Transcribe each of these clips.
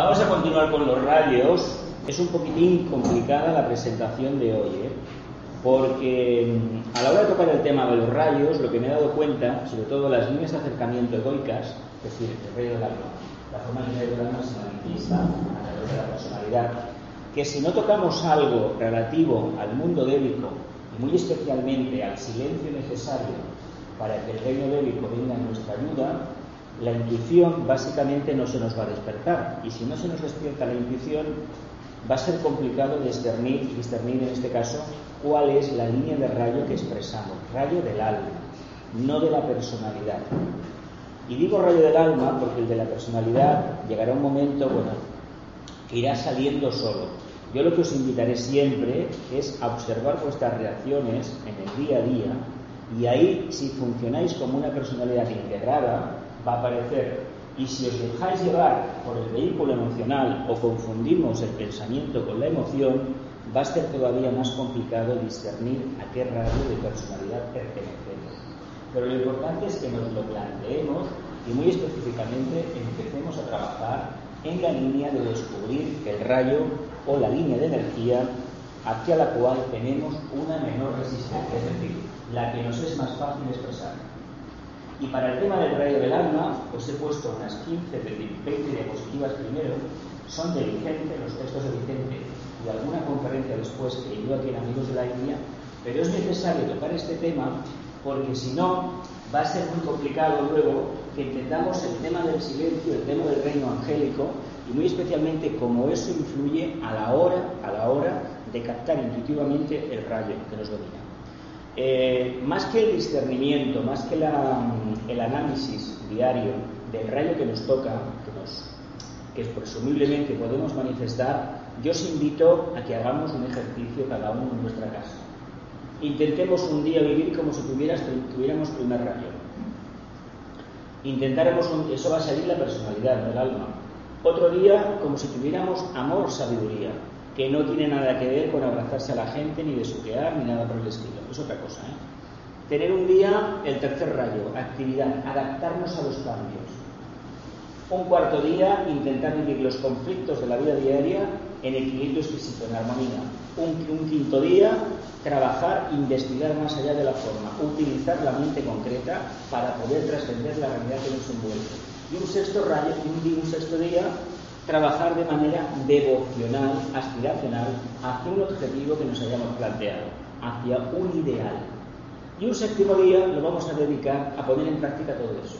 Vamos a continuar con los rayos. Es un poquitín complicada la presentación de hoy, ¿eh? porque mm, a la hora de tocar el tema de los rayos, lo que me he dado cuenta, sobre todo las líneas de acercamiento egoicas, es decir, el rayo del alma, la forma que el alma se a través de la personalidad, que si no tocamos algo relativo al mundo débico y muy especialmente al silencio necesario para que el reino débico venga en nuestra ayuda, la intuición básicamente no se nos va a despertar. Y si no se nos despierta la intuición, va a ser complicado discernir, discernir en este caso cuál es la línea de rayo que expresamos. Rayo del alma, no de la personalidad. Y digo rayo del alma porque el de la personalidad llegará un momento, bueno, que irá saliendo solo. Yo lo que os invitaré siempre es a observar vuestras reacciones en el día a día y ahí, si funcionáis como una personalidad integrada, va a aparecer. Y si os dejáis llevar por el vehículo emocional o confundimos el pensamiento con la emoción, va a ser todavía más complicado discernir a qué radio de personalidad pertenecemos. Pero lo importante es que nos lo planteemos y muy específicamente empecemos a trabajar en la línea de descubrir el rayo o la línea de energía hacia la cual tenemos una menor resistencia, es decir, la que nos es más fácil expresar. Y para el tema del rayo del alma, os he puesto unas 15, 20 diapositivas primero, son de Vicente, los textos de Vicente, y alguna conferencia después que yo aquí en Amigos de la India, pero es necesario tocar este tema porque si no, va a ser muy complicado luego que entendamos el tema del silencio, el tema del reino angélico, y muy especialmente cómo eso influye a la hora, a la hora de captar intuitivamente el rayo que nos domina. Eh, más que el discernimiento, más que el análisis diario del rayo que nos toca, que, presumiblemente podemos manifestar, yo os invito a que hagamos un ejercicio cada uno en nuestra casa. Intentemos un día vivir como si tuviéramos primer rayo. Intentáramos, eso va a salir la personalidad, del alma. Otro día como si tuviéramos amor, sabiduría que no tiene nada que ver con abrazarse a la gente, ni besuquear, ni nada por el estilo. Es otra cosa. ¿eh? Tener un día el tercer rayo, actividad, adaptarnos a los cambios. Un cuarto día, intentar vivir los conflictos de la vida diaria en equilibrio exquisito, en armonía. Un, quinto día, trabajar, investigar más allá de la forma, utilizar la mente concreta para poder trascender la realidad que nos envuelve. Y un sexto rayo, un, un sexto día, trabajar de manera devocional, aspiracional, hacia un objetivo que nos hayamos planteado, hacia un ideal. Y un séptimo día lo vamos a dedicar a poner en práctica todo eso.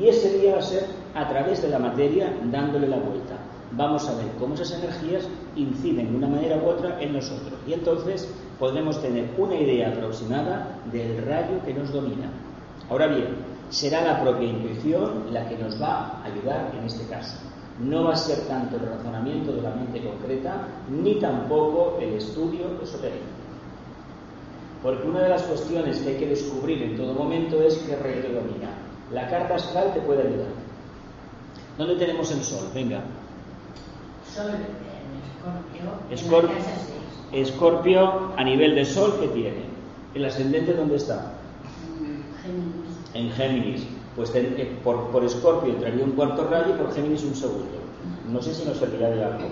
Y ese día va a ser a través de la materia dándole la vuelta. Vamos a ver cómo esas energías inciden de una manera u otra en nosotros. Y entonces podremos tener una idea aproximada del rayo que nos domina. Ahora bien, será la propia intuición la que nos va a ayudar en este caso no va a ser tanto el razonamiento de la mente concreta, ni tampoco el estudio esotérico. Porque una de las cuestiones que hay que descubrir en todo momento es qué rey te domina. La carta astral te puede ayudar. ¿Dónde tenemos el sol? Venga. Sol en Escorpio. Escorpio a nivel de sol, ¿qué tiene? ¿El ascendente dónde está? Géminis. En Géminis pues eh, por, por Escorpio entraría un cuarto rayo y por Géminis un segundo. No sé si nos servirá de algo.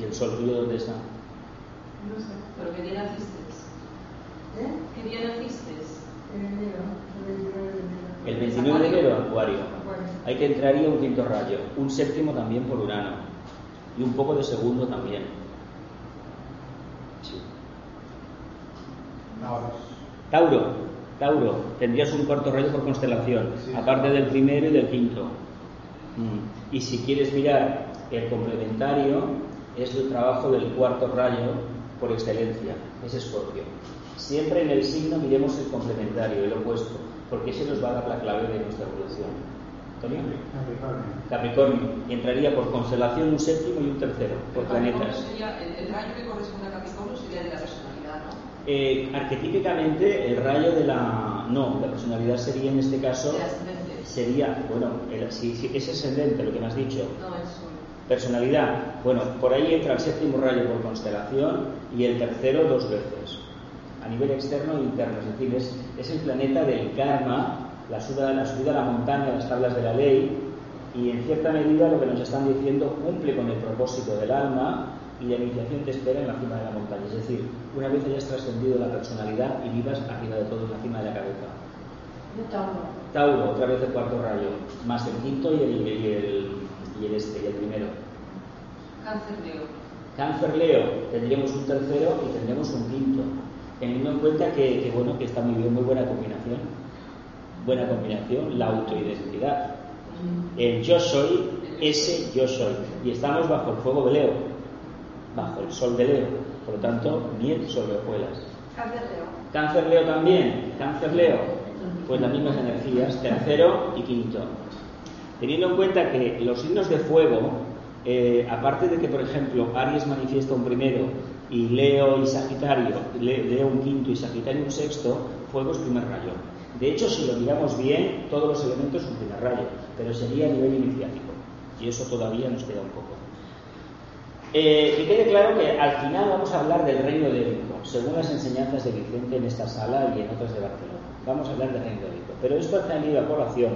¿Y el Sol tuyo dónde está? No sé. ¿Pero qué día naciste? ¿Eh? ¿Qué día naciste? En enero. El 29 de enero, Acuario. Ahí que entraría un quinto rayo. Un séptimo también por Urano. Y un poco de segundo también. Sí. Tauro. Tauro, tendrías un cuarto rayo por constelación, aparte del primero y del quinto. Mm. Y si quieres mirar el complementario, es el trabajo del cuarto rayo por excelencia, es Escorpio. Siempre en el signo miremos el complementario, el opuesto, porque ese nos va a dar la clave de nuestra evolución. ¿Antonio? Capricornio. Capricornio. Entraría por constelación un séptimo y un tercero, por planetas. Sería, el, el rayo que corresponde a Capricornio sería de. Eh, arquetípicamente, el rayo de la. No, la personalidad sería en este caso. Sería, bueno, el- si, si es ascendente lo que me has dicho. No, es. Personalidad, bueno, por ahí entra el séptimo rayo por constelación y el tercero dos veces, a nivel externo e interno. Es decir, es, es el planeta del karma, la subida, la subida a la montaña, las tablas de la ley, y en cierta medida lo que nos están diciendo cumple con el propósito del alma y la iniciación te espera en la cima de la montaña. Es decir, una vez hayas trascendido la personalidad y vivas arriba de todo en la cima de la cabeza. Tauro. Tauro, otra vez el cuarto rayo, más el quinto y el, y el, y el este, y el primero. Cáncer Leo. Cáncer Leo, tendríamos un tercero y tendremos un quinto. Teniendo en cuenta que, que, bueno, que está muy bien, muy buena combinación. Buena combinación, la autoidentidad. El yo soy, ese yo soy. Y estamos bajo el fuego de Leo, bajo el sol de Leo. Por lo tanto, miel sobre hojuelas. Cáncer Leo. Cáncer Leo también, Cáncer Leo, pues las mismas energías, tercero y quinto. Teniendo en cuenta que los signos de fuego, eh, aparte de que, por ejemplo, Aries manifiesta un primero y Leo y Sagitario, Le- Leo un quinto y Sagitario un sexto, fuego es primer rayo. De hecho, si lo miramos bien, todos los elementos son primer rayo, pero sería a nivel iniciático. Y eso todavía nos queda un poco. Eh, que quede claro que al final vamos a hablar del reino de Vico, según las enseñanzas de Vicente en esta sala y en otras de Barcelona. Vamos a hablar del reino de Vico. Pero esto ha tenido a colación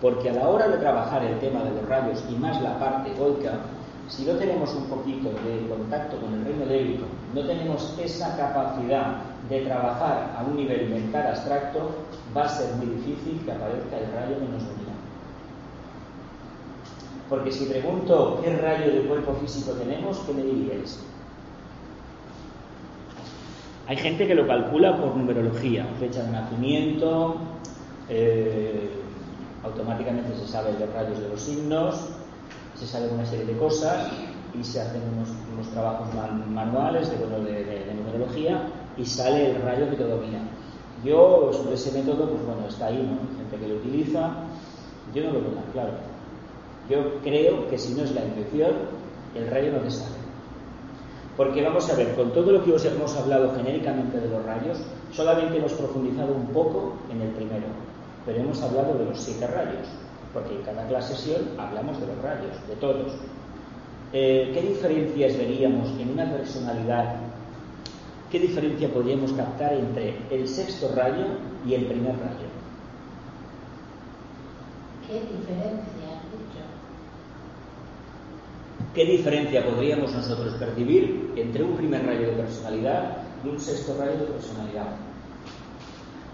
porque a la hora de trabajar el tema de los rayos y más la parte egoica, si no tenemos un poquito de contacto con el reino de Vico, no tenemos esa capacidad de trabajar a un nivel mental abstracto, va a ser muy difícil que aparezca el rayo que nos. Porque si pregunto qué rayo de cuerpo físico tenemos, ¿qué me diríais? Hay gente que lo calcula por numerología, fecha de nacimiento, eh, automáticamente se sabe los rayos de los signos, se sabe una serie de cosas y se hacen unos, unos trabajos man- manuales de, bueno, de- de- de numerología y sale el rayo que te domina. Yo, sobre ese método, pues bueno, está ahí, ¿no? Hay gente que lo utiliza, yo no lo veo tan claro. Yo creo que si no es la intuición, el rayo no te sale. Porque vamos a ver, con todo lo que os hemos hablado genéricamente de los rayos, solamente hemos profundizado un poco en el primero, pero hemos hablado de los siete rayos, porque en cada clase sesión hablamos de los rayos, de todos. Eh, ¿Qué diferencias veríamos en una personalidad? ¿Qué diferencia podríamos captar entre el sexto rayo y el primer rayo? ¿Qué diferencia? ¿Qué diferencia podríamos nosotros percibir entre un primer rayo de personalidad y un sexto rayo de personalidad?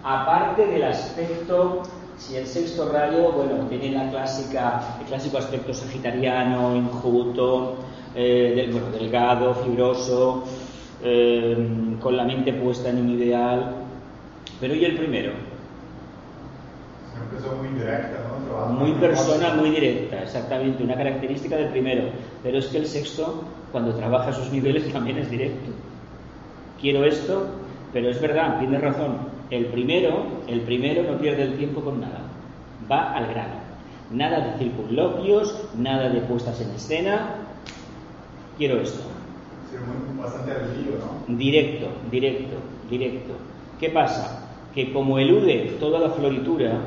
Aparte del aspecto, si el sexto rayo, bueno, tiene la clásica, el clásico aspecto sagitariano, enjuto, eh, del, bueno, delgado, fibroso, eh, con la mente puesta en un ideal. Pero ¿y el primero? Una persona muy directa, Muy persona, muy directa, exactamente, una característica del primero. Pero es que el sexto, cuando trabaja sus niveles, también es directo. Quiero esto, pero es verdad, tiene razón. El primero, el primero no pierde el tiempo con nada. Va al grano. Nada de circunloquios, nada de puestas en escena. Quiero esto. Sí, bastante lío, ¿no? Directo, directo, directo. ¿Qué pasa? Que como elude toda la floritura,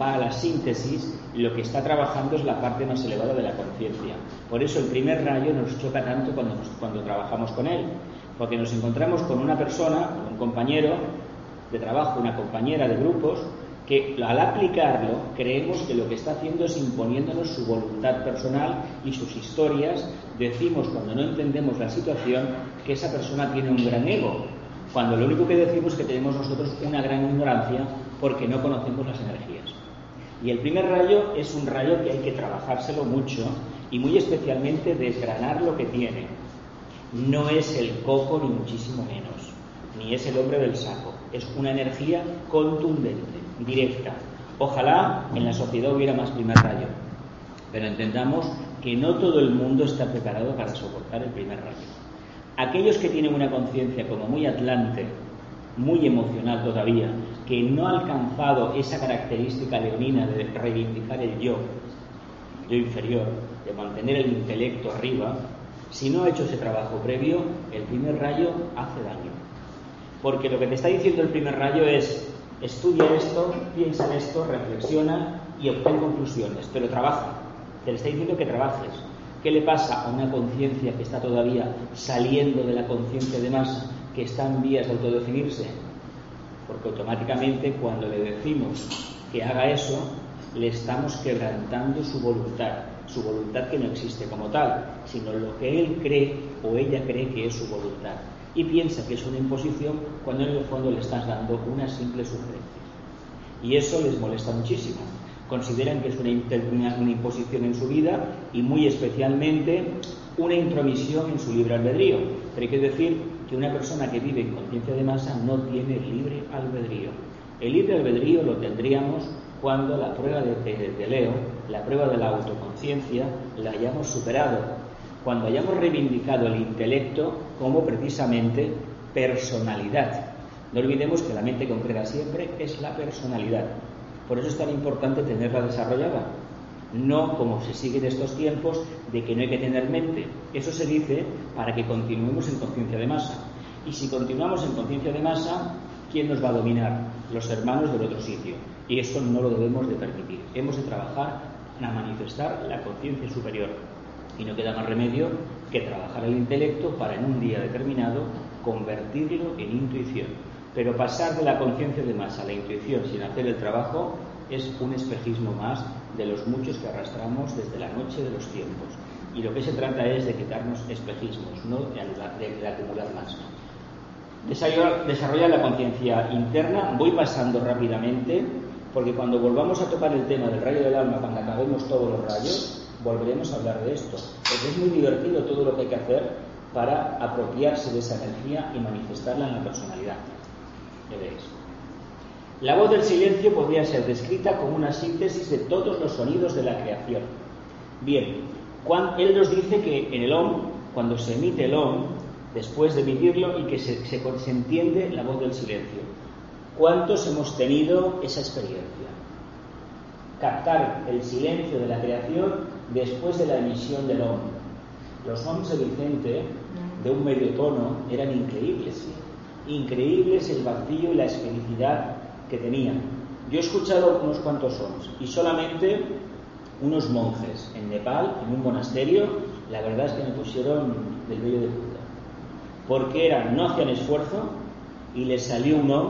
va a la síntesis, lo que está trabajando es la parte más elevada de la conciencia. Por eso el primer rayo nos choca tanto cuando, cuando trabajamos con él, porque nos encontramos con una persona, un compañero de trabajo, una compañera de grupos, que al aplicarlo creemos que lo que está haciendo es imponiéndonos su voluntad personal y sus historias. Decimos cuando no entendemos la situación que esa persona tiene un gran ego, cuando lo único que decimos es que tenemos nosotros una gran ignorancia porque no conocemos las energías. Y el primer rayo es un rayo que hay que trabajárselo mucho y muy especialmente desgranar lo que tiene. No es el coco ni muchísimo menos, ni es el hombre del saco. Es una energía contundente, directa. Ojalá en la sociedad hubiera más primer rayo, pero entendamos que no todo el mundo está preparado para soportar el primer rayo. Aquellos que tienen una conciencia como muy atlante, muy emocional todavía, que no ha alcanzado esa característica leonina de reivindicar el yo, yo inferior, de mantener el intelecto arriba, si no ha hecho ese trabajo previo, el primer rayo hace daño. Porque lo que te está diciendo el primer rayo es, estudia esto, piensa en esto, reflexiona y obtén conclusiones, pero trabaja. Te está diciendo que trabajes. ¿Qué le pasa a una conciencia que está todavía saliendo de la conciencia de masa, que está en vías de autodefinirse? Porque automáticamente cuando le decimos que haga eso, le estamos quebrantando su voluntad, su voluntad que no existe como tal, sino lo que él cree o ella cree que es su voluntad. Y piensa que es una imposición cuando en el fondo le estás dando una simple sugerencia. Y eso les molesta muchísimo. Consideran que es una, una imposición en su vida y muy especialmente una intromisión en su libre albedrío. Pero hay que decir que una persona que vive en conciencia de masa no tiene libre albedrío. El libre albedrío lo tendríamos cuando la prueba de, Leo, la prueba de la autoconciencia, la hayamos superado, cuando hayamos reivindicado el intelecto como precisamente personalidad. No olvidemos que la mente concreta siempre es la personalidad. Por eso es tan importante tenerla desarrollada. No como se sigue en estos tiempos de que no hay que tener mente. Eso se dice para que continuemos en conciencia de masa. Y si continuamos en conciencia de masa, ¿quién nos va a dominar? Los hermanos del otro sitio. Y esto no lo debemos de permitir. Hemos de trabajar a manifestar la conciencia superior. Y no queda más remedio que trabajar el intelecto para en un día determinado convertirlo en intuición. Pero pasar de la conciencia de masa a la intuición sin hacer el trabajo es un espejismo más de los muchos que arrastramos desde la noche de los tiempos. Y lo que se trata es de quitarnos espejismos, no de, acumular más. Desarrollar la conciencia interna, voy pasando rápidamente, porque cuando volvamos a tocar el tema del rayo del alma, cuando acabemos todos los rayos, volveremos a hablar de esto. Porque es muy divertido todo lo que hay que hacer para apropiarse de esa energía y manifestarla en la personalidad. veréis. La voz del silencio podría ser descrita como una síntesis de todos los sonidos de la creación. Bien, él nos dice que en el OM, cuando se emite el OM, después de emitirlo y que se, se entiende la voz del silencio. ¿Cuántos hemos tenido esa experiencia? Captar el silencio de la creación después de la emisión del OM. Los OMs de Vicente, de un medio tono, eran increíbles. Increíbles el vacío y la esfericidad que tenían. Yo he escuchado unos cuantos sons y solamente unos monjes en Nepal, en un monasterio, la verdad es que me pusieron del vello de puta. Porque eran, no hacían esfuerzo y les salió un om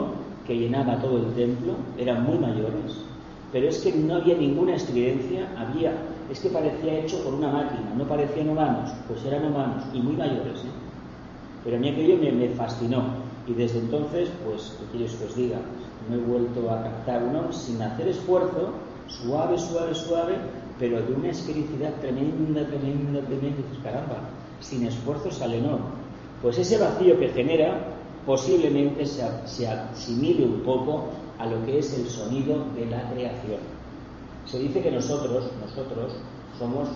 que llenaba todo el templo, eran muy mayores, pero es que no había ninguna estridencia, había, es que parecía hecho por una máquina, no parecían humanos, pues eran humanos y muy mayores. ¿eh? Pero a mí aquello me, me fascinó y desde entonces, pues, ¿qué quieres que os diga? No he vuelto a captar uno sin hacer esfuerzo, suave, suave, suave, pero de una esfericidad tremenda, tremenda, tremenda. Y dices, caramba, sin esfuerzo sale no. Pues ese vacío que genera posiblemente se, se asimile un poco a lo que es el sonido de la creación. Se dice que nosotros, nosotros, somos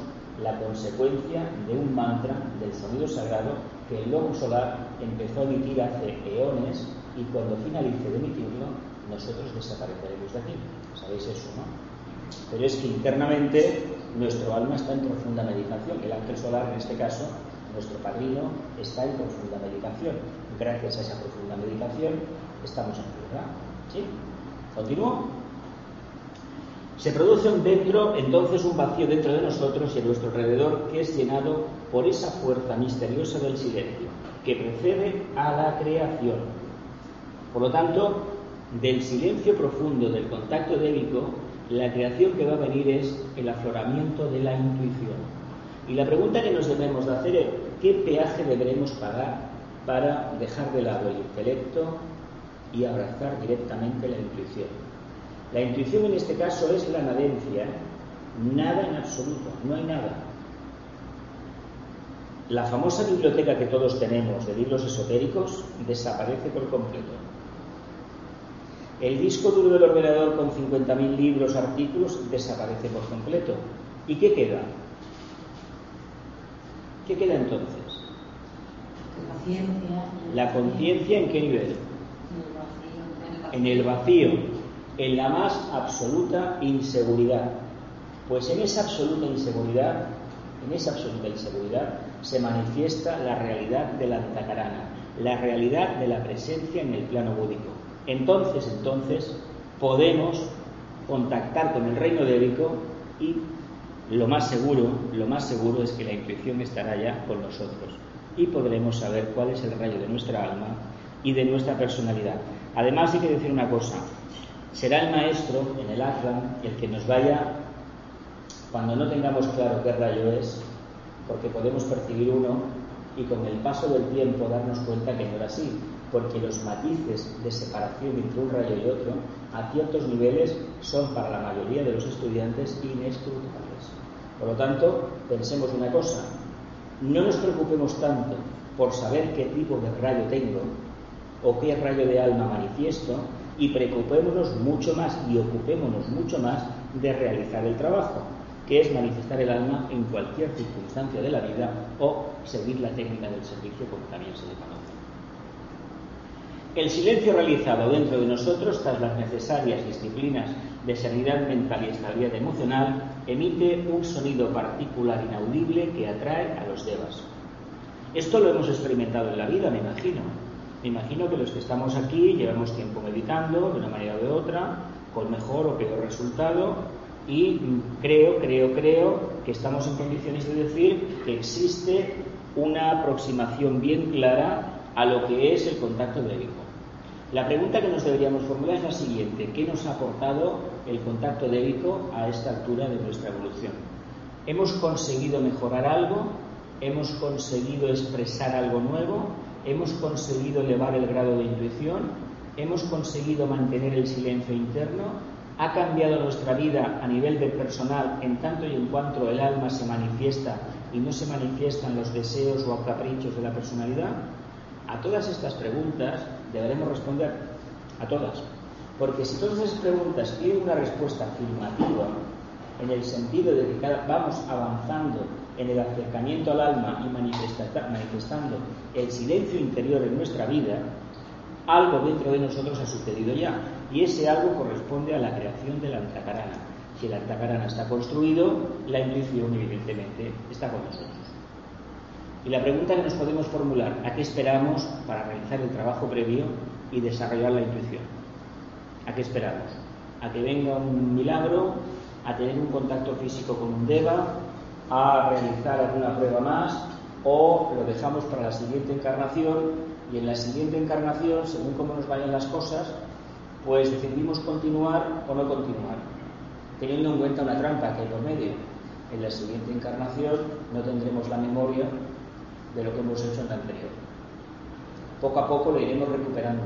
la consecuencia de un mantra del sonido sagrado que el lobo solar empezó a emitir hace eones y cuando finalice de emitirlo nosotros desapareceremos de aquí. Sabéis eso, ¿no? Pero es que internamente nuestro alma está en profunda meditación. El ángel solar, en este caso, nuestro padrino, está en profunda meditación. Gracias a esa profunda meditación estamos en ¿verdad? ¿Sí? ¿Continúo? Se produce dentro, entonces, un vacío dentro de nosotros y a nuestro alrededor que es llenado por esa fuerza misteriosa del silencio que precede a la creación. Por lo tanto, del silencio profundo del contacto débico, la creación que va a venir es el afloramiento de la intuición. Y la pregunta que nos debemos de hacer es, ¿qué peaje deberemos pagar para dejar de lado el intelecto y abrazar directamente la intuición? La intuición en este caso es la nadencia, nada en absoluto, no hay nada. La famosa biblioteca que todos tenemos de libros esotéricos desaparece por completo. El disco duro del ordenador con 50.000 libros, artículos, desaparece por completo. ¿Y qué queda? ¿Qué queda entonces? La conciencia en qué nivel? En el vacío, en la más absoluta inseguridad. Pues en esa absoluta inseguridad, en esa absoluta inseguridad se manifiesta la realidad de la antacarana, la realidad de la presencia en el plano búdico entonces, entonces podemos contactar con el reino débico y lo más seguro, lo más seguro es que la intuición estará ya con nosotros y podremos saber cuál es el rayo de nuestra alma y de nuestra personalidad. Además hay que decir una cosa, será el maestro en el Atlan el que nos vaya cuando no tengamos claro qué rayo es, porque podemos percibir uno y con el paso del tiempo darnos cuenta que no era así, porque los matices de separación entre un rayo y otro a ciertos niveles son para la mayoría de los estudiantes inescrutables. Por lo tanto, pensemos una cosa, no nos preocupemos tanto por saber qué tipo de rayo tengo o qué rayo de alma manifiesto y preocupémonos mucho más y ocupémonos mucho más de realizar el trabajo, que es manifestar el alma en cualquier circunstancia de la vida o seguir la técnica del servicio como también se le conoce. El silencio realizado dentro de nosotros, tras las necesarias disciplinas de serenidad mental y estabilidad emocional, emite un sonido particular inaudible que atrae a los devas. Esto lo hemos experimentado en la vida, me imagino. Me imagino que los que estamos aquí llevamos tiempo meditando de una manera o de otra, con mejor o peor resultado, y creo, creo, creo que estamos en condiciones de decir que existe una aproximación bien clara a lo que es el contacto débico. La pregunta que nos deberíamos formular es la siguiente: ¿qué nos ha aportado el contacto débico a esta altura de nuestra evolución? ¿Hemos conseguido mejorar algo? ¿Hemos conseguido expresar algo nuevo? ¿Hemos conseguido elevar el grado de intuición? ¿Hemos conseguido mantener el silencio interno? ha cambiado nuestra vida a nivel de personal en tanto y en cuanto el alma se manifiesta y no se manifiestan los deseos o caprichos de la personalidad? A todas estas preguntas deberemos responder, a todas. Porque si todas esas preguntas tienen una respuesta afirmativa, en el sentido de que vamos avanzando en el acercamiento al alma y manifestando el silencio interior en nuestra vida, algo dentro de nosotros ha sucedido ya. Y ese algo corresponde a la creación del antacarana. Si el antacarana está construido, la intuición evidentemente está con nosotros. Y la pregunta que nos podemos formular, ¿a qué esperamos para realizar el trabajo previo y desarrollar la intuición? ¿A qué esperamos? ¿A que venga un milagro? ¿A tener un contacto físico con un deva? ¿A realizar alguna prueba más? ¿O lo dejamos para la siguiente encarnación y en la siguiente encarnación, según cómo nos vayan las cosas, pues decidimos continuar o no continuar, teniendo en cuenta una trampa que hay por medio. En la siguiente encarnación no tendremos la memoria de lo que hemos hecho en la anterior. Poco a poco lo iremos recuperando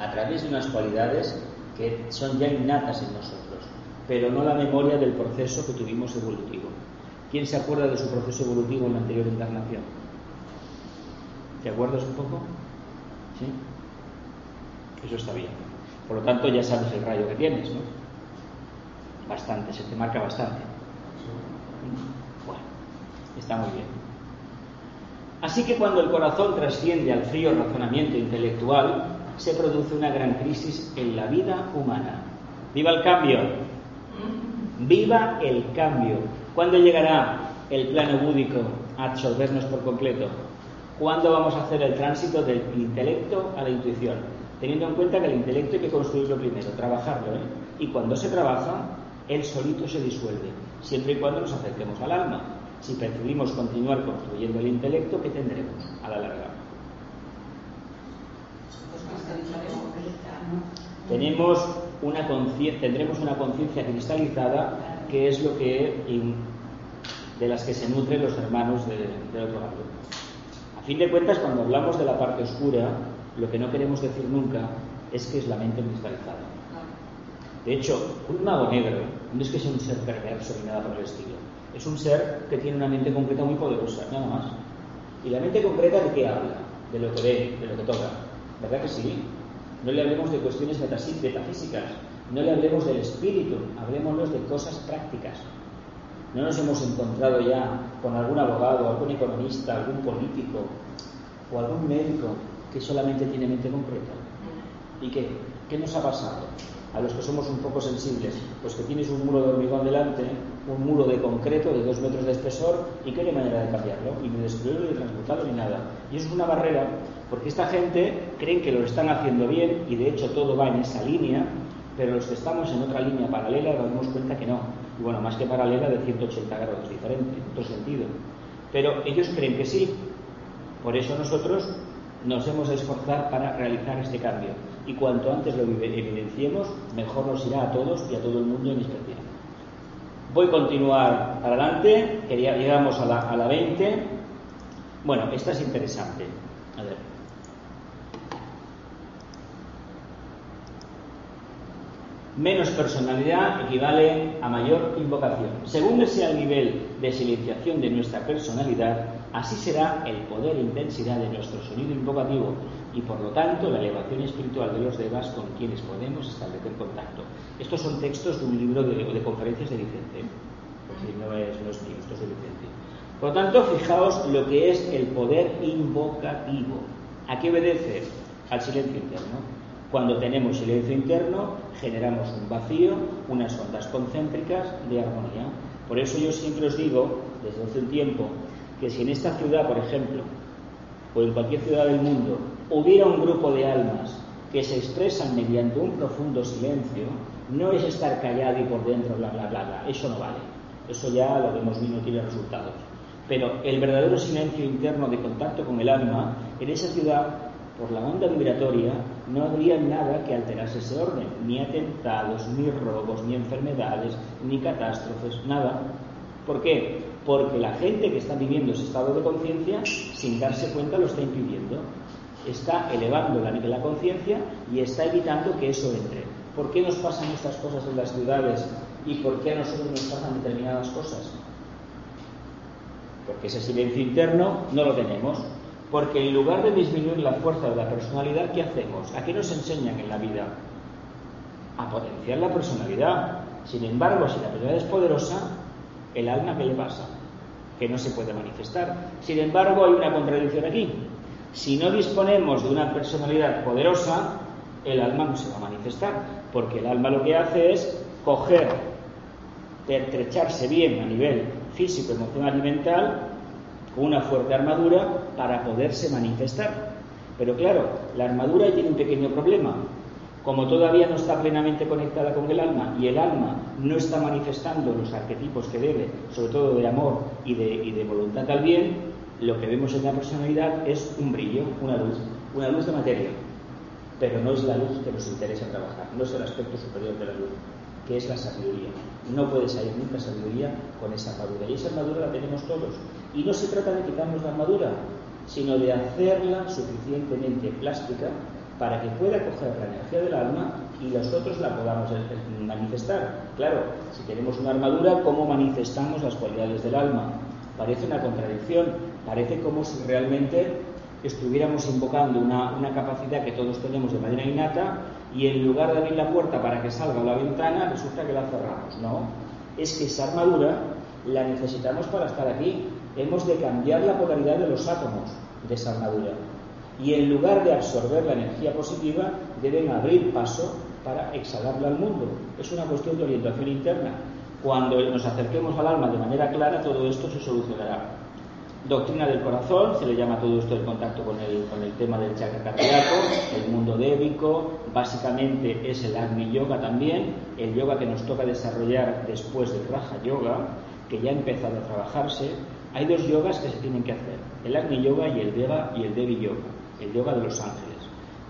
a través de unas cualidades que son ya innatas en nosotros, pero no la memoria del proceso que tuvimos evolutivo. ¿Quién se acuerda de su proceso evolutivo en la anterior encarnación? ¿Te acuerdas un poco? ¿Sí? Eso está bien. Por lo tanto, ya sabes el rayo que tienes, ¿no? Bastante, se te marca bastante. Bueno, está muy bien. Así que cuando el corazón trasciende al frío razonamiento intelectual, se produce una gran crisis en la vida humana. ¡Viva el cambio! ¡Viva el cambio! ¿Cuándo llegará el plano búdico a absorbernos por completo? ¿Cuándo vamos a hacer el tránsito del intelecto a la intuición? Teniendo en cuenta que el intelecto hay que construirlo primero, trabajarlo, ¿eh? Y cuando se trabaja, él solito se disuelve, siempre y cuando nos acerquemos al alma. Si preferimos continuar construyendo el intelecto, ¿qué tendremos a la larga? Tenemos una tendremos una conciencia cristalizada que es lo que de las que se nutren los hermanos del otro lado. A fin de cuentas, cuando hablamos de la parte oscura, lo que no queremos decir nunca es que es la mente cristalizada. De hecho, un mago negro no es que sea un ser perverso ni nada por el estilo. Es un ser que tiene una mente concreta muy poderosa, nada más. ¿Y la mente concreta de qué habla? De lo que ve, de lo que toca. ¿Verdad que sí? No le hablemos de cuestiones metafísicas, no le hablemos del espíritu, hablemoslos de cosas prácticas. ¿No nos hemos encontrado ya con algún abogado, algún economista, algún político o algún médico que solamente tiene mente concreta? ¿Y qué? ¿Qué nos ha pasado? A los que somos un poco sensibles, pues que tienes un muro de hormigón delante, un muro de concreto de dos metros de espesor y qué hay manera de cambiarlo, y ni destruirlo, ni transmutarlo, ni nada. Y eso es una barrera, porque esta gente creen que lo están haciendo bien y de hecho todo va en esa línea, pero los que estamos en otra línea paralela nos damos cuenta que no, y bueno, más que paralela de 180 grados diferente, en otro sentido. Pero ellos creen que sí. Por eso nosotros nos hemos de esforzar para realizar este cambio. Y cuanto antes lo evidenciemos, mejor nos irá a todos y a todo el mundo en especial. Voy a continuar adelante, quería, llegamos a la, a la 20. Bueno, esta es interesante. A ver. Menos personalidad equivale a mayor invocación. Según sea el nivel de silenciación de nuestra personalidad, así será el poder e intensidad de nuestro sonido invocativo y por lo tanto la elevación espiritual de los devas con quienes podemos establecer contacto. Estos son textos de un libro de, conferencias de Vicente, no es, no es mío, de Vicente. Por lo tanto, fijaos lo que es el poder invocativo. ¿A qué obedece? Al silencio interno. Cuando tenemos silencio interno, generamos un vacío, unas ondas concéntricas de armonía. Por eso yo siempre os digo, desde hace un tiempo, que si en esta ciudad, por ejemplo, o en cualquier ciudad del mundo, hubiera un grupo de almas que se expresan mediante un profundo silencio, no es estar callado y por dentro, bla, bla, bla, bla. Eso no vale. Eso ya lo hemos visto, no tiene resultados. Pero el verdadero silencio interno de contacto con el alma, en esa ciudad por la onda vibratoria no habría nada que alterase ese orden, ni atentados, ni robos, ni enfermedades, ni catástrofes, nada. ¿Por qué? Porque la gente que está viviendo ese estado de conciencia, sin darse cuenta, lo está impidiendo. Está elevando la, la conciencia y está evitando que eso entre. ¿Por qué nos pasan estas cosas en las ciudades y por qué a nosotros nos pasan determinadas cosas? Porque ese silencio interno no lo tenemos. Porque en lugar de disminuir la fuerza de la personalidad, ¿qué hacemos? ¿A qué nos enseñan en la vida? A potenciar la personalidad. Sin embargo, si la personalidad es poderosa, el alma, ¿qué le pasa? Que no se puede manifestar. Sin embargo, hay una contradicción aquí. Si no disponemos de una personalidad poderosa, el alma no se va a manifestar, porque el alma lo que hace es coger, pertrecharse bien a nivel físico, emocional y mental una fuerte armadura para poderse manifestar. Pero claro, la armadura tiene un pequeño problema. Como todavía no está plenamente conectada con el alma y el alma no está manifestando los arquetipos que debe, sobre todo de amor y de, y de voluntad al bien, lo que vemos en la personalidad es un brillo, una luz, una luz de materia. Pero no es la luz que nos interesa trabajar, no es el aspecto superior de la luz, que es la sabiduría. No puede salir nunca sabiduría con esa armadura. Y esa armadura la tenemos todos. Y no se trata de quitarnos la armadura, sino de hacerla suficientemente plástica para que pueda coger la energía del alma y nosotros la podamos manifestar. Claro, si tenemos una armadura, ¿cómo manifestamos las cualidades del alma? Parece una contradicción, parece como si realmente estuviéramos invocando una, una capacidad que todos tenemos de manera innata y en lugar de abrir la puerta para que salga la ventana, resulta que la cerramos. No, es que esa armadura la necesitamos para estar aquí. Hemos de cambiar la polaridad de los átomos de esa armadura. Y en lugar de absorber la energía positiva, deben abrir paso para exhalarla al mundo. Es una cuestión de orientación interna. Cuando nos acerquemos al alma de manera clara, todo esto se solucionará. Doctrina del corazón, se le llama todo esto el contacto con el, con el tema del chakra cardíaco, el mundo débico, básicamente es el Agni Yoga también, el yoga que nos toca desarrollar después del Raja Yoga, que ya ha empezado a trabajarse. Hay dos yogas que se tienen que hacer, el Agni Yoga y el Deva y el Devi Yoga, el yoga de los ángeles.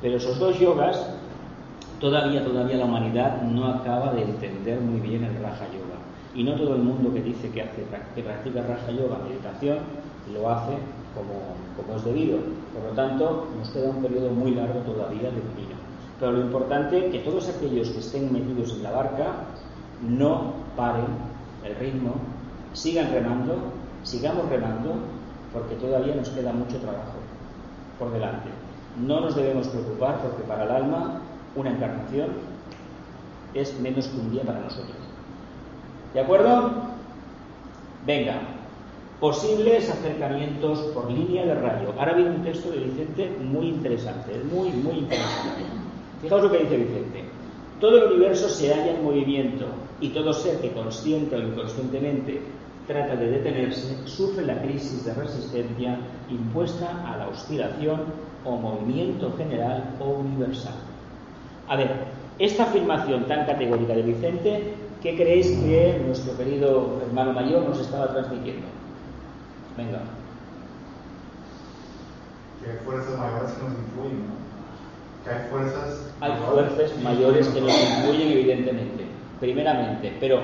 Pero esos dos yogas, todavía, todavía la humanidad no acaba de entender muy bien el Raja Yoga. Y no todo el mundo que dice que, hace, que practica Raja Yoga, meditación, lo hace como, como es debido. Por lo tanto, nos queda un periodo muy largo todavía de camino. Pero lo importante es que todos aquellos que estén metidos en la barca no paren el ritmo, sigan remando, sigamos remando, porque todavía nos queda mucho trabajo por delante. No nos debemos preocupar porque para el alma una encarnación es menos que un día para nosotros. ¿De acuerdo? Venga, Posibles acercamientos por línea de rayo. Ahora viene un texto de Vicente muy interesante, muy, muy interesante. Fijaos lo que dice Vicente. Todo el universo se halla en movimiento y todo ser que consciente o inconscientemente trata de detenerse sufre la crisis de resistencia impuesta a la oscilación o movimiento general o universal. A ver, esta afirmación tan categórica de Vicente, ¿qué creéis que nuestro querido hermano mayor nos estaba transmitiendo? Venga. Que hay fuerzas mayores que nos influyen, ¿no? Que hay fuerzas. Hay fuerzas mayores que nos influyen, evidentemente, primeramente. Pero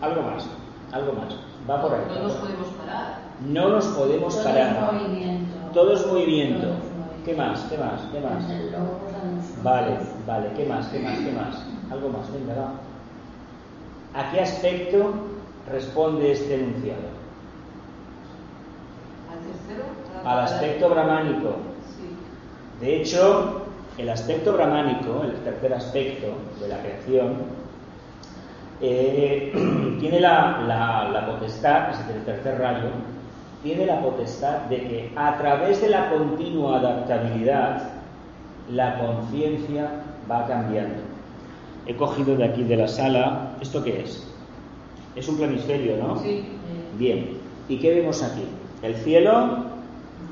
algo más, algo más. Va por ahí. No nos podemos parar. No nos podemos Todo parar. es movimiento. Todo es movimiento. Todo es movimiento. ¿Qué más? ¿Qué más? ¿Qué más? Vale, vale. ¿Qué más? ¿Qué más? ¿Qué más? Algo más. Venga, va. ¿A qué aspecto responde este enunciado? Al tercero. Al aspecto brahmánico. Sí. De hecho, el aspecto brahmánico, el tercer aspecto de la creación, eh, tiene la, la- la potestad, es decir, el tercer rayo, tiene la potestad de que a través de la continua adaptabilidad, la conciencia va cambiando. He cogido de aquí de la sala, ¿esto qué es? Es un planisferio, ¿no? Sí. Bien, ¿y qué vemos aquí? El cielo,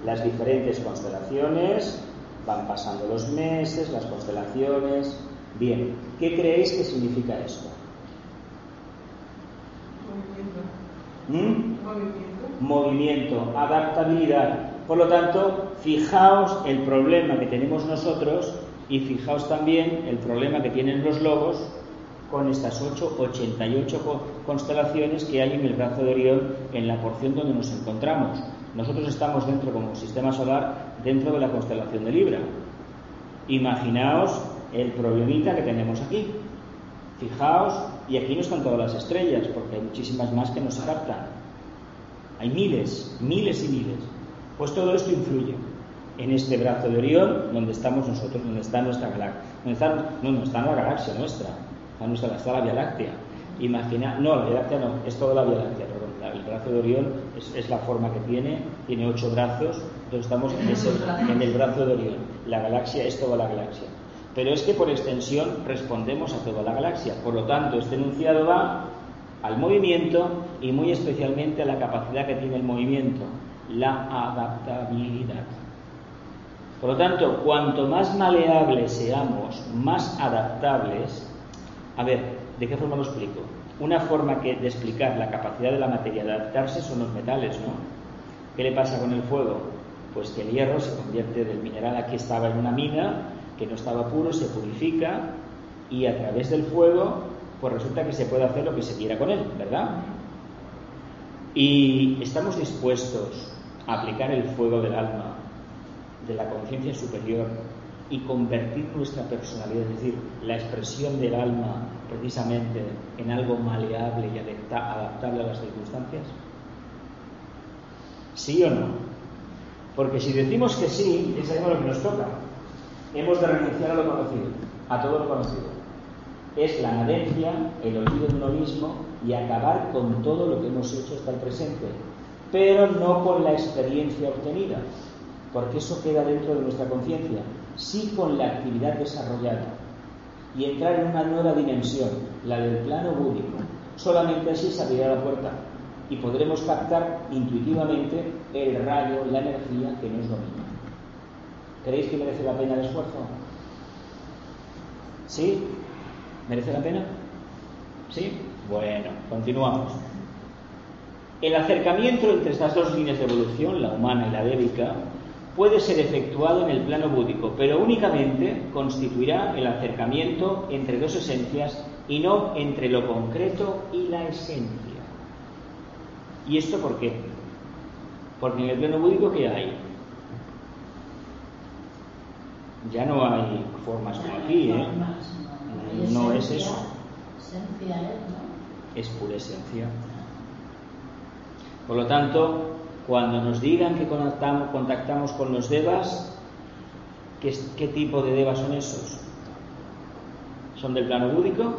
las diferentes constelaciones, van pasando los meses, las constelaciones. Bien, ¿qué creéis que significa esto? Movimiento. ¿Mm? Movimiento. Movimiento, adaptabilidad. Por lo tanto, fijaos el problema que tenemos nosotros y fijaos también el problema que tienen los lobos con estas 8, 88 co- constelaciones que hay en el brazo de Orión en la porción donde nos encontramos. Nosotros estamos dentro, como sistema solar, dentro de la constelación de Libra. Imaginaos el problemita que tenemos aquí. Fijaos, y aquí no están todas las estrellas, porque hay muchísimas más que no se. Hay miles, miles y miles. Pues todo esto influye en este brazo de Orión, donde estamos nosotros, donde está nuestra galaxia. Donde está, no, no está la galaxia nuestra, está, nuestra, está la Vía Láctea. Imagina, no, la Vía Láctea no, es toda la Vía Láctea, el brazo de Orión es, la forma que tiene, tiene ocho brazos, entonces estamos en el brazo de Orión. La galaxia es toda la galaxia. Pero es que por extensión respondemos a toda la galaxia. Por lo tanto, este enunciado va al movimiento y muy especialmente a la capacidad que tiene el movimiento, la adaptabilidad. Por lo tanto, cuanto más maleables seamos, más adaptables, a ver, ¿de qué forma lo explico? Una forma que, de explicar la capacidad de la materia de adaptarse son los metales, ¿no? ¿Qué le pasa con el fuego? Pues que el hierro se convierte del mineral aquí estaba en una mina, que no estaba puro, se purifica y a través del fuego, pues resulta que se puede hacer lo que se quiera con él, ¿verdad? Y estamos dispuestos a aplicar el fuego del alma, de la conciencia superior y convertir nuestra personalidad, es decir, la expresión del alma precisamente en algo maleable y adapta- adaptable a las circunstancias? ¿Sí o no? Porque si decimos que sí, ya sabemos lo que nos toca. Hemos de renunciar a lo conocido, a todo lo conocido. Es la nadencia, el olvido de uno mismo y acabar con todo lo que hemos hecho hasta el presente, pero no con la experiencia obtenida, porque eso queda dentro de nuestra conciencia, sí con la actividad desarrollada y entrar en una nueva dimensión, la del plano búdico. Solamente así se abrirá la puerta y podremos captar intuitivamente el rayo, la energía que nos domina. ¿Creéis que merece la pena el esfuerzo? ¿Sí? ¿Merece la pena? ¿Sí? Bueno, continuamos. El acercamiento entre estas dos líneas de evolución, la humana y la védica, puede ser efectuado en el plano búdico, pero únicamente constituirá el acercamiento entre dos esencias y no entre lo concreto y la esencia. ¿Y esto por qué? Porque en el plano búdico, ¿qué hay? Ya no hay formas como aquí, ¿eh? No es eso. Es, pura esencia. Por lo tanto, cuando nos digan que contactamos, con los devas, ¿qué, qué tipo de devas son esos? ¿Son del plano búdico?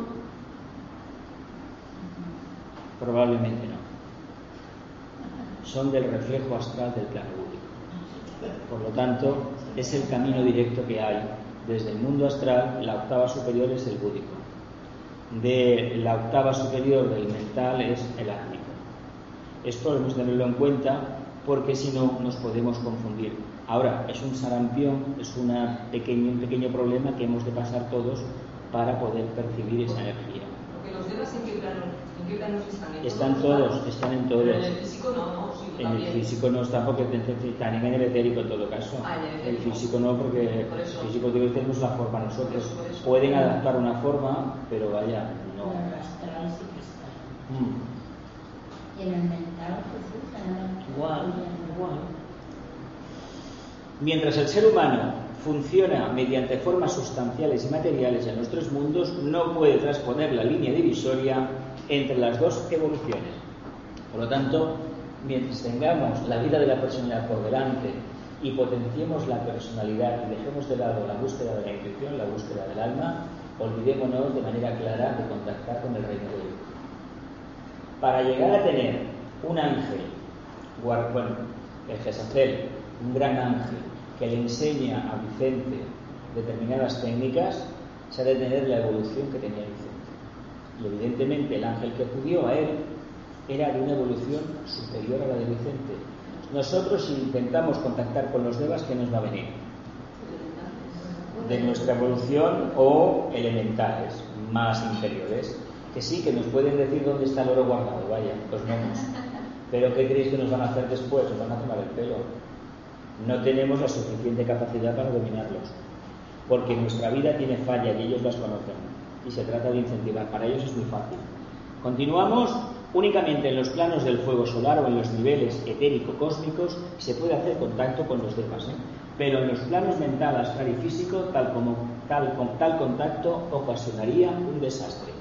Probablemente no. Son del reflejo astral del plano búdico. Por lo tanto, es el camino directo que hay. Desde el mundo astral, la octava superior es el búdico de la octava superior del mental es el átmico. Esto debemos tenerlo en cuenta porque si no nos podemos confundir. Ahora, es un sarampión, es una pequeño, un pequeño problema que hemos de pasar todos para poder percibir esa energía. Porque los devas en qué plano, en qué planos están. ¿En Están los todos, están en Pero todos. en el físico no, En el físico no está porque también en el etérico en todo caso. Ah, en el físico no porque Por el físico tiene que tenemos la forma nosotros. Por eso, por eso. Pueden adaptar una forma, pero vaya, no. El astral sí que está. Mm. Y en el mental, Jesús, igual. Mientras el ser humano funciona mediante formas sustanciales y materiales en los tres mundos, no puede transponer la línea divisoria entre las dos evoluciones. Por lo tanto, mientras tengamos la vida de la personalidad por delante y potenciemos la personalidad y dejemos de lado la búsqueda de la intuición, la búsqueda del alma, olvidémonos de manera clara de contactar con el reino de Dios. Para llegar a tener un ángel, bueno, el Jesancel, un gran ángel, que le enseña a Vicente determinadas técnicas, se ha de tener la evolución que tenía Vicente. Y evidentemente el ángel que acudió a él era de una evolución superior a la de Vicente. Nosotros si intentamos contactar con los devas, ¿qué nos va a venir? De nuestra evolución o elementales más inferiores, que sí, que nos pueden decir dónde está el oro guardado, vaya, los gnomos. Pero ¿qué creéis que nos van a hacer después? Nos van a tomar el pelo. No tenemos la suficiente capacidad para dominarlos, porque nuestra vida tiene fallas y ellos las conocen. Y se trata de incentivar. Para ellos es muy fácil. Continuamos. Únicamente en los planos del fuego solar o en los niveles etérico-cósmicos se puede hacer contacto con los demás. ¿eh? Pero en los planos mental, astral y físico, tal, como, tal, con, tal contacto ocasionaría un desastre.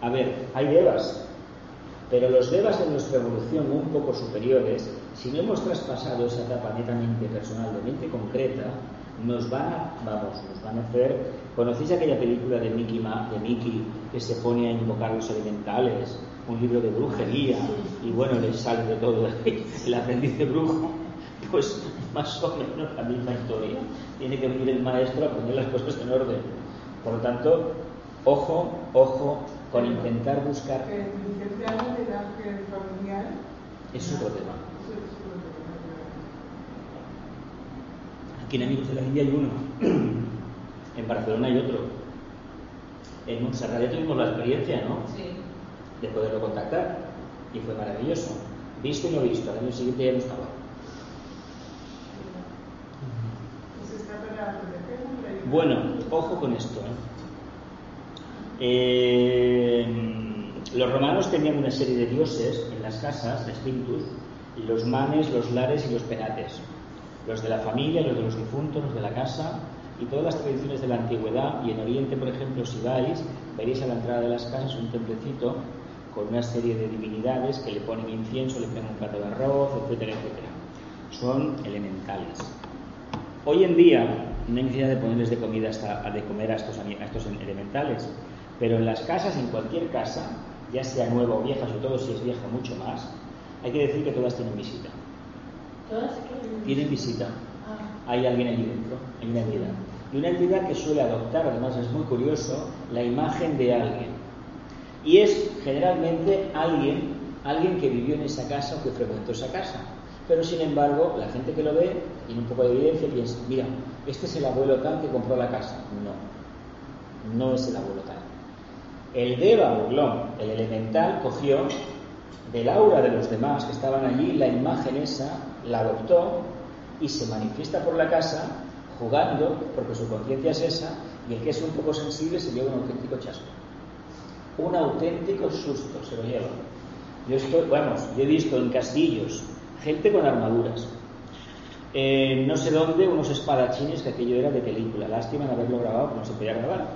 A ver, hay devas, pero los devas en nuestra evolución un poco superiores, si no hemos traspasado esa etapa netamente personal, de mente concreta, nos van a, vamos, nos van a hacer. ¿Conocéis aquella película de Mickey, de Mickey que se pone a invocar los elementales? Un libro de brujería y bueno, le sale de todo el aprendiz de brujo. Pues más o menos la misma historia. Tiene que venir el maestro a poner las cosas en orden. Por lo tanto, ojo, ojo con intentar buscar. Es otro tema. Aquí en Amigos de la India hay uno. En Barcelona hay otro. En Montserrat ya tuvimos la experiencia, ¿no? Sí. De poderlo contactar. Y fue maravilloso. Visto y no visto. Al año siguiente ya no estaba. Bueno, ojo con esto. ¿eh? Eh, los romanos tenían una serie de dioses en las casas, de espíritus, los manes, los lares y los penates. Los de la familia, los de los difuntos, los de la casa, y todas las tradiciones de la antigüedad. Y en Oriente, por ejemplo, si vais, veréis a la entrada de las casas un templecito con una serie de divinidades que le ponen incienso, le ponen un plato de arroz, etcétera, etcétera. Son elementales. Hoy en día no hay necesidad de ponerles de comida hasta, de comer a estos, a estos elementales, pero en las casas, en cualquier casa, ya sea nueva o vieja, sobre todo si es vieja mucho más, hay que decir que todas tienen visita. ¿Todas? Tienen visita. Ah, Hay alguien allí dentro, hay una entidad. Y una entidad que suele adoptar, además es muy curioso, la imagen de alguien. Y es generalmente alguien, alguien que vivió en esa casa o que frecuentó esa casa. Pero sin embargo, la gente que lo ve tiene un poco de evidencia piensa, mira, este es el abuelo tal que compró la casa. No, no es el abuelo tal. El Deva Burlón, el elemental, cogió del aura de los demás que estaban allí la imagen esa, la adoptó y se manifiesta por la casa jugando, porque su conciencia es esa, y el que es un poco sensible se lleva un auténtico chasco. Un auténtico susto se lo lleva. Yo estoy, vamos, yo he visto en castillos gente con armaduras. Eh, no sé dónde, unos espadachines que aquello era de película. Lástima en haberlo grabado, no se podía grabar.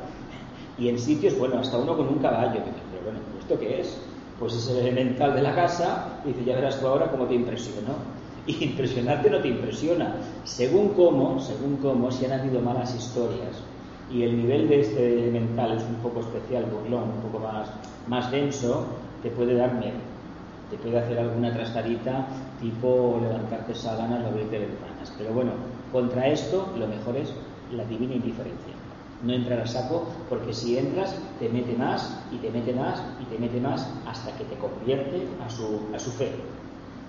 Y en sitios, bueno, hasta uno con un caballo. Pero bueno, ¿esto qué es? Pues es el elemental de la casa. Y dice, ya verás tú ahora cómo te impresionó. Y impresionarte no te impresiona. Según cómo, según cómo, si han habido malas historias y el nivel de este elemental es un poco especial, burlón, un poco más, más denso, te puede dar miedo. Te puede hacer alguna trastarita tipo levantarte sábanas o abrirte ventanas. Pero bueno, contra esto lo mejor es la divina indiferencia. No entrar a saco porque si entras te mete más y te mete más y te mete más hasta que te convierte a su, a su fe.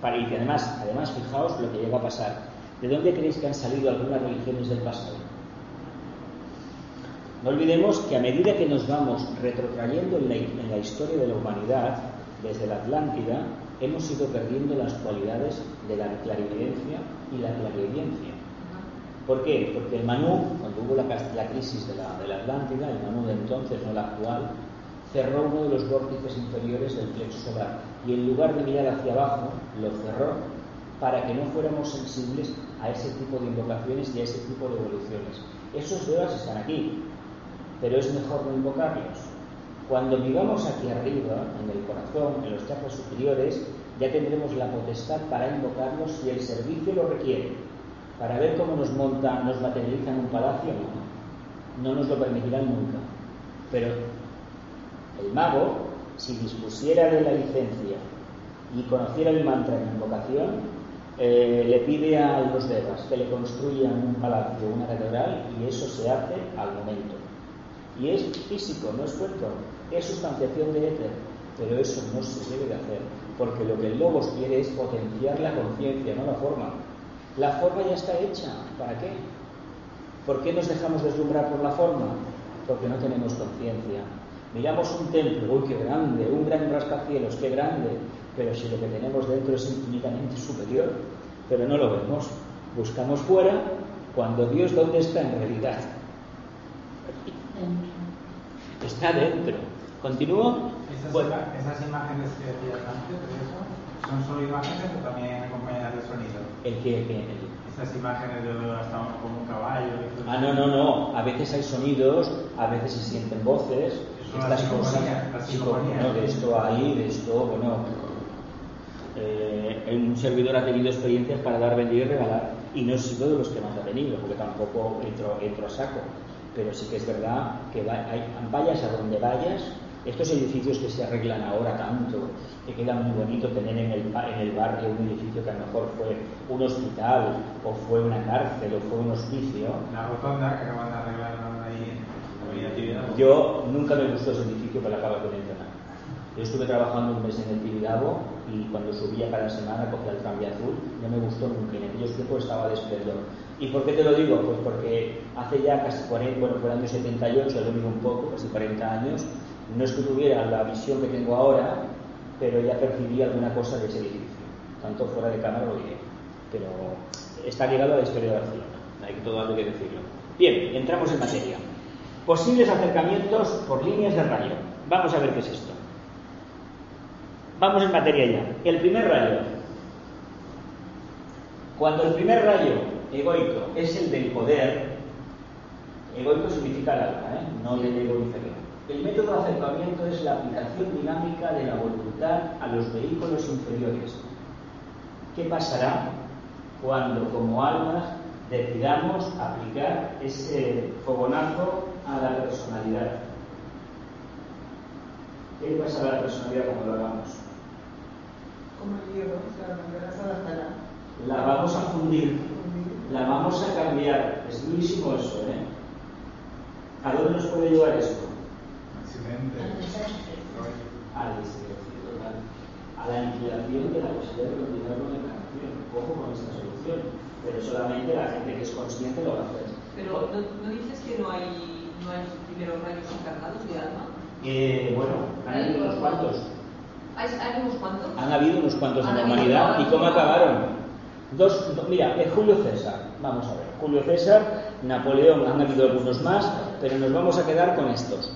Para, y además, además, fijaos lo que llega a pasar. ¿De dónde creéis que han salido algunas religiones del pasado? No olvidemos que a medida que nos vamos retrotrayendo en la, en la, historia de la humanidad, desde la Atlántida, hemos ido perdiendo las cualidades de la clarividencia y la clarividencia. ¿Por qué? Porque el Manú, cuando hubo la, la crisis de la, Atlántida, el Manú de entonces, no el actual, cerró uno de los vórtices inferiores del plexo solar y en lugar de mirar hacia abajo, lo cerró para que no fuéramos sensibles a ese tipo de invocaciones y a ese tipo de evoluciones. Esos devas están aquí, pero es mejor no invocarlos. Cuando vivamos aquí arriba, en el corazón, en los chakras superiores, ya tendremos la potestad para invocarlos si el servicio lo requiere, para ver cómo nos monta, nos materializan un palacio, no, no nos lo permitirán nunca. Pero el mago, si dispusiera de la licencia y conociera el mantra de invocación, eh, le pide a los devas que le construyan un palacio, una catedral, y eso se hace al momento. Y es físico, no es cuento, es sustanciación de éter, pero eso no se debe de hacer, porque lo que el Logos quiere es potenciar la conciencia, no la forma. La forma ya está hecha, ¿para qué? ¿Por qué nos dejamos deslumbrar por la forma? Porque no tenemos conciencia. Miramos un templo, uy, qué grande, un gran rascacielos, qué grande, pero si lo que tenemos dentro es infinitamente superior, pero no lo vemos. Buscamos fuera cuando Dios, ¿dónde está en realidad? Está dentro. ¿Continúo? Esas, Bueno. esas imágenes que decías antes, de eso, ¿son solo imágenes o también acompañadas de sonido? El el el- Esas imágenes de hasta uno como un caballo. y Ah, no, no, no. A veces hay sonidos, a veces se sienten voces. Eso, Estas las cosas. no, de esto hay, de esto, bueno. eh, un servidor ha tenido experiencias para dar, vender y regalar, y no he sido de los que más ha tenido, porque tampoco entro, entro a saco. Pero sí que es verdad que vayas a donde vayas, estos edificios que se arreglan ahora tanto, que queda muy bonito tener en el, en el barrio un edificio que a lo mejor fue un hospital, o fue una cárcel, o fue un hospicio, La rotonda que acaban de arreglar ahí la Tibidabo. Yo nunca me gustó ese edificio que lo acaba de mencionar. Yo estuve trabajando un mes en el Tibidabo y cuando subía cada semana cogía el tranvía azul, no me gustó nunca. En aquellos tiempos estaba de esplendor. ¿Y por qué te lo digo? Pues porque hace ya casi 40, bueno, fue el año 78, lo digo un poco, casi 40 años, no es que tuviera la visión que tengo ahora, pero ya percibí alguna cosa de ese edificio. Tanto fuera de cámara lo diré. Pero está ligado a la historia de Barcelona, hay que todo hay que decirlo. Bien, entramos en materia. Posibles acercamientos por líneas de rayo. Vamos a ver qué es esto. Vamos en materia ya. El primer rayo. Cuando el primer rayo egoico es el del poder, egoico significa el alma, ¿eh? no el ego inferior. El método de acercamiento es la aplicación dinámica de la voluntad a los vehículos inferiores. ¿Qué pasará cuando como almas decidamos aplicar ese fogonazo a la personalidad? ¿Qué le pasa a la personalidad cuando lo hagamos? Como el hierro, o sea, la. La vamos a fundir, la vamos a cambiar. Es durísimo eso, ¿eh? ¿A dónde nos puede llevar esto? Accidente. Al total. A la aniquilación de la posibilidad de continuar con la encarnación. Ojo con esta solución. Pero solamente la gente que es consciente lo va a hacer. Pero ¿no, no dices que no hay, no hay primeros rayos encarnados de alma? Eh, bueno, han habido unos cuantos. ¿Hay, hay unos cuantos? Han habido unos cuantos en la humanidad. ¿Y cómo acabaron? Dos, do- mira, eh, Julio César, vamos a ver. Julio César, Napoleón, han habido algunos más, pero nos vamos a quedar con estos.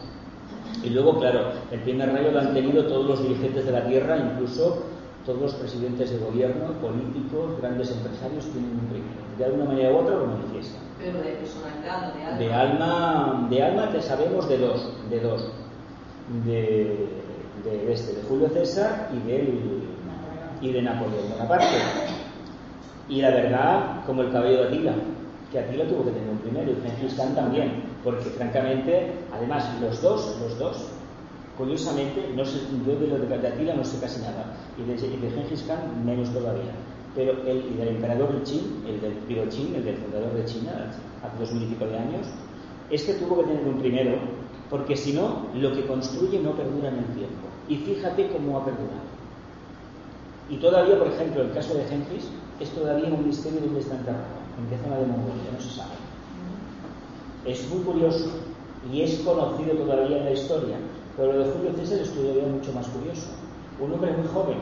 Y luego, claro, el primer rayo lo han tenido todos los dirigentes de la Tierra, incluso todos los presidentes de gobierno, políticos, grandes empresarios tienen un primero. De alguna manera u otra lo manifiestan. Pero de personalidad, de alma. De alma, de alma te sabemos de dos, de dos. De, de este, de Julio César y del y de Napoleón Bonaparte. Y la verdad, como el cabello de Atila, que Atila tuvo que tener un primero y Gengis Khan también, porque francamente, además los dos, los dos, curiosamente, no sé, yo de lo de de Atila no sé casi nada, y de, y de Gengis Khan menos todavía. Pero el y del emperador de el del Piro Qin, el del fundador de China, hace dos mil y pico de años, este tuvo que tener un primero, porque si no, lo que construye no perdura en el tiempo. Y fíjate cómo ha perdurado. Y todavía, por ejemplo, el caso de Gengis es todavía un misterio de dónde está enterrado, en qué zona de Mongolia, no se sabe. Es muy curioso y es conocido todavía en la historia, pero lo de Julio César es todavía mucho más curioso. Un hombre muy joven,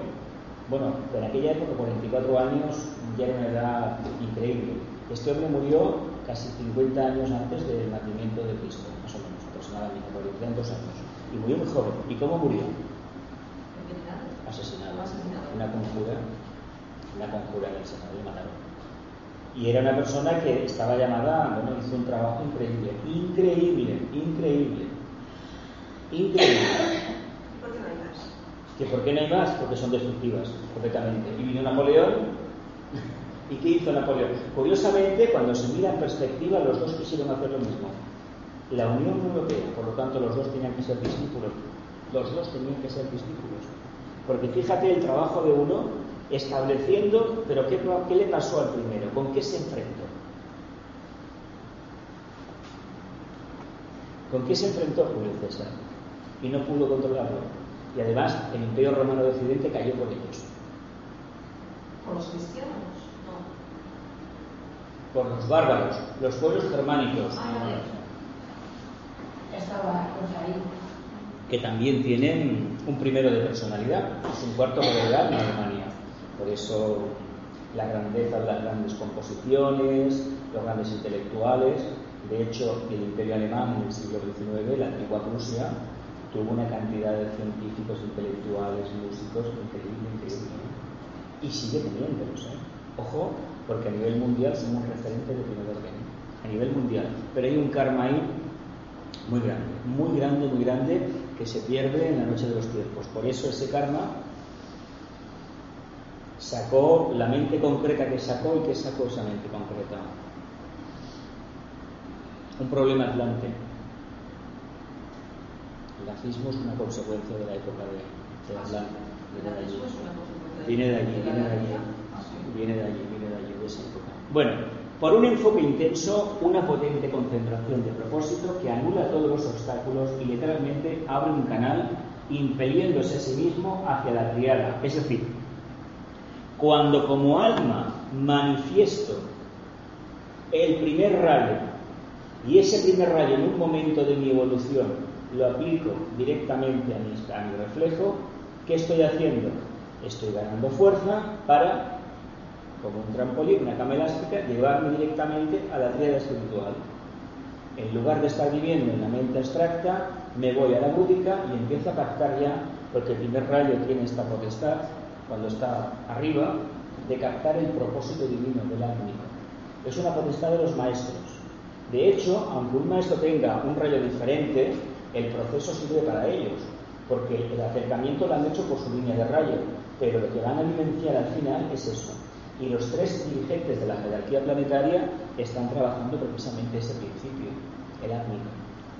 bueno, en aquella época, 44 años, ya era una edad increíble. Este hombre murió casi 50 años antes del nacimiento de Cristo, más o menos, aproximadamente, por 200 años. Y murió muy joven. ¿Y cómo murió? Asesinado. Asesinado. Una conjura. Una conjura en el Senado y mataron. Y era una persona que estaba llamada, bueno, hizo un trabajo increíble. Increíble, increíble. Increíble. ¿Por qué no hay más? ¿Que por qué no hay más? Porque son destructivas, completamente. Y vino Napoleón. ¿Y qué hizo Napoleón? Curiosamente, cuando se mira en perspectiva, los dos quisieron hacer lo mismo. La Unión Europea, por lo tanto, los dos tenían que ser discípulos. Los dos tenían que ser discípulos. Porque fíjate el trabajo de uno estableciendo, pero ¿qué, qué le pasó al primero? ¿Con qué se enfrentó? ¿Con qué se enfrentó Julio César? Y no pudo controlarlo. Y además el Imperio Romano de Occidente cayó por ellos. ¿Con los cristianos? No. Por los bárbaros, los pueblos germánicos, Ah. Estaba que también tienen un primero de personalidad, es un cuarto general en Alemania. Por eso la grandeza de las grandes composiciones, los grandes intelectuales. De hecho, el imperio alemán en el siglo XIX, la antigua Prusia, tuvo una cantidad de científicos, intelectuales, músicos increíble, increíble. Y sigue teniéndolos. ¿eh? Ojo, porque a nivel mundial somos referentes de primer orden. A nivel mundial. Pero hay un karma ahí muy grande, muy grande, muy grande, que se pierde en la noche de los tiempos. Por eso ese karma sacó la mente concreta que sacó y que sacó esa mente concreta. Un problema atlante. El nazismo es una consecuencia de la época de, de Atlante. Viene de allí. Viene de allí, viene de allí. Ah. Viene de allí, viene de allí, de esa época. Bueno, por un enfoque intenso, una potente concentración de propósito que anula todos los obstáculos y literalmente abre un canal impeliéndose a sí mismo hacia la triada. Es decir, cuando como alma manifiesto el primer rayo y ese primer rayo en un momento de mi evolución lo aplico directamente a mi, a mi reflejo, ¿qué estoy haciendo? Estoy ganando fuerza para, como un trampolín, una cama elástica, llevarme directamente a la tríada espiritual. En lugar de estar viviendo en la mente abstracta, me voy a la búdica y empiezo a captar ya, porque el primer rayo tiene esta potestad, cuando está arriba, de captar el propósito divino del átomo. Es una potestad de los maestros. De hecho, aunque un maestro tenga un rayo diferente, el proceso sirve para ellos, porque el acercamiento lo han hecho por su línea de rayo, pero lo que van a vivenciar al final es eso. Y los tres dirigentes de la jerarquía planetaria están trabajando precisamente ese principio, el átmico,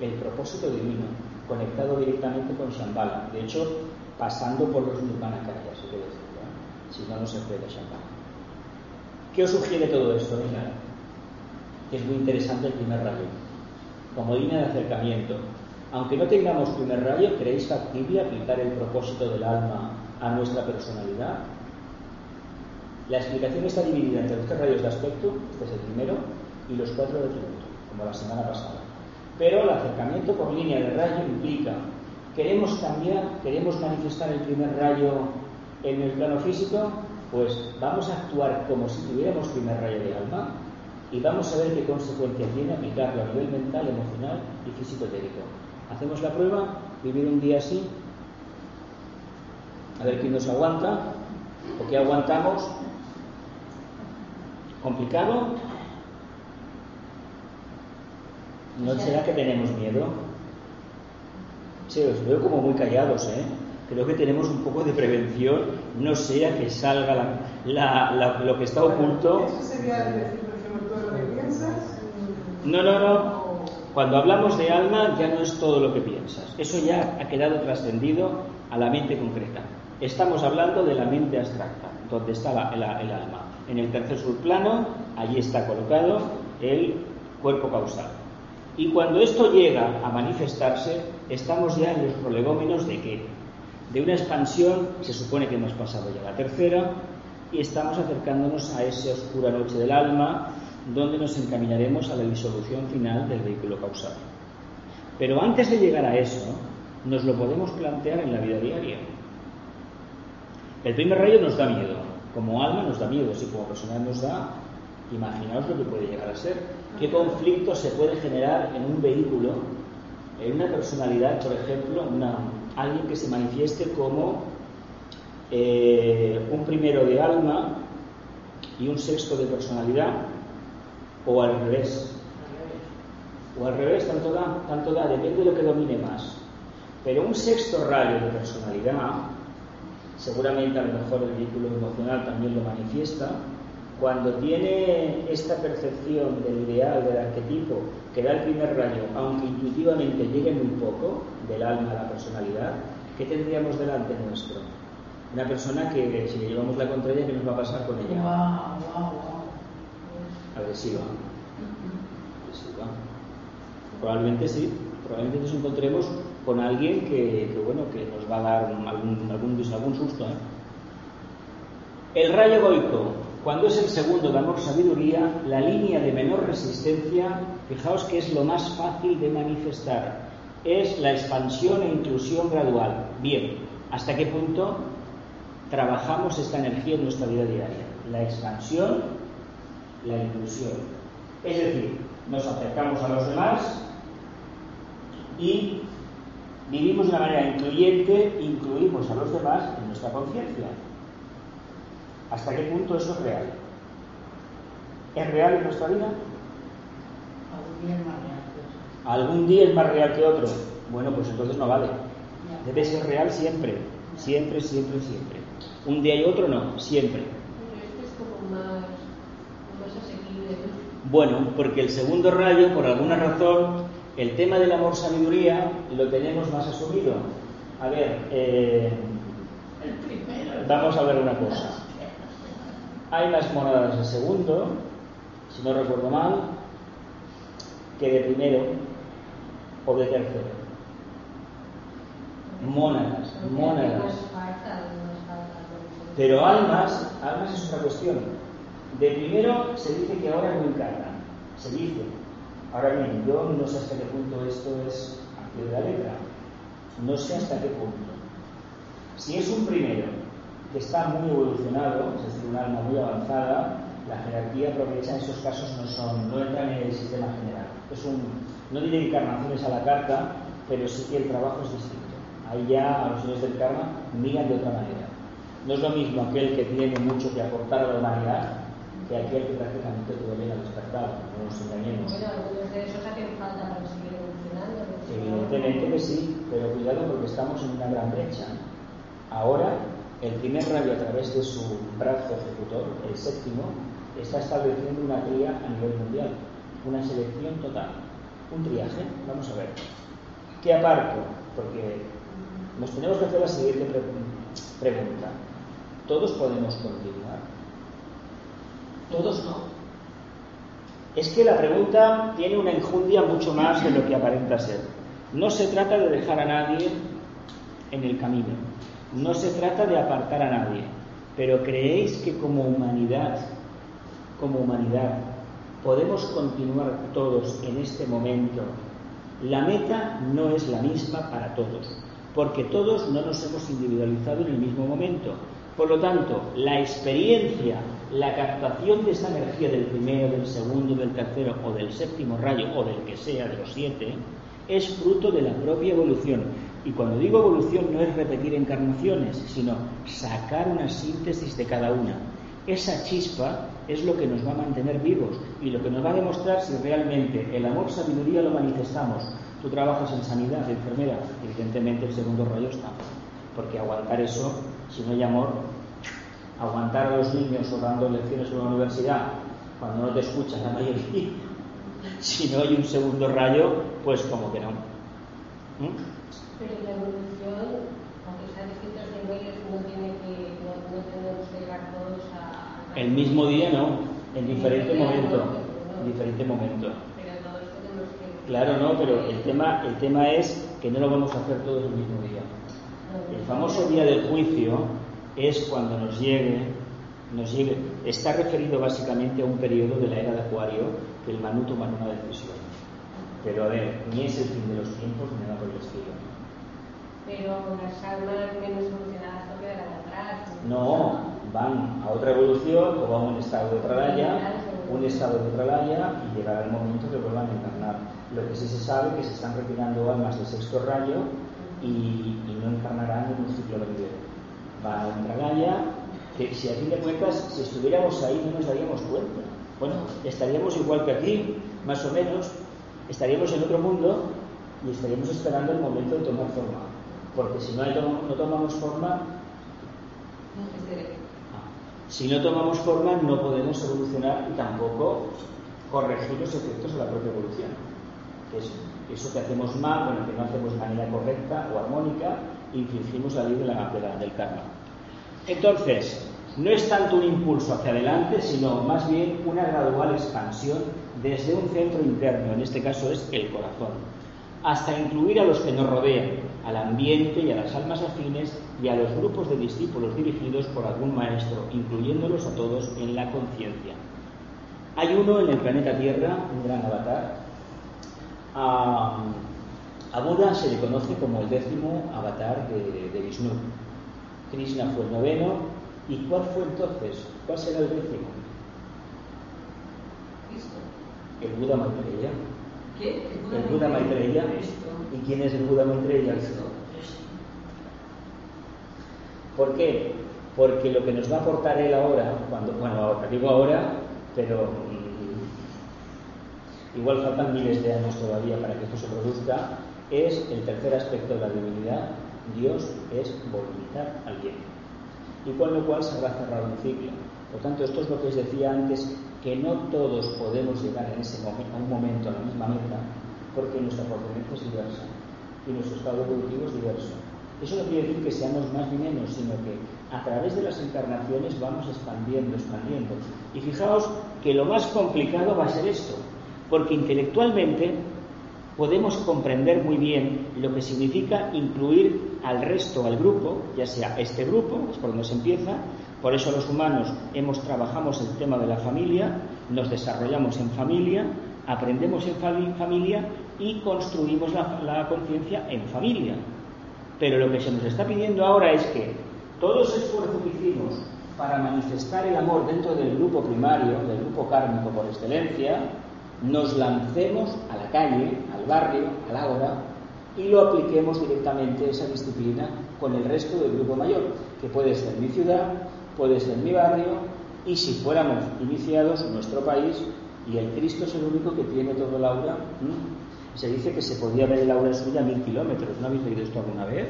el propósito divino, conectado directamente con Shambhala. De hecho, pasando por los Nirmanakayas, hay que decirlo, ¿eh? si no, no se puede Shambhala. ¿Qué os sugiere todo esto? Mira, que es muy interesante el primer rayo, como línea de acercamiento. Aunque no tengamos primer rayo, ¿creéis factible aplicar el propósito del alma a nuestra personalidad? La explicación está dividida entre los tres rayos de aspecto, este es el primero, y los cuatro de tributo, como la semana pasada. Pero el acercamiento por línea de rayo implica, ¿queremos cambiar, queremos manifestar el primer rayo en el plano físico? Pues vamos a actuar como si tuviéramos primer rayo de alma y vamos a ver qué consecuencia tiene aplicarlo a nivel mental, emocional y físico-etérico. Hacemos la prueba, vivir un día así, a ver quién nos aguanta o qué aguantamos. ¿Complicado? ¿No será que tenemos miedo? Sí, os veo como muy callados, ¿eh? Creo que tenemos un poco de prevención, no sea que salga la- la- la- lo que está oculto. Eso sería decir, por ejemplo, todo lo que piensas. No, no, no. Cuando hablamos de alma ya no es todo lo que piensas. Eso ya ha quedado trascendido a la mente concreta. Estamos hablando de la mente abstracta, donde está la- la- el alma. En el tercer subplano, allí está colocado el cuerpo causal. Y cuando esto llega a manifestarse, estamos ya en los prolegómenos de qué? De una expansión, se supone que hemos pasado ya la tercera, y estamos acercándonos a esa oscura noche del alma, donde nos encaminaremos a la disolución final del vehículo causal. Pero antes de llegar a eso, nos lo podemos plantear en la vida diaria. El primer rayo nos da miedo, como alma nos da miedo, si como persona nos da, imaginaos lo que puede llegar a ser. ¿Qué conflicto se puede generar en un vehículo en una personalidad, por ejemplo, una, alguien que se manifieste como eh, un primero de alma y un sexto de personalidad, o al revés. O al revés, tanto da, tanto da, depende de lo que domine más. Pero un sexto rayo de personalidad, seguramente a lo mejor el vínculo emocional también lo manifiesta, cuando tiene esta percepción del ideal, del arquetipo, que da el primer rayo, aunque intuitivamente llegue muy poco del alma a la personalidad, ¿qué tendríamos delante nuestro? Una persona que si le llevamos la contraria, ¿qué nos va a pasar con ella? Wow, wow, wow. Agresiva. Agresiva. Probablemente sí. Probablemente nos encontremos con alguien que, bueno que nos va a dar algún, algún, susto. ¿eh? El rayo egoico, cuando es el segundo de amor sabiduría, la línea de menor resistencia, fijaos que es lo más fácil de manifestar, es la expansión e inclusión gradual. Bien, ¿hasta qué punto trabajamos esta energía en nuestra vida diaria? La expansión, la inclusión. Es decir, nos acercamos a los demás y vivimos de una manera incluyente, incluimos a los demás en nuestra conciencia. ¿Hasta qué punto eso es real? ¿Es real en nuestra vida? Algún día es más real que otro. ¿Algún día es más real que otro? Bueno, pues entonces no vale. Debe ser real siempre, siempre, siempre, siempre. Un día y otro no, siempre. Pero este es como más, más asequible. ¿no? Bueno, porque el segundo rayo, por alguna razón, el tema del amor-sabiduría lo tenemos más asumido. A ver, eh, vamos a ver una cosa. Hay más monadas de segundo, si no recuerdo mal, que de primero o de tercero. Mónadas, mónadas. Pero almas, almas es otra cuestión. De primero se dice que ahora no encarnan, se dice. Ahora bien, yo no sé hasta qué punto esto es a pie de la letra. No sé hasta qué punto. Si es un primero que está muy evolucionado, es decir, un alma muy avanzada, la jerarquía aprovecha en esos casos no son, no entran en el sistema general. Es un, no diré encarnaciones a la carta, pero sí que el trabajo es distinto. Ahí ya a los señores del karma miran de otra manera. No es lo mismo aquel que tiene mucho que aportar a la humanidad que aquel que prácticamente todavía ha despertado. No nos engañemos. Bueno, algunos de esos hacen falta para seguir evolucionando. Evidentemente que sí, pero cuidado porque estamos en una gran brecha. Ahora, el primer rayo a través de su brazo ejecutor, el séptimo, está estableciendo una tría a nivel mundial, una selección total, un triaje. Vamos a ver. ¿Qué aparto? Porque nos tenemos que hacer la siguiente pre pregunta. ¿Todos podemos continuar? Todos no. Es que la pregunta tiene una enjundia mucho más de lo que aparenta ser. No se trata de dejar a nadie en el camino, no se trata de apartar a nadie, pero ¿creéis que como humanidad, como humanidad, podemos continuar todos en este momento? La meta no es la misma para todos, porque todos no nos hemos individualizado en el mismo momento. Por lo tanto, la experiencia, la captación de esa energía del primero, del segundo, del tercero o del séptimo rayo o del que sea de los siete, es fruto de la propia evolución. Y cuando digo evolución no es repetir encarnaciones, sino sacar una síntesis de cada una. Esa chispa es lo que nos va a mantener vivos y lo que nos va a demostrar si realmente el amor sabiduría lo manifestamos. Tú trabajas en sanidad, enfermera, evidentemente el segundo rayo está. Porque aguantar eso, si no hay amor, aguantar a los niños o dando lecciones en la universidad, cuando no te escuchan la mayoría, si no hay un segundo rayo, pues como que no. ¿Mm? Pero la evolución, aunque sean distintos niveles, no tiene que, no, no tenemos que llegar todos a... El mismo día no, en diferente momento. En diferente momento. Claro, no, pero el tema, el tema es que no lo vamos a hacer todos el mismo día. El famoso día del juicio es cuando nos llegue, nos llegue, está referido básicamente a un periodo de la era de Acuario que el Manu toma una decisión. Pero a ver, ni es el fin de los tiempos ni nada por el estilo. pero las almas menos evolucionadas no quedarán atrás. No, van a otra evolución o van a un estado de tralaya, un estado de tralaya y llegará el momento que vuelvan a encarnar. Lo que sí se sabe es que se están retirando almas del sexto rayo y, y no encarnarán en un ciclo venidero. Van a un tralaya que si a fin de cuentas, si estuviéramos ahí no nos daríamos cuenta. Bueno, estaríamos igual que aquí, más o menos, estaríamos en otro mundo y estaríamos esperando el momento de tomar forma. Porque si no, no tomamos forma, si no tomamos forma no podemos evolucionar y tampoco corregir los efectos de la propia evolución. Es eso que hacemos mal, bueno, que no hacemos de manera correcta o armónica, infringimos la ley de la, del karma. Entonces, no es tanto un impulso hacia adelante, sino más bien una gradual expansión desde un centro interno, en este caso es el corazón, hasta incluir a los que nos rodean, al ambiente y a las almas afines y a los grupos de discípulos dirigidos por algún maestro, incluyéndolos a todos en la conciencia. Hay uno en el planeta Tierra, un gran avatar. A, Buda se le conoce como el décimo avatar de, de Vishnu. Krishna fue el noveno. ¿Y cuál fue entonces? ¿Cuál será el décimo? El Buda Maitreya. ¿Qué? El Buda Maitreya. ¿Y quién es el Buda Maitreya? ¿Por qué? Porque lo que nos va a aportar él ahora, cuando, bueno, ahora, digo ahora, pero igual faltan miles de años todavía para que esto se produzca, es el tercer aspecto de la divinidad. Dios es voluntad al bien. Y con lo cual se habrá cerrado un ciclo. Por tanto, esto es lo que os decía antes, que no todos podemos llegar en ese momento, a un momento a la misma meta, porque nuestra procedencia es diversa y nuestro estado evolutivo es diverso. Eso no quiere decir que seamos más ni menos, sino que a través de las encarnaciones vamos expandiendo, expandiendo. Y fijaos que lo más complicado va a ser esto, porque intelectualmente podemos comprender muy bien lo que significa incluir al resto, al grupo, ya sea este grupo, es por donde se empieza, por eso los humanos hemos trabajamos el tema de la familia, nos desarrollamos en familia, aprendemos en familia y construimos la, conciencia en familia. Pero lo que se nos está pidiendo ahora es que todo ese esfuerzo que hicimos para manifestar el amor dentro del grupo primario, del grupo kármico por excelencia, nos lancemos a la calle, al barrio, al aula y lo apliquemos directamente esa disciplina con el resto del grupo mayor, que puede ser mi ciudad, puede ser mi barrio y si fuéramos iniciados nuestro país y el Cristo es el único que tiene todo el aura. Se dice que se podía ver el aura suya a mil kilómetros. ¿No habéis leído esto alguna vez?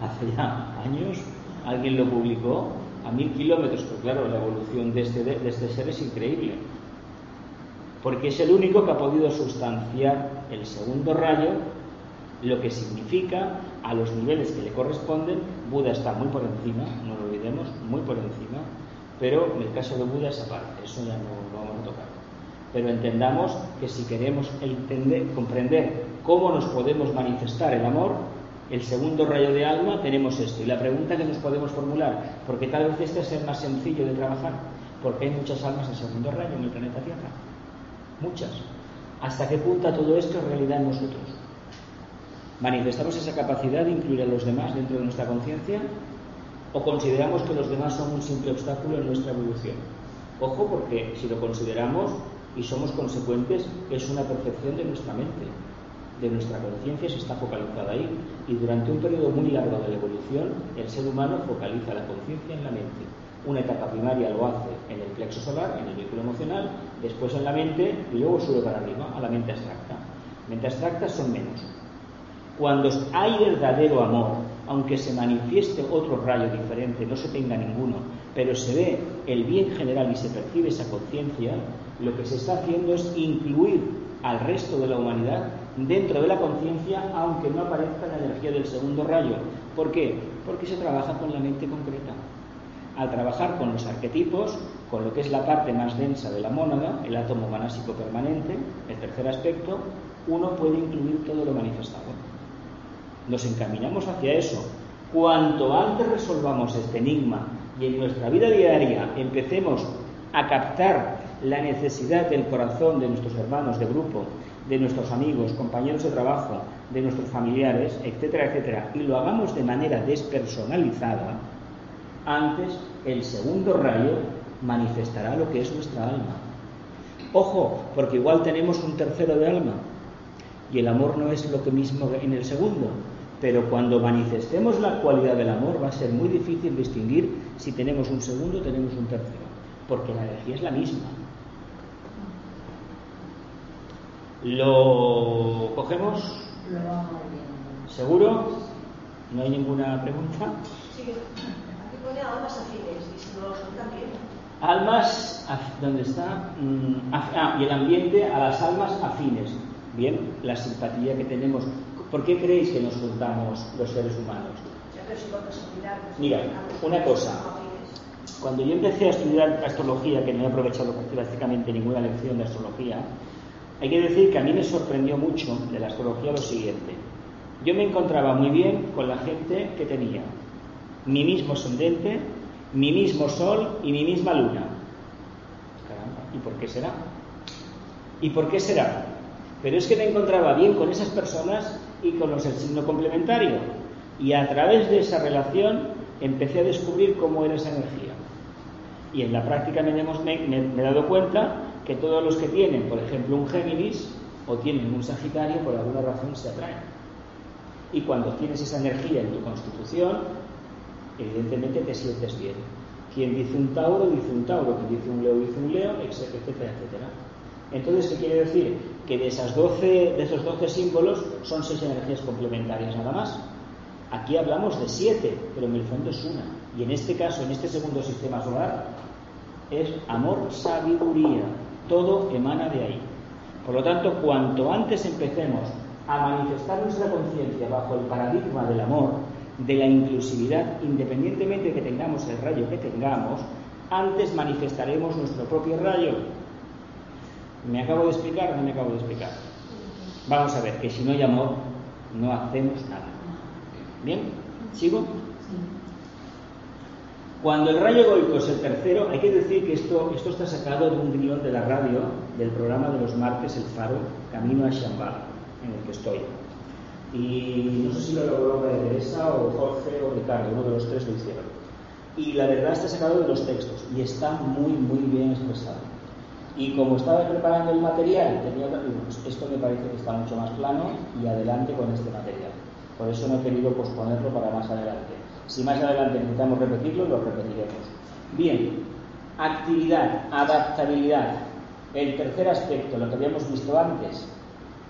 Hace ya años alguien lo publicó a mil kilómetros. Pero claro, la evolución de este, de este ser es increíble. Porque es el único que ha podido sustanciar el segundo rayo, lo que significa a los niveles que le corresponden. Buda está muy por encima, no lo olvidemos, muy por encima. Pero en el caso de Buda es aparte, eso ya no lo vamos a tocar. Pero entendamos que si queremos entender, comprender cómo nos podemos manifestar el amor, el segundo rayo de alma tenemos esto. Y la pregunta que nos podemos formular, porque tal vez este es el más sencillo de trabajar, porque hay muchas almas de segundo rayo en el planeta Tierra. Muchas. ¿Hasta qué punto todo esto es realidad en nosotros? ¿Manifestamos esa capacidad de incluir a los demás dentro de nuestra conciencia? ¿O consideramos que los demás son un simple obstáculo en nuestra evolución? Ojo, porque si lo consideramos, y somos consecuentes, es una percepción de nuestra mente, de nuestra conciencia se está focalizada ahí. Y durante un periodo muy largo de la evolución, el ser humano focaliza la conciencia en la mente. Una etapa primaria lo hace en el plexo solar, en el vehículo emocional, después en la mente y luego sube para arriba, a la mente abstracta. Mente abstracta son menos. Cuando hay verdadero amor, aunque se manifieste otro rayo diferente, no se tenga ninguno, pero se ve el bien general y se percibe esa conciencia, lo que se está haciendo es incluir al resto de la humanidad dentro de la conciencia, aunque no aparezca la energía del segundo rayo. ¿Por qué? Porque se trabaja con la mente concreta. Al trabajar con los arquetipos, con lo que es la parte más densa de la mónada, el átomo manásico permanente, el tercer aspecto, uno puede incluir todo lo manifestado. Nos encaminamos hacia eso. Cuanto antes resolvamos este enigma y en nuestra vida diaria empecemos a captar la necesidad del corazón de nuestros hermanos de grupo, de nuestros amigos, compañeros de trabajo, de nuestros familiares, etcétera, etcétera, y lo hagamos de manera despersonalizada, antes el segundo rayo manifestará lo que es nuestra alma. Ojo, porque igual tenemos un tercero de alma y el amor no es lo que mismo en el segundo, pero cuando manifestemos la cualidad del amor va a ser muy difícil distinguir si tenemos un segundo o tenemos un tercero, porque la energía es la misma. ¿Lo cogemos? Lo vamos viendo. ¿Seguro? ¿No hay ninguna pregunta? Sí, almas afines y si no lo son también. Almas, ¿dónde está? Mm, ah, y el ambiente a las almas afines. Bien, la simpatía que tenemos. ¿Por qué creéis que nos juntamos los seres humanos? Pues, Mira, una cosa. Cuando yo empecé a estudiar astrología, que no he aprovechado prácticamente ninguna lección de astrología, hay que decir que a mí me sorprendió mucho de la astrología lo siguiente. Yo me encontraba muy bien con la gente que tenía mi mismo ascendente, mi mismo sol y mi misma luna. Caramba, ¿y por qué será? ¿Y por qué será? Pero es que me encontraba bien con esas personas y con los del signo complementario. Y a través de esa relación empecé a descubrir cómo era esa energía. Y en la práctica me, me he dado cuenta que todos los que tienen, por ejemplo, un Géminis o tienen un Sagitario, por alguna razón se atraen. Y cuando tienes esa energía en tu constitución, evidentemente te sientes bien. Quien dice un Tauro, dice un Tauro. Quien dice un Leo, dice un Leo, etcétera, etcétera. Entonces, ¿qué quiere decir? Que de, esas 12, de esos 12 símbolos son seis energías complementarias nada más. Aquí hablamos de siete, pero en el fondo es una. Y en este caso, en este segundo sistema solar, es amor, sabiduría. Todo emana de ahí. Por lo tanto, cuanto antes empecemos a manifestar nuestra conciencia bajo el paradigma del amor, de la inclusividad, independientemente de que tengamos el rayo que tengamos, antes manifestaremos nuestro propio rayo. ¿Me acabo de explicar o no me acabo de explicar? Vamos a ver que si no hay amor, no hacemos nada. ¿Bien? ¿Sigo? Cuando el rayo egoico es el tercero, hay que decir que esto, esto está sacado de un guion de la radio, del programa de los martes El Faro, Camino a Shambhala, en el que estoy. Y no sé si lo logró María Teresa o Jorge o Ricardo, uno de los tres lo hicieron. Y la verdad está sacado de los textos y está muy, muy bien expresado. Y como estaba preparando el material, tenía digo, pues esto me parece que está mucho más plano y adelante con este material. Por eso no he querido posponerlo para más adelante. Si más adelante necesitamos repetirlo, lo repetiremos. Bien, actividad, adaptabilidad. El tercer aspecto, lo que habíamos visto antes,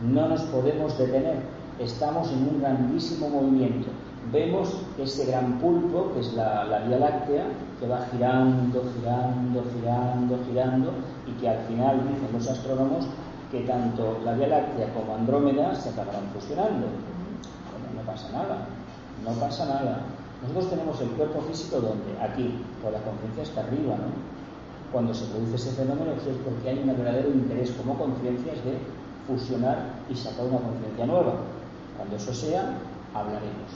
no nos podemos detener. Estamos en un grandísimo movimiento. Vemos ese gran pulpo, que es la, Vía Láctea, que va girando, girando, girando, girando, y que al final dicen los astrónomos que tanto la Vía Láctea como Andrómeda se acabarán fusionando. Bueno, no pasa nada, no pasa nada. Nosotros tenemos el cuerpo físico donde, aquí, por la conciencia está arriba, ¿no? Cuando se produce ese fenómeno eso es porque hay un verdadero interés como conciencias de fusionar y sacar una conciencia nueva. Cuando eso sea, hablaremos.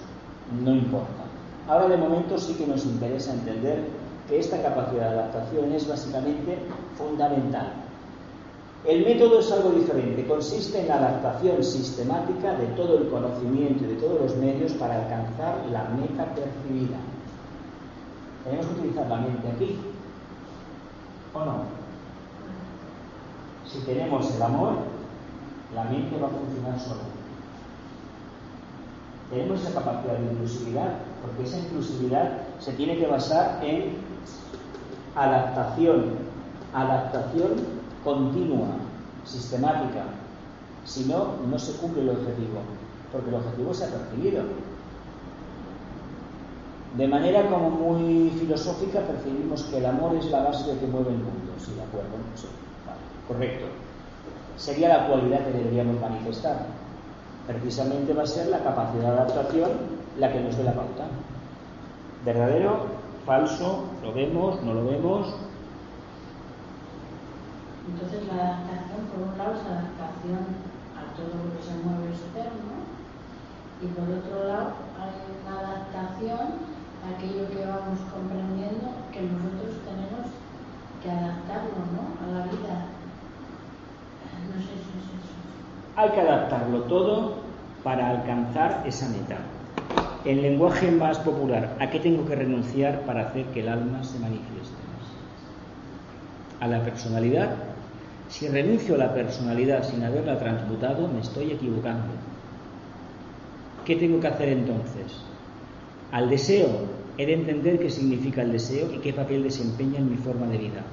No importa. Ahora de momento sí que nos interesa entender que esta capacidad de adaptación es básicamente fundamental. El método es algo diferente, consiste en la adaptación sistemática de todo el conocimiento y de todos los medios para alcanzar la meta percibida. Tenemos que utilizar la mente aquí, ¿o no? Si tenemos el amor, la mente va a funcionar sola. Tenemos esa capacidad de inclusividad, porque esa inclusividad se tiene que basar en adaptación, adaptación continua, sistemática. Si no, no se cumple el objetivo, porque el objetivo se ha percibido. De manera como muy filosófica percibimos que el amor es la base que mueve el mundo. Sí, de acuerdo. Sí, correcto. Sería la cualidad que deberíamos manifestar. Precisamente va a ser la capacidad de adaptación la que nos dé la pauta. ¿Verdadero? ¿Falso? ¿Lo vemos? ¿No lo vemos? Entonces la adaptación, por un lado, es adaptación a todo lo que se mueve externo y por otro lado hay una adaptación a aquello que vamos comprendiendo que nosotros tenemos que adaptarlo, ¿no? A la vida. No sé si. Hay que adaptarlo todo para alcanzar esa meta. En lenguaje más popular, ¿a qué tengo que renunciar para hacer que el alma se manifieste? A la personalidad. Si renuncio a la personalidad sin haberla transmutado, me estoy equivocando. ¿Qué tengo que hacer entonces? Al deseo, he de entender qué significa el deseo y qué papel desempeña en mi forma de vida.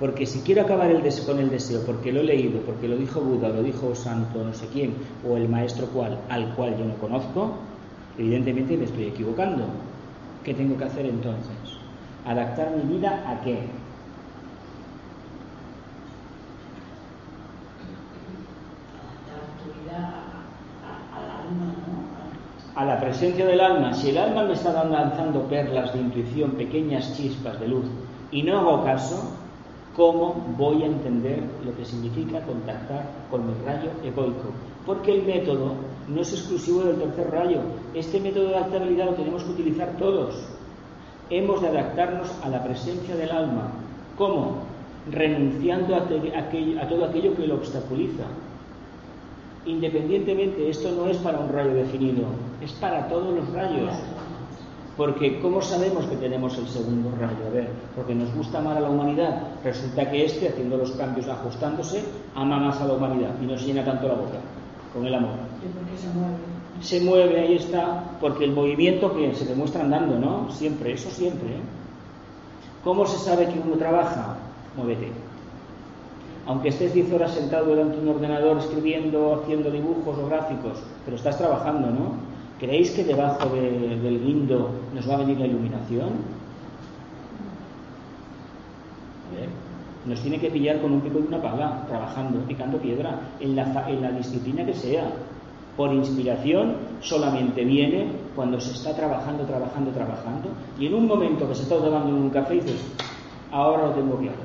Porque si quiero acabar el con el deseo, porque lo he leído, porque lo dijo Buda, lo dijo Santo no sé quién, o el maestro cual, al cual yo no conozco, evidentemente me estoy equivocando. ¿Qué tengo que hacer entonces? ¿Adaptar mi vida a qué? A la presencia del alma, si el alma me está lanzando perlas de intuición, pequeñas chispas de luz, y no hago caso, ¿cómo voy a entender lo que significa contactar con mi rayo egoico? Porque el método no es exclusivo del tercer rayo. Este método de adaptabilidad lo tenemos que utilizar todos. Hemos de adaptarnos a la presencia del alma. ¿Cómo? Renunciando a, todo aquello que lo obstaculiza. Independientemente, esto no es para un rayo definido, es para todos los rayos. Porque ¿cómo sabemos que tenemos el segundo rayo? A ver, porque nos gusta amar a la humanidad. Resulta que este, haciendo los cambios, ajustándose, ama más a la humanidad y nos llena tanto la boca con el amor. ¿Y por qué se mueve? Se mueve, ahí está, porque el movimiento que se demuestra andando, ¿no? Siempre, eso siempre. ¿eh? ¿Cómo se sabe que uno trabaja? Muévete. Aunque estés 10 horas sentado delante de un ordenador escribiendo, haciendo dibujos o gráficos, pero estás trabajando, ¿no? ¿Creéis que debajo de- del guindo nos va a venir la iluminación? Nos tiene que pillar con un pico y una pala, trabajando, picando piedra, en la, fa- en la disciplina que sea. Por inspiración solamente viene cuando se está trabajando, trabajando, trabajando, y en un momento que se está tomando un café dices, ahora lo tengo claro.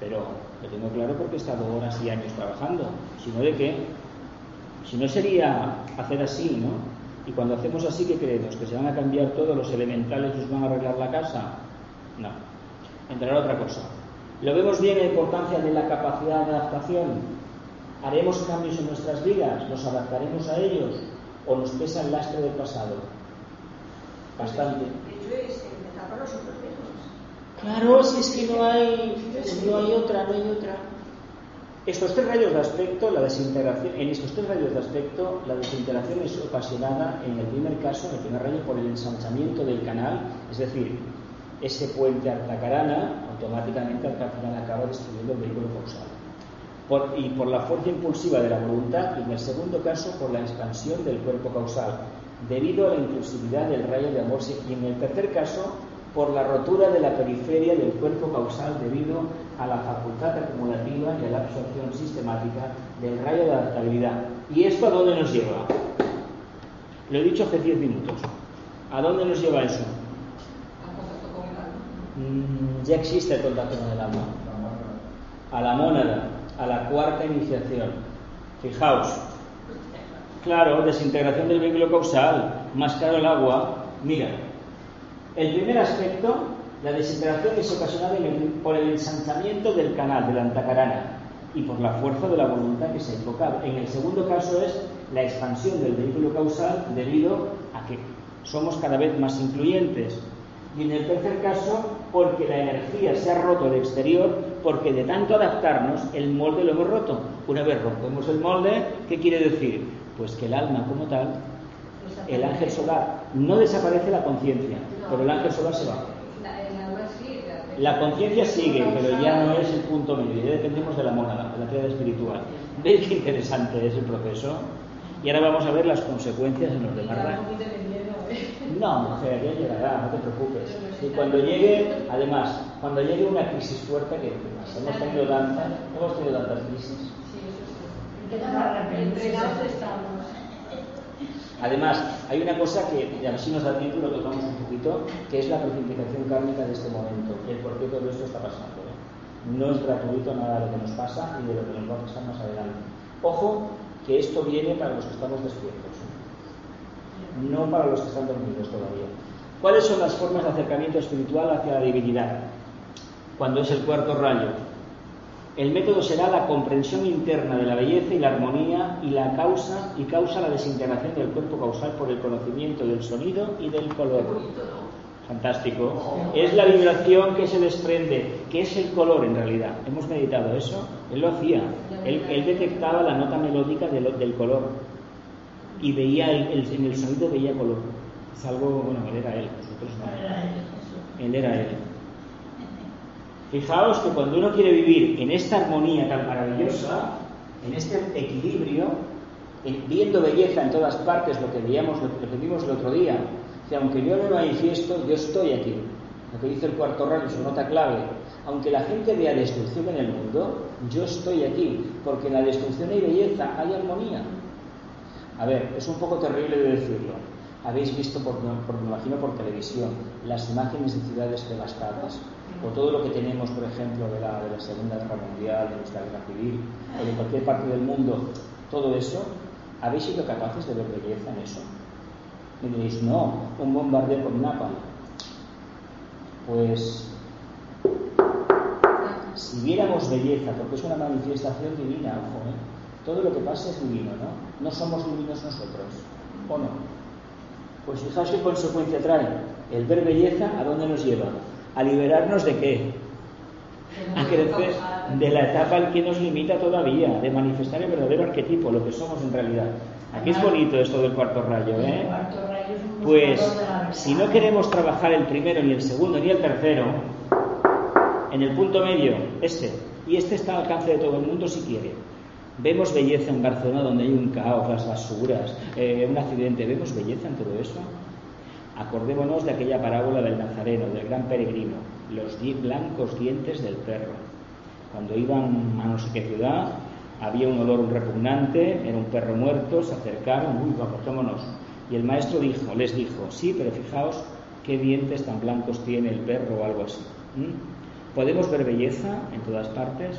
Pero lo tengo claro porque he estado horas y años trabajando. Si no, ¿de qué? Si no sería hacer así, ¿no? Y cuando hacemos así, ¿qué creemos? ¿Que se van a cambiar todos los elementales y nos van a arreglar la casa? No. Entrará otra cosa. ¿Lo vemos bien la importancia de la capacidad de adaptación? ¿Haremos cambios en nuestras vidas? ¿Nos adaptaremos a ellos? ¿O nos pesa el lastre del pasado? Bastante. Claro, si es que no hay, no hay otra, no hay otra. Estos tres rayos de aspecto, la desintegración, en estos tres rayos de aspecto, la desintegración es ocasionada en el primer caso, en el primer rayo, por el ensanchamiento del canal, es decir, ese puente Artacarana automáticamente final acaba destruyendo el vehículo causal. Por- y por la fuerza impulsiva de la voluntad, y en el segundo caso por la expansión del cuerpo causal, debido a la inclusividad del rayo de amor, y en el tercer caso por la rotura de la periferia del cuerpo causal debido a la facultad acumulativa y a la absorción sistemática del rayo de adaptabilidad. ¿Y esto a dónde nos lleva? Lo he dicho hace 10 minutos. ¿A dónde nos lleva eso? Mm, ya existe el contacto con el alma. A la mónada, a la cuarta iniciación. Fijaos. Claro, desintegración del vehículo causal, más caro el agua. Mira, el primer aspecto, la desintegración es ocasionada por el ensanchamiento del canal de la antacarana y por la fuerza de la voluntad que se invoca. En el segundo caso es la expansión del vehículo causal debido a que somos cada vez más influyentes. Y en el tercer caso, porque la energía se ha roto del exterior, porque de tanto adaptarnos, el molde lo hemos roto. Una vez rompemos el molde, ¿qué quiere decir? Pues que el alma como tal el ángel solar no desaparece la conciencia, pero el ángel solar se va. La, conciencia sigue, pero ya no es el punto medio, ya dependemos de la mónada, de la teoría espiritual. ¿Veis qué interesante es el proceso? Y ahora vamos a ver las consecuencias en los demás ¿eh? No, mujer, ya llegará, no te preocupes. Y cuando llegue, además, cuando llegue una crisis fuerte, que hemos tenido tantas, hemos tenido tantas crisis. Sí, eso sí. Empiezan a arrepentirse. Entregados estamos. Además, hay una cosa que, y a ver si nos da tiempo lo tocamos un poquito, que es la precipitación kármica de este momento, el por qué todo esto está pasando. ¿eh? No es gratuito nada de lo que nos pasa y de lo que nos va a pasar más adelante. Ojo, que esto viene para los que estamos despiertos, no para los que están dormidos todavía. ¿Cuáles son las formas de acercamiento espiritual hacia la divinidad? cuando es el cuarto rayo. El método será la comprensión interna de la belleza y la armonía y la causa y causa la desintegración del cuerpo causal por el conocimiento del sonido y del color. Fantástico. Es la vibración que se desprende, que es el color en realidad. Hemos meditado eso. Él lo hacía. Él, él detectaba la nota melódica del, del color y veía el, el- en el sonido veía color. Es algo, bueno, él era él, nosotros no. Él era él. Fijaos que cuando uno quiere vivir en esta armonía tan maravillosa, en este equilibrio, en- viendo belleza en todas partes, lo que veíamos, lo que vimos el otro día, que aunque yo no manifiesto, yo estoy aquí. Lo que dice el cuarto rayo, su nota clave. Aunque la gente vea destrucción en el mundo, yo estoy aquí, porque en la destrucción hay belleza, hay armonía. A ver, es un poco terrible de decirlo. Habéis visto, por, por- me imagino por televisión, las imágenes de ciudades devastadas, o todo lo que tenemos, por ejemplo, de la, de la Segunda Guerra Mundial, de nuestra guerra civil, o de cualquier parte del mundo, todo eso, ¿habéis sido capaces de ver belleza en eso? Me diréis, no, un bombardeo con napalm. Pues, si viéramos belleza, porque es una manifestación divina, ojo, ¿eh? todo lo que pasa es divino, ¿no? No somos divinos nosotros, ¿o no? Pues fijaos qué consecuencia trae. El ver belleza, ¿a dónde nos lleva? ¿A liberarnos de qué? A crecer de la etapa al que nos limita todavía, de manifestar el verdadero arquetipo, lo que somos en realidad. Aquí es bonito esto del cuarto rayo, ¿eh? Pues si no queremos trabajar el primero, ni el segundo, ni el tercero, en el punto medio, este, y este está al alcance de todo el mundo si quiere. Vemos belleza en Barcelona donde hay un caos, las basuras, eh, un accidente, vemos belleza en todo eso. Acordémonos de aquella parábola del Nazareno, del gran peregrino, los di- blancos dientes del perro. Cuando iban a no sé qué ciudad, había un olor repugnante, era un perro muerto, se acercaron, uy, apartémonos. Y el maestro dijo, les dijo, sí, pero fijaos qué dientes tan blancos tiene el perro o algo así. ¿Mm? ¿Podemos ver belleza en todas partes?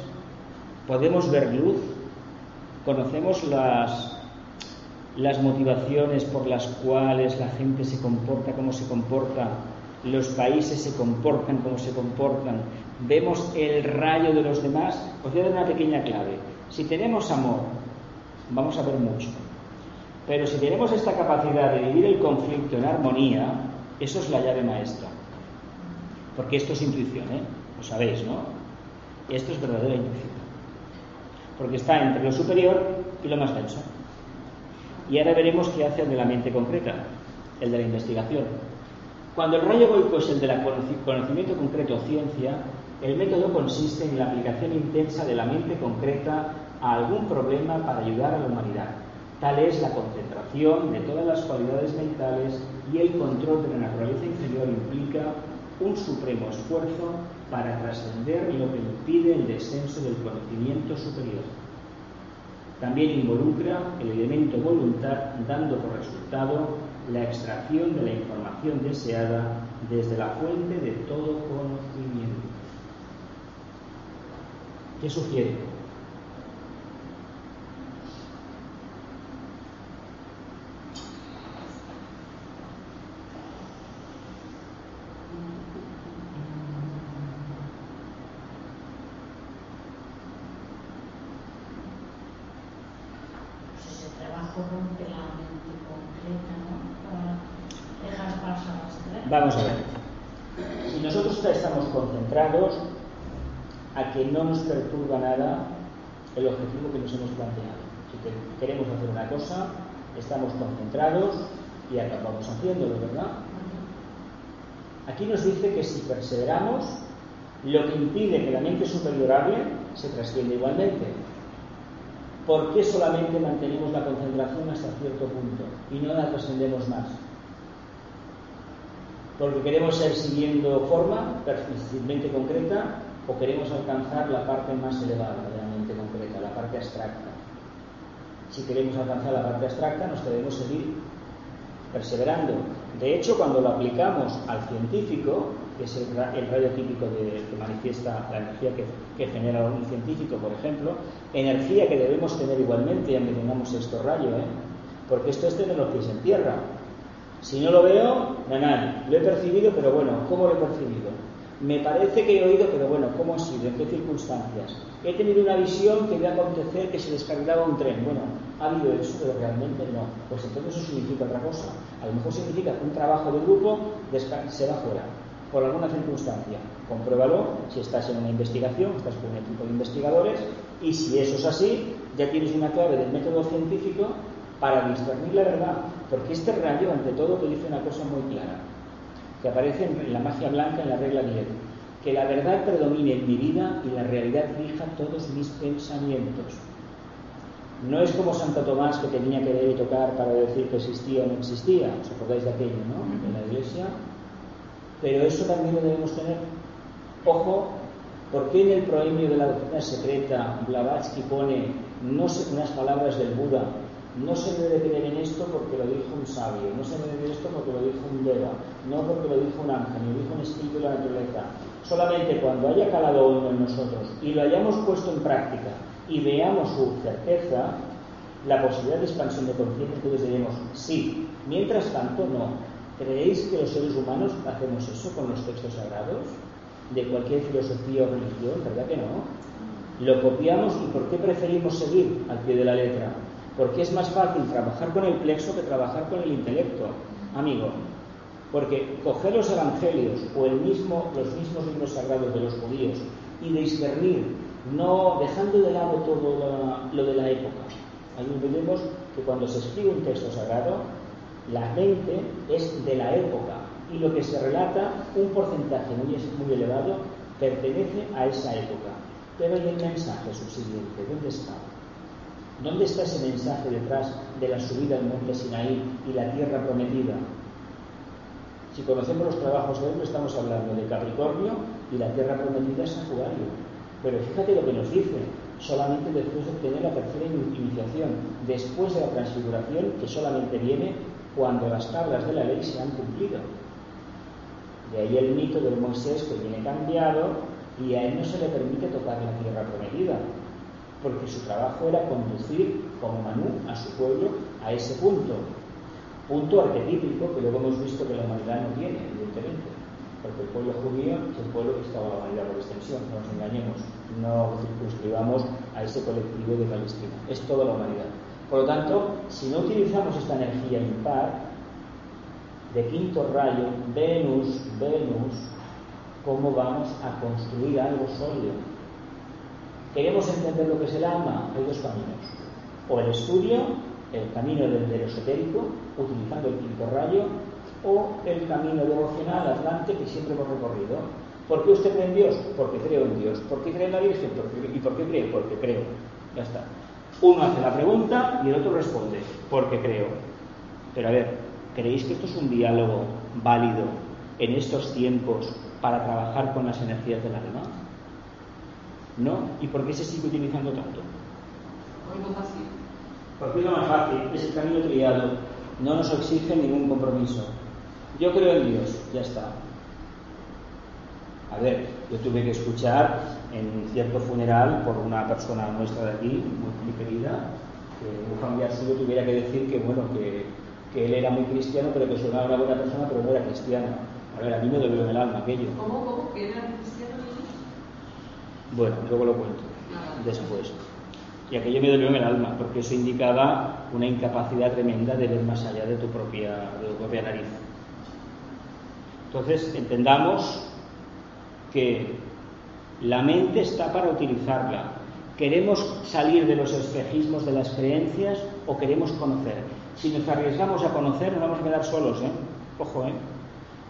¿Podemos ver luz? ¿Conocemos las, las motivaciones por las cuales la gente se comporta como se comporta, los países se comportan como se comportan, vemos el rayo de los demás. Os voy a dar una pequeña clave. Si tenemos amor, vamos a ver mucho. Pero si tenemos esta capacidad de vivir el conflicto en armonía, eso es la llave maestra. Porque esto es intuición, ¿eh? Lo sabéis, ¿no? Esto es verdadera intuición. Porque está entre lo superior y lo más denso. Y ahora veremos qué hace el de la mente concreta, el de la investigación. Cuando el rayo goico es el de la conoci- conocimiento concreto ciencia, el método consiste en la aplicación intensa de la mente concreta a algún problema para ayudar a la humanidad. Tal es la concentración de todas las cualidades mentales y el control de la naturaleza inferior implica un supremo esfuerzo para trascender lo que impide el descenso del conocimiento superior. También involucra el elemento voluntad, dando por resultado la extracción de la información deseada desde la fuente de todo conocimiento. ¿Qué sugiere? Pues ese trabajo rompe la mente concreta, ¿no? Para dejar pasar las tres. Vamos a ver. Si nosotros estamos concentrados a que no nos perturba nada el objetivo que nos hemos planteado. Si que- queremos hacer una cosa, estamos concentrados y acabamos haciéndolo, ¿verdad? Aquí nos dice que si perseveramos, lo que impide que la mente superior hable se trasciende igualmente. ¿Por qué solamente mantenemos la concentración hasta cierto punto y no la trascendemos más? Porque queremos ser siguiendo forma, mente concreta, o queremos alcanzar la parte más elevada de la mente concreta, la parte abstracta. Si queremos alcanzar la parte abstracta, nos debemos seguir perseverando. De hecho, cuando lo aplicamos al científico, que es el, el rayo típico de- que manifiesta la energía que, genera un científico, por ejemplo, energía que debemos tener igualmente, aunque tengamos esto rayo, ¿eh? porque esto es tener los pies en tierra. Si no lo veo, nanay, lo he percibido, pero bueno, ¿cómo lo he percibido? Me parece que he oído, pero bueno, ¿cómo ha sido? ¿En qué circunstancias? He tenido una visión que iba a acontecer que se descarrilaba un tren. Bueno, ¿ha habido eso? Pero realmente no. Pues entonces eso significa otra cosa. A lo mejor significa que un trabajo de grupo se va fuera, por alguna circunstancia. Compruébalo si estás en una investigación, estás con un equipo de investigadores, y si eso es así, ya tienes una clave del método científico para discernir la verdad. Porque este rayo, ante todo, te dice una cosa muy clara que aparece en la magia blanca en la regla 10. Que la verdad predomine en mi vida y la realidad rija todos mis pensamientos. No es como Santo Tomás que tenía que ver y tocar para decir que existía o no existía. ¿Os acordáis de aquello, no? En la iglesia. Pero eso también lo debemos tener. Ojo, ¿por qué en el proemio de la doctrina secreta Blavatsky pone no unas palabras del Buda no se debe creer en esto porque lo dijo un sabio, no se debe creer esto porque lo dijo un deva, no porque lo dijo un ángel, ni lo dijo un espíritu de la naturaleza. Solamente cuando haya calado uno en nosotros y lo hayamos puesto en práctica y veamos su certeza, la posibilidad de expansión de conciencia, entonces diremos sí. Mientras tanto, no. ¿Creéis que los seres humanos hacemos eso con los textos sagrados? De cualquier filosofía o religión, ¿verdad que no? Lo copiamos y ¿por qué preferimos seguir al pie de la letra? Porque es más fácil trabajar con el plexo que trabajar con el intelecto, amigo. Porque coger los evangelios o el mismo, los mismos libros sagrados de los judíos y discernir, no dejando de lado todo lo de la época. Un vemos que cuando se escribe un texto sagrado, la mente es de la época y lo que se relata, un porcentaje muy, elevado, pertenece a esa época. Pero hay el mensaje subsiguiente, ¿dónde está? ¿Dónde está ese mensaje detrás de la subida al monte Sinaí y la tierra prometida? Si conocemos los trabajos de él, estamos hablando de Capricornio y la tierra prometida es Acuario. Pero fíjate lo que nos dice, solamente después de obtener la tercera iniciación, después de la transfiguración que solamente viene cuando las tablas de la ley se han cumplido. De ahí el mito del Moisés que viene cambiado y a él no se le permite tocar la tierra prometida, porque su trabajo era conducir como Manú a su pueblo a ese punto. Punto arquetípico que luego hemos visto que la humanidad no tiene, evidentemente. Porque el pueblo judío es el pueblo que estaba la humanidad por extensión, no nos engañemos, no circunscribamos a ese colectivo de Palestina, es toda la humanidad. Por lo tanto, si no utilizamos esta energía impar de quinto rayo, Venus, Venus, ¿cómo vamos a construir algo sólido? Queremos entender lo que es el alma, hay dos caminos. O el estudio, el camino del, esotérico, utilizando el quinto rayo, o el camino devocional atlante que siempre hemos recorrido. ¿Por qué usted cree en Dios? Porque creo en Dios. ¿Por qué cree en la Virgen? ¿Y por qué cree? Porque creo. Ya está. Uno hace la pregunta y el otro responde, porque creo. Pero a ver, ¿creéis que esto es un diálogo válido en estos tiempos para trabajar con las energías del alma? ¿No? ¿Y por qué se sigue utilizando tanto? Porque es lo más fácil, es el camino triado, no nos exige ningún compromiso. Yo creo en Dios, ya está. A ver, yo tuve que escuchar en cierto funeral por una persona nuestra de aquí, muy, querida, que un familiar suyo tuviera que decir que, bueno, que, que él era muy cristiano, pero que sonaba una buena persona, pero no era cristiano. A ver, a mí me dolió en el alma aquello. ¿Cómo, cómo? ¿Que era cristiano? Bueno, luego lo cuento después. Y aquello me dolió en el alma, porque eso indicaba una incapacidad tremenda de ver más allá de tu propia, nariz. Entonces, entendamos que la mente está para utilizarla. ¿Queremos salir de los espejismos de las creencias o queremos conocer? Si nos arriesgamos a conocer, nos vamos a quedar solos, ¿eh? Ojo, ¿eh?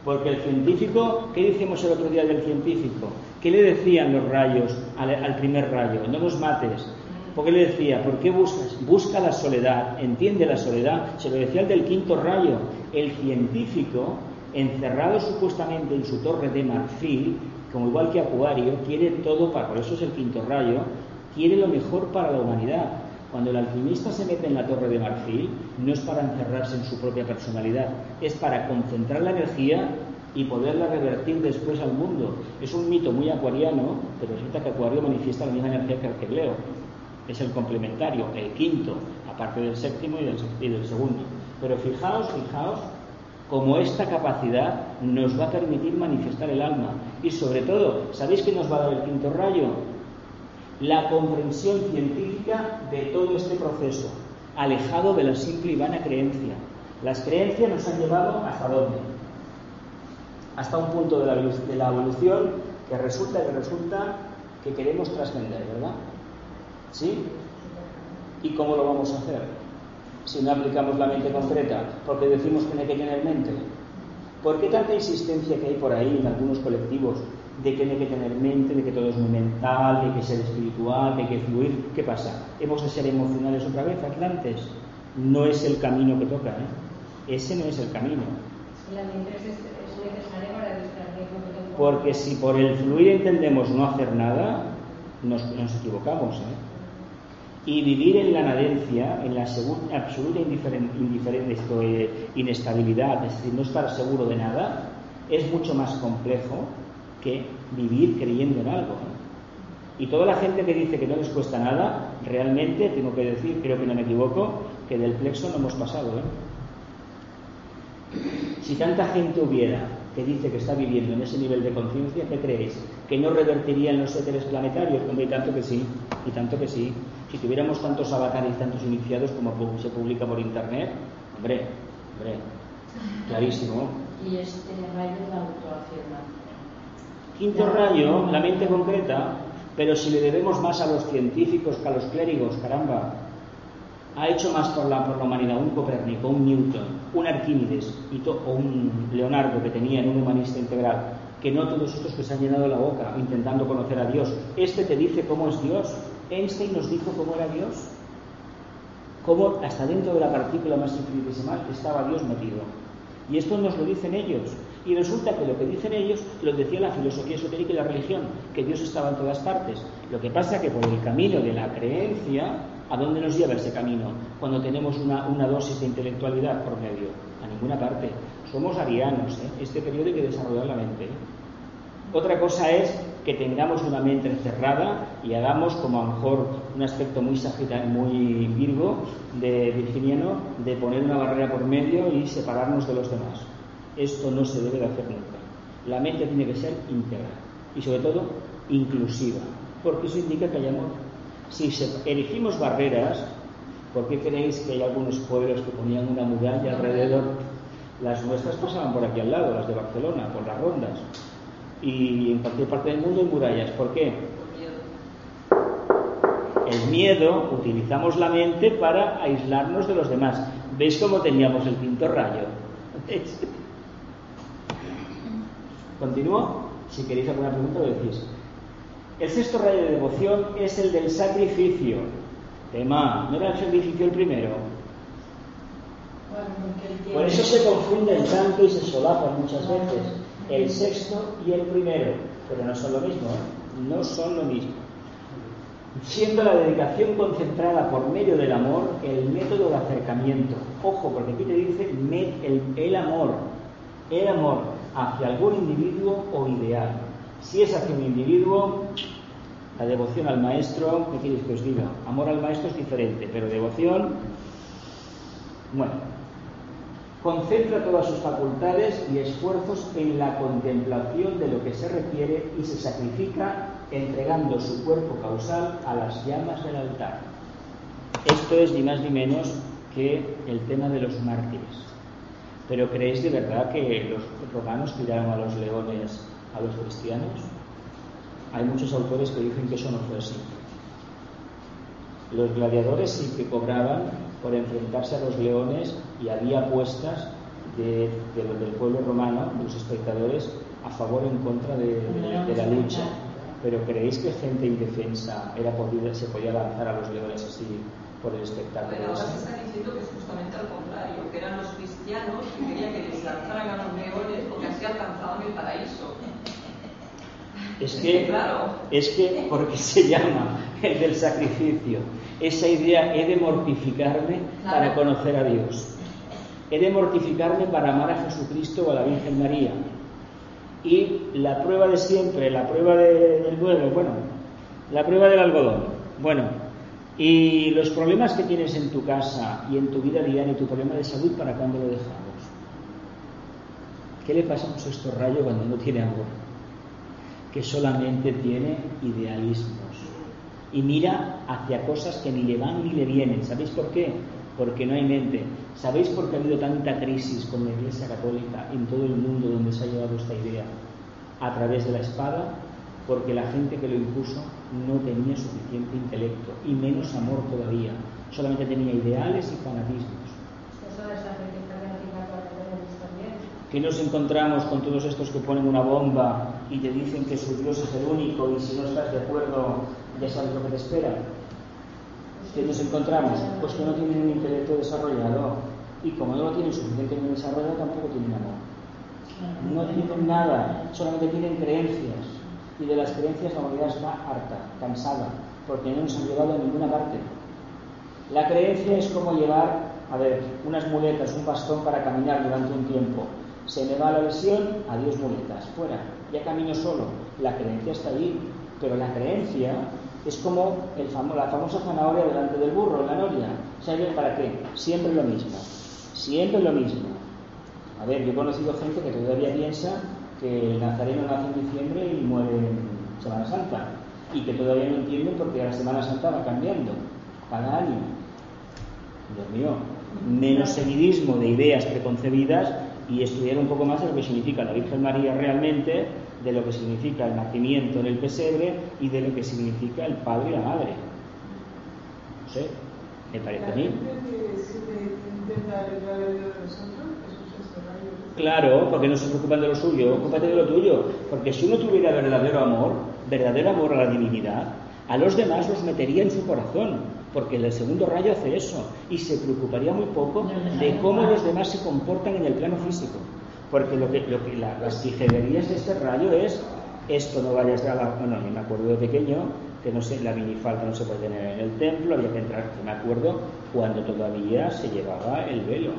Porque el científico, ¿qué decimos el otro día del científico? ¿Qué le decían los rayos al, primer rayo? No los mates. ¿Por qué le decía? ¿Por qué buscas? Busca la soledad, entiende la soledad. Se lo decía el del quinto rayo. El científico, encerrado supuestamente en su torre de marfil, como igual que Acuario, quiere todo para, por eso es el quinto rayo, quiere lo mejor para la humanidad. Cuando el alquimista se mete en la torre de marfil, no es para encerrarse en su propia personalidad, es para concentrar la energía y poderla revertir después al mundo. Es un mito muy acuariano, pero resulta que Acuario manifiesta la misma energía que Arquegleo. Es el complementario, el quinto, aparte del séptimo y del, y del segundo. Pero fijaos, fijaos como esta capacidad nos va a permitir manifestar el alma. Y sobre todo, ¿sabéis qué nos va a dar el quinto rayo? La comprensión científica de todo este proceso, alejado de la simple y vana creencia. Las creencias nos han llevado hasta dónde? Hasta un punto de la, de evolución que resulta que resulta que queremos trascender, ¿verdad? ¿Sí? ¿Y cómo lo vamos a hacer? Si no aplicamos la mente concreta, porque decimos que no hay que tener mente. ¿Por qué tanta insistencia que hay por ahí en algunos colectivos de que no hay que tener mente, de que todo es muy mental, de que hay que ser espiritual, de que hay que fluir? ¿Qué pasa? ¿Hemos de ser emocionales otra vez, atlantes? No es el camino que toca, ¿eh? Ese no es el camino. La mente es, es necesaria para distraer Porque si por el fluir entendemos no hacer nada, nos, nos equivocamos, ¿eh? y vivir en la nadencia, en la absoluta indiferencia, inestabilidad, es decir, no estar seguro de nada, es mucho más complejo que vivir creyendo en algo. Y toda la gente que dice que no les cuesta nada, realmente tengo que decir, creo que no me equivoco, que del plexo no hemos pasado. ¿eh? Si tanta gente hubiera que dice que está viviendo en ese nivel de conciencia, ¿qué creéis? ¿Que no revertiría en los éteres planetarios? Hombre, y tanto que sí, y tanto que sí. Si tuviéramos tantos avatares, tantos iniciados como se publica por internet, hombre, hombre, clarísimo. Y este rayo de autoafirmación. Quinto rayo, la mente concreta, pero si le debemos más a los científicos que a los clérigos, caramba, ha hecho más por la, humanidad un Copérnico, un Newton, un Arquímedes o un Leonardo que tenía en un humanista integral, que no todos estos que se han llenado la boca intentando conocer a Dios. Este te dice cómo es Dios. Einstein nos dijo cómo era Dios. Cómo hasta dentro de la partícula más infinitesimal estaba Dios metido. Y esto nos lo dicen ellos. Y resulta que lo que dicen ellos lo decía la filosofía esotérica y la religión, que Dios estaba en todas partes. Lo que pasa que por el camino de la creencia, ¿a dónde nos lleva ese camino? Cuando tenemos una, dosis de intelectualidad por medio. A ninguna parte. Somos arianos. ¿eh? Este periodo hay que desarrollar la mente. Otra cosa es que tengamos una mente encerrada y hagamos como a lo mejor un aspecto muy sagitario, muy virgo de virginiano, de poner una barrera por medio y separarnos de los demás. Esto no se debe de hacer nunca. La mente tiene que ser íntegra y sobre todo inclusiva, porque eso indica que hay amor. Si erigimos barreras, ¿por qué creéis que hay algunos pueblos que ponían una muralla alrededor? Las nuestras pasaban por aquí al lado, las de Barcelona, por las rondas y en cualquier parte del mundo hay murallas. ¿Por qué? El miedo, utilizamos la mente para aislarnos de los demás. ¿Veis cómo teníamos el quinto rayo? ¿Continúo? Si queréis alguna pregunta, lo decís. El sexto rayo de devoción es el del sacrificio. Tema, ¿no era el sacrificio el primero? Por eso se confunden tanto y se solapan muchas veces el sexto y el primero, pero no son lo mismo, ¿eh? no son lo mismo. Siendo la dedicación concentrada por medio del amor el método de acercamiento. Ojo, porque aquí te dice el, el amor, el amor hacia algún individuo o ideal. Si es hacia un individuo, la devoción al maestro, ¿qué quieres que os diga? Amor al maestro es diferente, pero devoción, bueno, concentra todas sus facultades y esfuerzos en la contemplación de lo que se requiere y se sacrifica entregando su cuerpo causal a las llamas del altar. Esto es ni más ni menos que el tema de los mártires. Pero ¿creéis de verdad que los romanos tiraron a los leones a los cristianos? Hay muchos autores que dicen que eso no fue así. Los gladiadores sí que cobraban por enfrentarse a los leones y había apuestas de, del pueblo romano, de los espectadores, a favor o en contra de, la lucha. Pero ¿creéis que gente indefensa era se podía lanzar a los leones así por el espectáculo? Pero ahora se está diciendo que es justamente al contrario, que eran los cristianos que querían que les lanzaran a los leones porque así alcanzaban el paraíso. Es que, claro. es que, porque se llama el del sacrificio, esa idea, he de mortificarme para conocer a Dios. He de mortificarme para amar a Jesucristo o a la Virgen María. Y la prueba de siempre, la prueba del duelo, bueno, la prueba del algodón. Bueno, y los problemas que tienes en tu casa y en tu vida diaria y tu problema de salud, ¿para cuándo lo dejamos? ¿Qué le pasa a un sexto rayo cuando no tiene amor? Que solamente tiene idealismos y mira hacia cosas que ni le van ni le vienen. ¿Sabéis por qué? Porque no hay mente. ¿Sabéis por qué ha habido tanta crisis con la Iglesia Católica en todo el mundo donde se ha llevado esta idea? A través de la espada, porque la gente que lo impuso no tenía suficiente intelecto y menos amor todavía. Solamente tenía ideales y fanatismos. Que nos encontramos con todos estos que ponen una bomba y te dicen que su Dios es el único y si no estás de acuerdo ya sabes lo que te espera. ¿Qué nos encontramos? Pues que no tienen un intelecto desarrollado y como no lo tienen suficientemente desarrollado tampoco tienen amor. No tienen nada, solamente tienen creencias y de las creencias la humanidad está harta, cansada, porque no nos han llevado a ninguna parte. La creencia es como llevar, a ver, unas muletas, un bastón para caminar durante un tiempo. Se me va la lesión, adiós muletas, fuera, ya camino solo. La creencia está allí, pero la creencia es como la famosa zanahoria delante del burro, la noria. ¿Saben para qué? Siempre lo mismo. Siempre lo mismo. A ver, yo he conocido gente que todavía piensa que el nazareno nace en diciembre y muere en Semana Santa. Y que todavía no entienden porque la Semana Santa va cambiando cada año. Dios mío, menos seguidismo de ideas preconcebidas y estudiar un poco más de lo que significa la Virgen María realmente de lo que significa el nacimiento en el pesebre y de lo que significa el padre y la madre. No sé, me parece a mí. Claro, porque no se preocupan de lo suyo, ocúpate de lo tuyo. Porque si uno tuviera verdadero amor, verdadero amor a la divinidad, a los demás los metería en su corazón, porque el segundo rayo hace eso, y se preocuparía muy poco de cómo los demás se comportan en el plano físico. Porque lo que, lo que las tijererías de este rayo es esto no vayas a la... Bueno, yo me acuerdo de pequeño que no sé, la minifalda no se puede tener en el templo, había que entrar, me acuerdo, cuando todavía se llevaba el velo.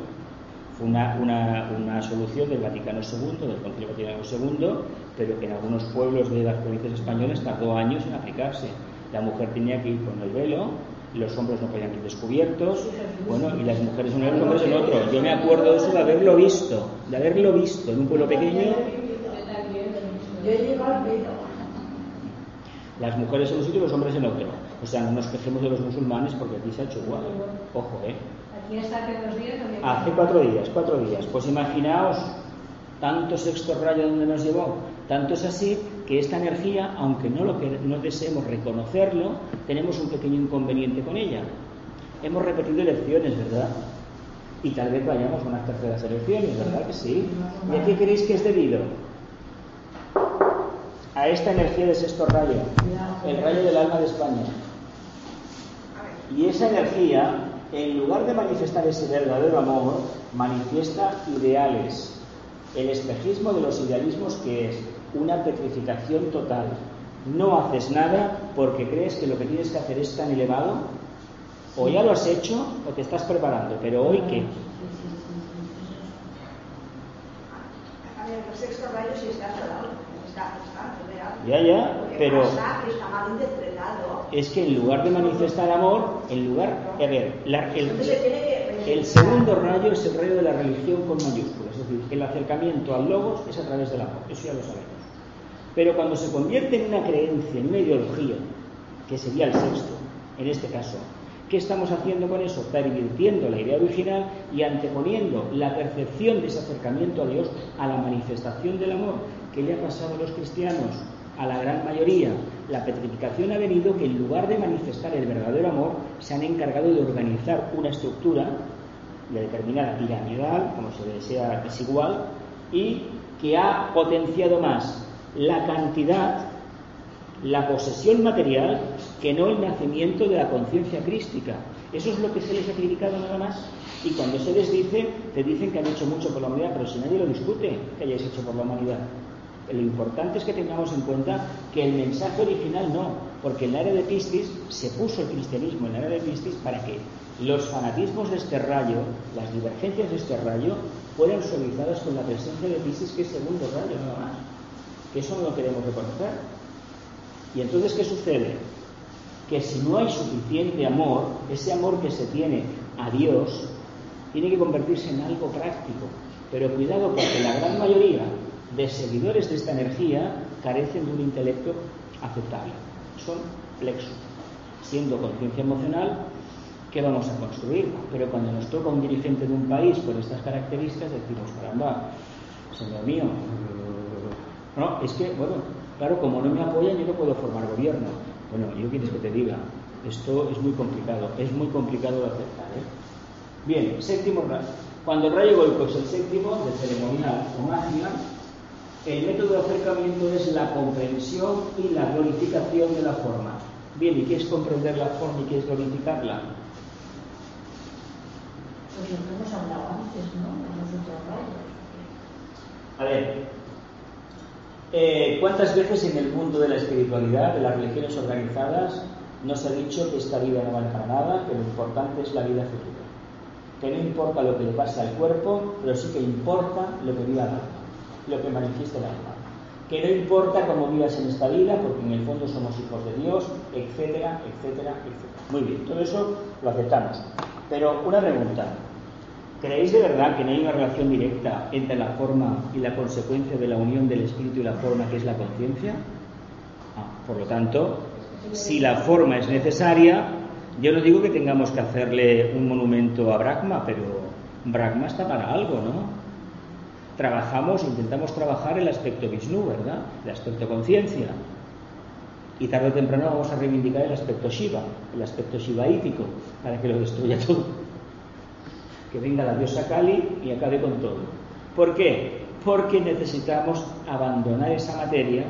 Fue una, una, una solución del Vaticano II, del Concilio Vaticano II, pero que en algunos pueblos de las provincias españolas tardó años en aplicarse. La mujer tenía que ir con el velo los hombres no podían ir descubiertos, bueno, y las mujeres en uno y los hombres en otro. Yo me acuerdo de eso de haberlo visto, de haberlo visto en un pueblo pequeño. Las mujeres en un sitio y los hombres en otro. O sea, no nos quejemos de los musulmanes porque aquí se ha hecho igual. Ojo, ¿eh? Aquí hace dos días Hace cuatro días, cuatro días. Pues imaginaos tanto sexto rayo donde nos llevó. Tanto es así que esta energía, aunque no, lo que, no deseemos reconocerlo, tenemos un pequeño inconveniente con ella. Hemos repetido elecciones, ¿verdad? Y tal vez vayamos a unas terceras elecciones, ¿verdad que sí? ¿Y a qué creéis que es debido? A esta energía de sexto rayo, el rayo del alma de España. Y esa energía, en lugar de manifestar ese verdadero amor, manifiesta ideales, el espejismo de los idealismos que es una petrificación total. No haces nada porque crees que lo que tienes que hacer es tan elevado, o ya lo has hecho o te estás preparando, pero hoy qué. Ya, ya, pero es que en lugar de manifestar amor, en lugar, a ver, el, el segundo rayo es el rayo de la religión con mayúsculas, es decir, el acercamiento al logos es a través del amor, eso ya lo sabemos. Pero cuando se convierte en una creencia, en una ideología, que sería el sexto, en este caso, ¿qué estamos haciendo con eso? Pervirtiendo la idea original y anteponiendo la percepción de ese acercamiento a Dios a la manifestación del amor que le ha pasado a los cristianos, a la gran mayoría. La petrificación ha venido que en lugar de manifestar el verdadero amor, se han encargado de organizar una estructura de determinada piramidal, como se desea desigual, y que ha potenciado más la cantidad, la posesión material, que no el nacimiento de la conciencia crística. Eso es lo que se les ha criticado nada más. Y cuando se les dice, te dicen que han hecho mucho por la humanidad, pero si nadie lo discute, que hayáis hecho por la humanidad. Lo importante es que tengamos en cuenta que el mensaje original no, porque en la era de Piscis se puso el cristianismo en la era de Piscis para que los fanatismos de este rayo, las divergencias de este rayo, fueran suavizadas con la presencia de Piscis, que es segundo rayo nada más que eso no lo queremos reconocer. Y entonces, ¿qué sucede? Que si no hay suficiente amor, ese amor que se tiene a Dios, tiene que convertirse en algo práctico. Pero cuidado porque la gran mayoría de seguidores de esta energía carecen de un intelecto aceptable. Son plexos. Siendo conciencia emocional, ¿qué vamos a construir? Pero cuando nos toca un dirigente de un país con estas características, decimos, caramba, señor mío, no, es que, bueno, claro, como no me apoyan, yo no puedo formar gobierno. Bueno, yo quieres que te diga, esto es muy complicado, es muy complicado de aceptar. ¿eh? Bien, séptimo rayo. Cuando el rayo golpe es el séptimo, de ceremonial o magia, el método de acercamiento es la comprensión y la glorificación de la forma. Bien, ¿y qué es comprender la forma y qué es glorificarla? Pues lo que hemos hablado antes, ¿no? A ver, eh, ¿cuántas veces en el mundo de la espiritualidad, de las religiones organizadas, nos ha dicho que esta vida no vale para nada, que lo importante es la vida futura? Que no importa lo que le pase al cuerpo, pero sí que importa lo que viva alma, lo que manifiesta el alma. Que no importa cómo vivas en esta vida, porque en el fondo somos hijos de Dios, etcétera, etcétera, etcétera. Muy bien, todo eso lo aceptamos. Pero una pregunta, ¿creéis de verdad que no hay una relación directa entre la forma y la consecuencia de la unión del espíritu y la forma que es la conciencia? Ah, por lo tanto, si la forma es necesaria, yo no digo que tengamos que hacerle un monumento a Brahma, pero Brahma está para algo, ¿no? Trabajamos, intentamos trabajar el aspecto Vishnu, ¿verdad? El aspecto conciencia. Y tarde o temprano vamos a reivindicar el aspecto Shiva, el aspecto shivaítico, para que lo destruya todo. Que venga la diosa Kali y acabe con todo. ¿Por qué? Porque necesitamos abandonar esa materia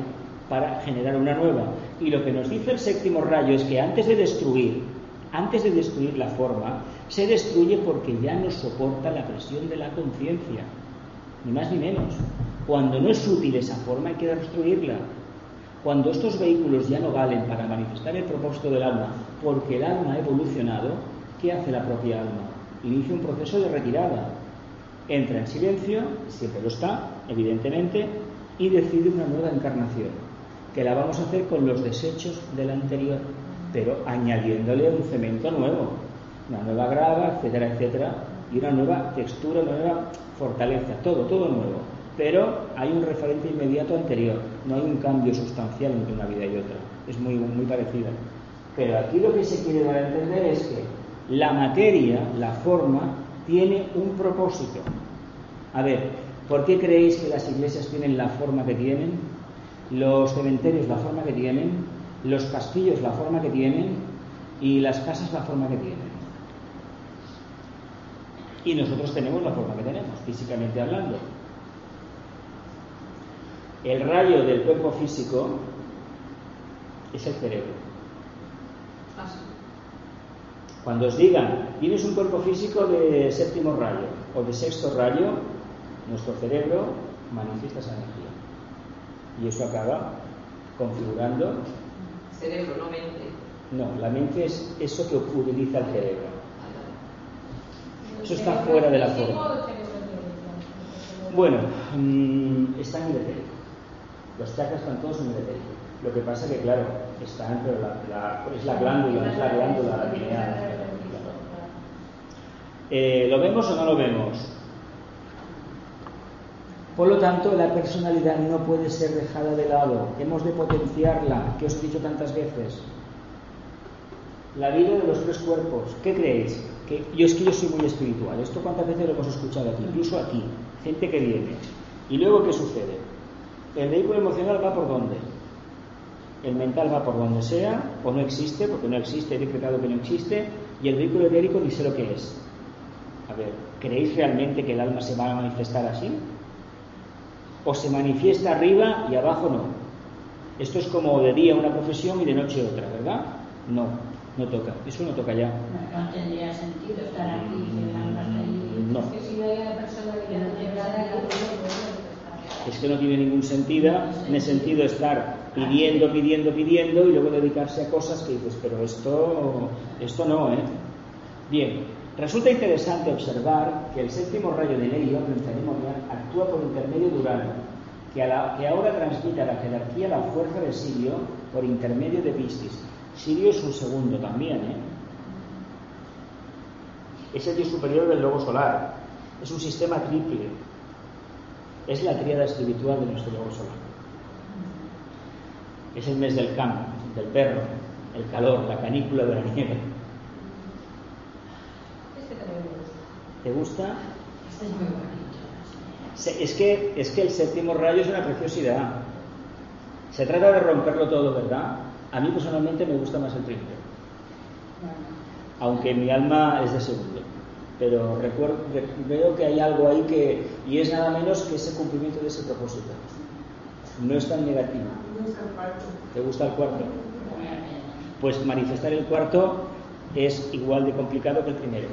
para generar una nueva. Y lo que nos dice el séptimo rayo es que antes de destruir, antes de destruir la forma, se destruye porque ya no soporta la presión de la conciencia, ni más ni menos. Cuando no es útil esa forma hay que destruirla. Cuando estos vehículos ya no valen para manifestar el propósito del alma, porque el alma ha evolucionado, ¿qué hace la propia alma? Inicia un proceso de retirada. Entra en silencio, siempre lo está, evidentemente, y decide una nueva encarnación, que la vamos a hacer con los desechos de la anterior, pero añadiéndole un cemento nuevo, una nueva grava, etcétera, etcétera, y una nueva textura, una nueva fortaleza, todo, todo nuevo. Pero hay un referente inmediato anterior, no hay un cambio sustancial entre una vida y otra, es muy, muy parecida. Pero aquí lo que se quiere dar a entender es que la materia, la forma, tiene un propósito. A ver, ¿por qué creéis que las iglesias tienen la forma que tienen? Los cementerios la forma que tienen, los castillos la forma que tienen y las casas la forma que tienen. Y nosotros tenemos la forma que tenemos, físicamente hablando. El rayo del cuerpo físico es el cerebro. Cuando os digan, tienes un cuerpo físico de séptimo rayo o de sexto rayo, nuestro cerebro manifiesta esa energía. Y eso acaba configurando. Cerebro, no mente. No, la mente es eso que utiliza el cerebro. Eso está fuera de la forma. Bueno, mm, están en el etérico. Los chakras están todos en el etérico. Lo que pasa que, claro, están, pero la, la- es la glándula, es la glándula pineal. Eh, ¿Lo vemos o no lo vemos? Por lo tanto, la personalidad no puede ser dejada de lado. Hemos de potenciarla, que os he dicho tantas veces. La vida de los tres cuerpos. ¿Qué creéis? Que yo es que yo soy muy espiritual. Esto cuántas veces lo hemos escuchado aquí, incluso aquí, gente que viene. Y luego qué sucede? El vehículo emocional va por dónde? El mental va por donde sea, o no existe, porque no existe, he decretado que no existe, y el vehículo etérico ni sé lo que es. A ver, ¿creéis realmente que el alma se va a manifestar así? ¿O se manifiesta arriba y abajo no? Esto es como de día una profesión y de noche otra, ¿verdad? No, no toca. Eso no toca ya. No, no tendría sentido estar aquí y. No. Es que no tiene ningún sentido, en el sentido estar pidiendo, pidiendo, pidiendo y luego dedicarse a cosas que dices, pero esto, esto no, ¿eh? Bien, resulta interesante observar que el séptimo rayo de Helio, en ceremonial, actúa por intermedio de Urano, que, a la- que ahora transmite a la jerarquía la fuerza de Sirio por intermedio de Piscis. Sirio es un segundo también, ¿eh? Es el dios superior del logo solar. Es un sistema triple. es la tríada espiritual de nuestro logo solar. Es el mes del campo, del perro, el calor, la canícula de la nieve. Este también me gusta. ¿Te gusta? Este es muy bonito. Se- Es que, es que el séptimo rayo es una preciosidad. Se trata de romperlo todo, ¿verdad? A mí personalmente me gusta más el primero, aunque mi alma es de segundo. Pero recuerdo, re- veo que hay algo ahí que, y es nada menos que ese cumplimiento de ese propósito. No es tan negativo. ¿Te gusta el cuarto? Pues manifestar el cuarto es igual de complicado que el primero.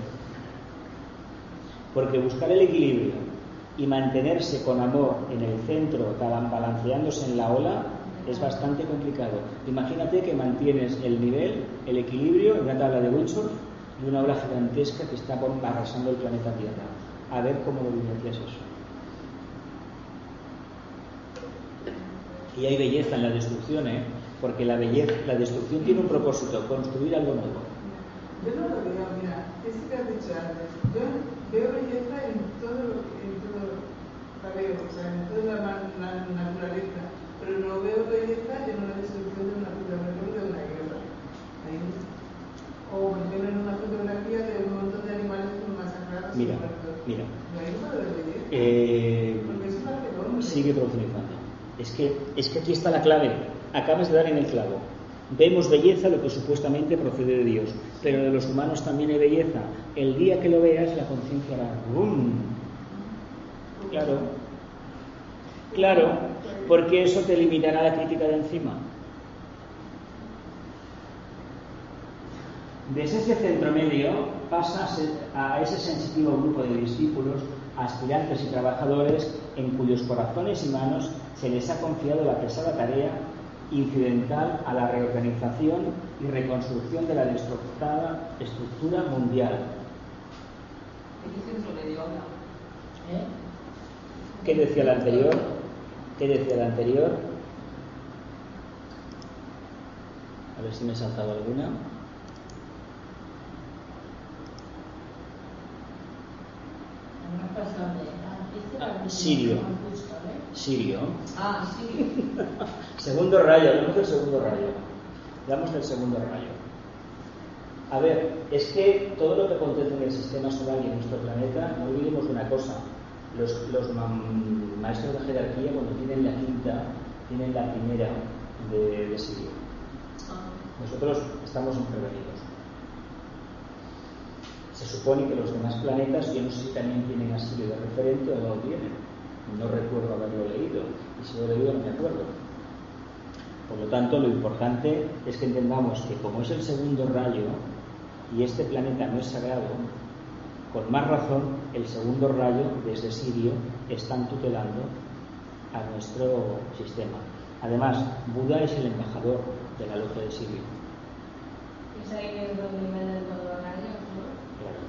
Porque buscar el equilibrio y mantenerse con amor en el centro, talan- balanceándose en la ola, es bastante complicado. Imagínate que mantienes el nivel, el equilibrio en una tabla de Wilson de una ola gigantesca que está arrasando el planeta Tierra. A ver cómo lo vivencias eso. Y hay belleza en la destrucción, ¿eh? Porque la belleza, la destrucción tiene un propósito, construir algo nuevo. Yo no lo veo, mira, eso que has dicho antes. Yo veo belleza en todo en todo, la veo, o sea, en toda la naturaleza. Pero no veo belleza en una destrucción de una fotografía de una guerra. Ahí. O me ponen una fotografía de un montón de animales masacrados. Mira, mira. No hay. Eh, Porque es una sigue profundizando. Es que, es que aquí está la clave. Acabas de dar en el clavo. Vemos belleza lo que supuestamente procede de Dios, pero de los humanos también hay belleza. El día que lo veas, la conciencia hará ¡bum! Claro, claro, porque eso te limitará la crítica de encima. Desde ese centro medio pasa a ese sensitivo grupo de discípulos, aspirantes y trabajadores en cuyos corazones y manos se les ha confiado la pesada tarea incidental a la reorganización y reconstrucción de la destrozada estructura mundial. ¿Qué centro medio ahora? ¿Eh? ¿Qué decía el anterior? ¿Qué decía el anterior? A ver si me he saltado alguna. Ah, este Ah, el Sirio. ¿eh? Sirio. Ah, sí. Segundo rayo, hablamos del segundo rayo. Hablamos del segundo rayo. A ver, es que todo lo que acontece en el sistema solar y en nuestro planeta, no olvidemos una cosa. Los, los ma- maestros de jerarquía, cuando tienen la quinta, tienen la primera de, de Sirio. Nosotros estamos intervenidos. Se supone que los demás planetas, yo no sé si también tienen a Sirio de referente o no lo tienen. No recuerdo haberlo leído. Y si lo he leído, no me acuerdo. Por lo tanto, lo importante es que entendamos que como es el segundo rayo y este planeta no es sagrado, con más razón el segundo rayo desde Sirio están tutelando a nuestro sistema. Además, Buda es el embajador de la logia de Sirio. Es ahí ¿no? Claro.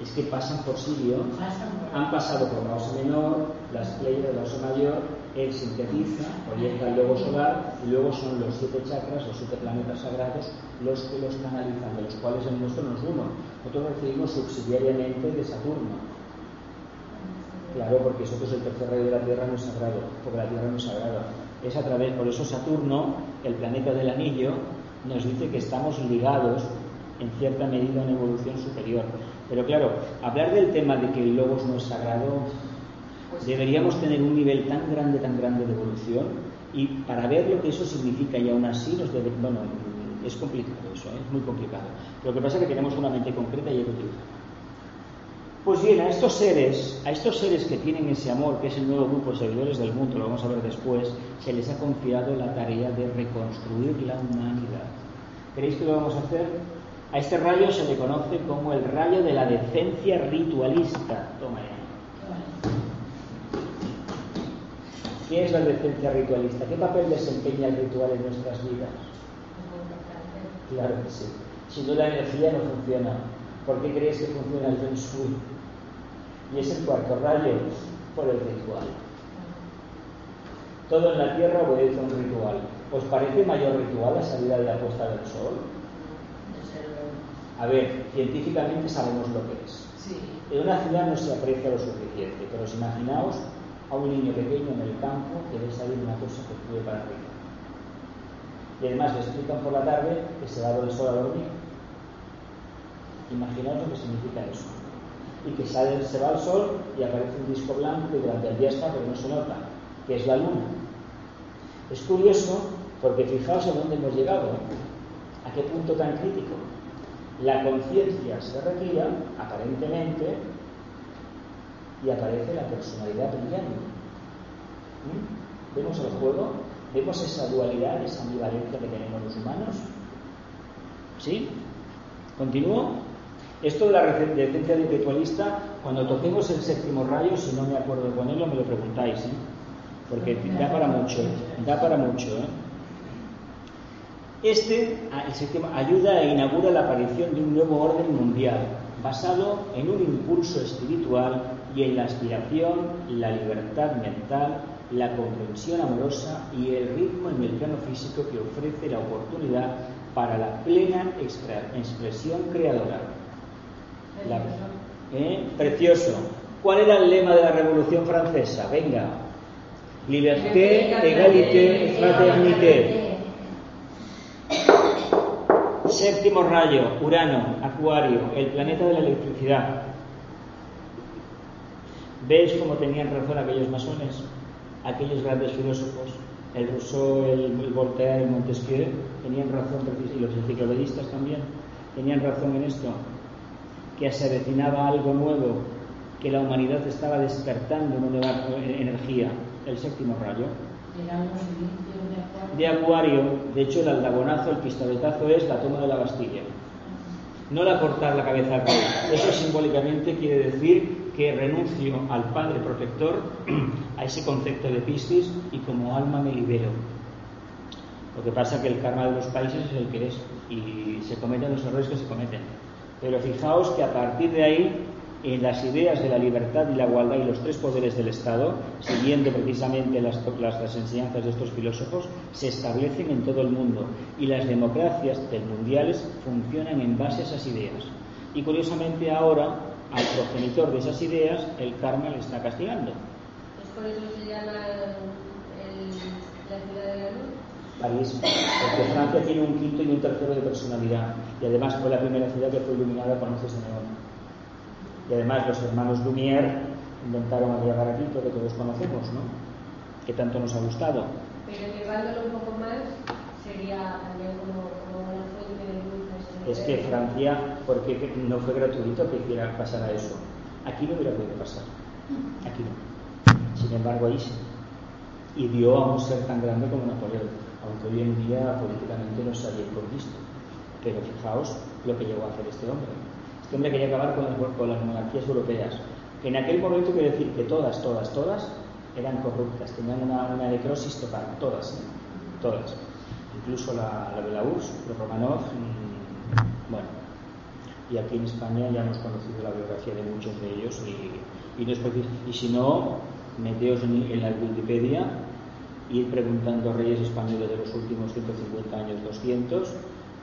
Es que pasan por Sirio, Pasan por han pasado por la osa menor, las playas de la osa mayor, él sintetiza, proyecta el logo solar y luego son los siete chakras, los siete planetas sagrados, los que los canalizan, de los cuales el nuestro no es uno. Nosotros recibimos subsidiariamente de Saturno. Claro, porque nosotros el tercer rayo de la Tierra no es sagrado, porque la Tierra no es sagrada. Es a través, por eso Saturno, el planeta del anillo, nos dice que estamos ligados en cierta medida a una evolución superior. Pero claro, hablar del tema de que el logos no es sagrado, deberíamos tener un nivel tan grande, tan grande de evolución y para ver lo que eso significa y aún así nos debe, bueno, es complicado eso, ¿eh? es muy complicado. Lo que pasa es que tenemos una mente concreta y utilizarla. Pues bien, a estos seres, a estos seres que tienen ese amor, que es el nuevo grupo de servidores del mundo, lo vamos a ver después, se les ha confiado la tarea de reconstruir la humanidad. ¿Creéis que lo vamos a hacer? A este rayo se le conoce como el rayo de la decencia ritualista. Toma ya. ¿Qué es la decencia ritualista? ¿Qué papel desempeña el ritual en nuestras vidas? Claro que sí. Si no, la energía no funciona. ¿Por qué crees que funciona el Feng Shui? Y es el cuarto rayo por el ritual. Todo en la Tierra obedece a un ritual. ¿Os parece mayor ritual la salida de la puesta del sol? A ver, científicamente sabemos lo que es. En una ciudad no se aprecia lo suficiente, pero os imaginaos a un niño pequeño en el campo que ve salir una cosa que fluye para arriba. Y además le explican por la tarde que se va a el sol a dormir. Imaginaos lo que significa eso. Y que sale, se va al sol y aparece un disco blanco y durante el día está, pero no se nota, que es la luna. Es curioso porque fijaos a dónde hemos llegado, a qué punto tan crítico. La conciencia se retira, aparentemente, y aparece la personalidad brillante. ¿Mm? ¿Vemos el juego? ¿Vemos esa dualidad, esa ambivalencia que tenemos los humanos? ¿Sí? ¿Continúo? Esto de la decencia ritualista, cuando toquemos el séptimo rayo, si no me acuerdo de ponerlo, me lo preguntáis, ¿eh? porque da para mucho, da para mucho. ¿eh? Este, el séptimo, ayuda e inaugura la aparición de un nuevo orden mundial, basado en un impulso espiritual y en la aspiración, la libertad mental, la comprensión amorosa y el ritmo en el plano físico que ofrece la oportunidad para la plena expresión creadora. ¿eh? Precioso. ¿Cuál era el lema de la Revolución Francesa? Venga. Liberté, égalité, fraternité. Séptimo rayo, Urano, Acuario, el planeta de la electricidad. ¿Veis cómo tenían razón aquellos masones? Aquellos grandes filósofos, el Rousseau, el, Voltaire, el Montesquieu, tenían razón, y los enciclopedistas también, tenían razón en esto, que se avecinaba algo nuevo, que la humanidad estaba despertando una nueva energía, el séptimo rayo de Acuario, de hecho el aldabonazo, el pistoletazo es la toma de la Bastilla. No la cortar la cabeza al rey. Eso simbólicamente quiere decir que renuncio al Padre Protector, a ese concepto de Piscis, y como alma me libero. Lo que pasa es que el karma de los países es el que es, y se cometen los errores que se cometen. Pero fijaos que a partir de ahí en las ideas de la libertad y la igualdad y los tres poderes del Estado, siguiendo precisamente las, las, enseñanzas de estos filósofos, se establecen en todo el mundo y las democracias mundiales funcionan en base a esas ideas. Y curiosamente ahora al progenitor de esas ideas el karma le está castigando. ¿Es por eso se llama la ciudad de la luz? París, porque Francia tiene un quinto y un tercero de personalidad y además fue la primera ciudad que fue iluminada con luces de neón. Y además los hermanos Lumière inventaron el diagramatito que todos conocemos, ¿no? Que tanto nos ha gustado. Pero llevándolo un poco más, sería también como, como una fuente de luz. Es que Francia, porque no fue gratuito que hiciera pasar a eso. Aquí no hubiera podido pasar. Aquí no. Sin embargo, ahí sí. Y dio a un ser tan grande como Napoleón, aunque hoy en día políticamente no se por visto. Pero fijaos lo que llegó a hacer este hombre. Este hombre quería acabar con las, monarquías europeas. Que en aquel momento quiero decir que todas, todas, todas eran corruptas, tenían una, necrosis total, todas, ¿eh? todas. Incluso la, la de la URSS, los Romanov, bueno. Y aquí en España ya hemos conocido la biografía de muchos de ellos y, y, no es y si no, meteos en, la Wikipedia ir preguntando a reyes españoles de los últimos 150 años, 200,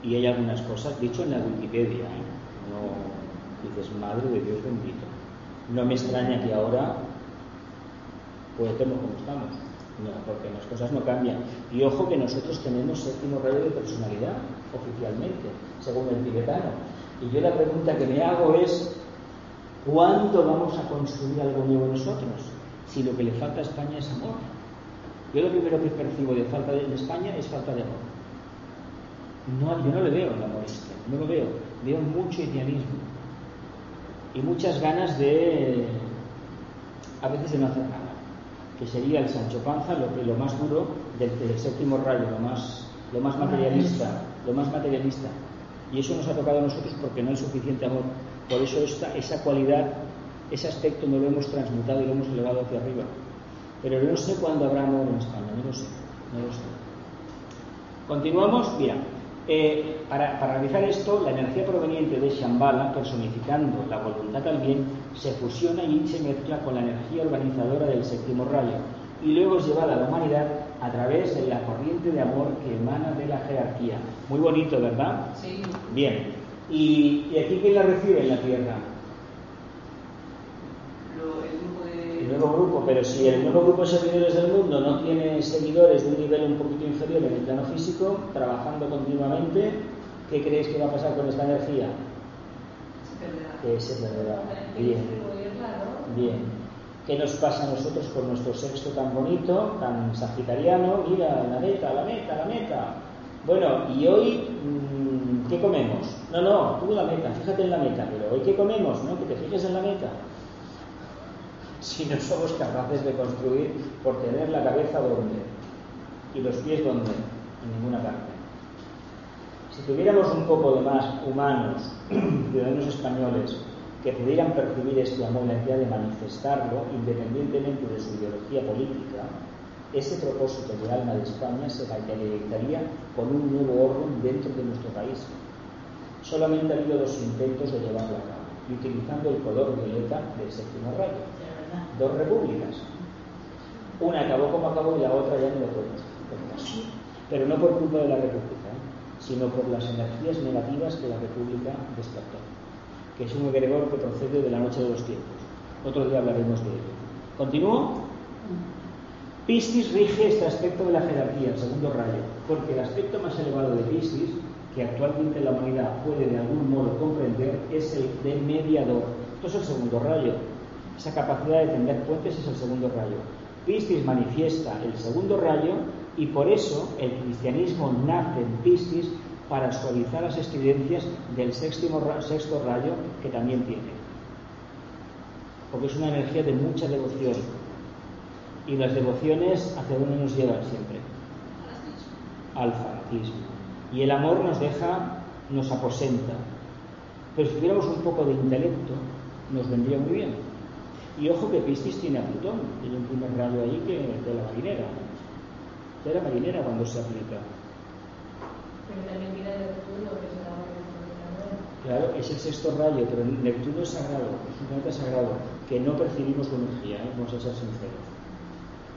y hay algunas cosas, dicho en la Wikipedia, ¿eh? no dices, madre de Dios bendito. No me extraña que ahora pues estemos como estamos. No, porque las cosas no cambian. Y ojo que nosotros tenemos séptimo rayo de personalidad, oficialmente, según el tibetano. Y yo la pregunta que me hago es, ¿cuándo vamos a construir algo nuevo nosotros? Si lo que le falta a España es amor. Yo lo primero que percibo de falta de, España es falta de amor. Yo no le veo el amor este, no lo veo. Veo mucho idealismo y muchas ganas de, a veces de no hacer que sería el Sancho Panza, lo, lo más duro del, séptimo rayo, lo más, lo más materialista, lo más materialista. Y eso nos ha tocado a nosotros porque no hay suficiente amor. Por eso esta, esa cualidad, ese aspecto no lo hemos transmutado y lo hemos elevado hacia arriba. Pero no sé cuándo habrá amor en España, no lo sé, no lo sé. Continuamos, mira, eh, para, realizar esto, la energía proveniente de Shambhala, personificando la voluntad al bien, se fusiona y se mezcla con la energía organizadora del séptimo rayo y luego es llevada a la humanidad a través de la corriente de amor que emana de la jerarquía. Muy bonito, ¿verdad? Sí. Bien. ¿Y, aquí quién la recibe en la Tierra? el grupo de... El nuevo grupo, Pero si el nuevo grupo de servidores del mundo no tiene seguidores de un nivel un poquito inferior en el plano físico, trabajando continuamente, ¿qué creéis que va a pasar con esta energía? Que se perderá. Bien. Bien. ¿Qué nos pasa a nosotros con nuestro sexto tan bonito, tan sagitariano? Mira, la meta, la meta, la meta. Bueno, y hoy, mm, ¿qué comemos? No, no, tú la meta, fíjate en la meta, pero hoy ¿qué comemos? ¿No? Que te fijes en la meta. Si no somos capaces de construir por tener la cabeza donde y los pies donde, en ninguna parte. Si tuviéramos un poco de más humanos, ciudadanos españoles, que pudieran percibir este amor, la idea de manifestarlo, independientemente de su ideología política, ese propósito de alma de España se materializaría con un nuevo orden dentro de nuestro país. Solamente ha habido dos intentos de llevarlo a cabo, y utilizando el color violeta del séptimo rayo. Dos repúblicas. Una acabó como acabó y la otra ya no lo hacer. Pero no por culpa de la república, ¿eh? sino por las energías negativas que la república despertó que es un egregor que procede de la noche de los tiempos. Otro día hablaremos de ello. ¿Continúo? Piscis rige este aspecto de la jerarquía, el segundo rayo, porque el aspecto más elevado de Piscis, que actualmente la humanidad puede de algún modo comprender, es el de mediador. Esto es el segundo rayo. Esa capacidad de tender puentes es el segundo rayo. Piscis manifiesta el segundo rayo y por eso el cristianismo nace en Piscis para suavizar las estridencias del sexto rayo que también tiene. Porque es una energía de mucha devoción. Y las devociones hacia dónde nos llevan siempre? Al fanatismo. Y el amor nos deja, nos aposenta. Pero si tuviéramos un poco de intelecto, nos vendría muy bien. Y ojo que Piscis tiene a Plutón, tiene un primer rayo ahí que de la marinera. De la marinera cuando se aplica. Pero también viene Neptuno, que es el amor Claro, es el sexto rayo, pero Neptuno es sagrado, es un planeta sagrado, que no percibimos su energía, ¿eh? vamos a ser sinceros.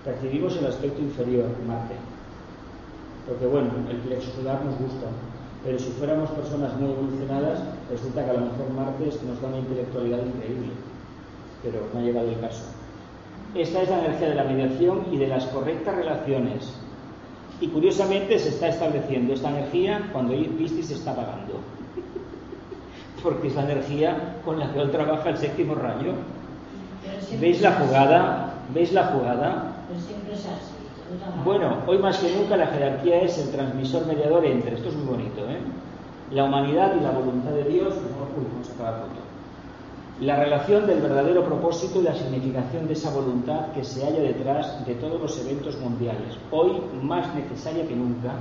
Percibimos el aspecto inferior, Marte. Porque bueno, el plexo solar nos gusta, pero si fuéramos personas muy evolucionadas, resulta que a lo mejor Marte nos da una intelectualidad increíble. Pero no ha llegado el caso. Esta es la energía de la mediación y de las correctas relaciones. Y curiosamente se está estableciendo esta energía cuando Piscis se está apagando. Porque es la energía con la que hoy trabaja el séptimo rayo. ¿Veis la jugada? ¿Veis la jugada? Bueno, hoy más que nunca la jerarquía es el transmisor mediador entre. Esto es muy bonito, ¿eh? La humanidad y la voluntad de Dios. Uy, vamos a acabar foto la relación del verdadero propósito y la significación de esa voluntad que se halla detrás de todos los eventos mundiales, hoy más necesaria que nunca,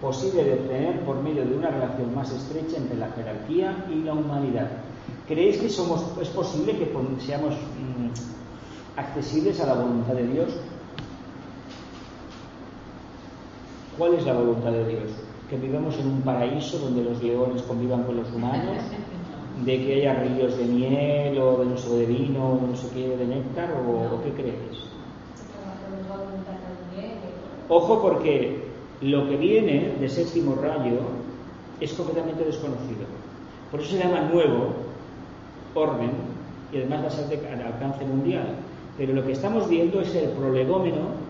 posible de obtener por medio de una relación más estrecha entre la jerarquía y la humanidad. ¿Creéis que somos, es posible que seamos mm, accesibles a la voluntad de Dios? ¿Cuál es la voluntad de Dios? ¿Que vivamos en un paraíso donde los leones convivan con los humanos? De que haya ríos de miel o de no sé de vino o no sé qué de néctar o, qué crees ojo porque lo que viene de séptimo rayo es completamente desconocido. Por eso se llama nuevo orden y además va a ser de alcance mundial. Pero lo que estamos viendo es el prolegómeno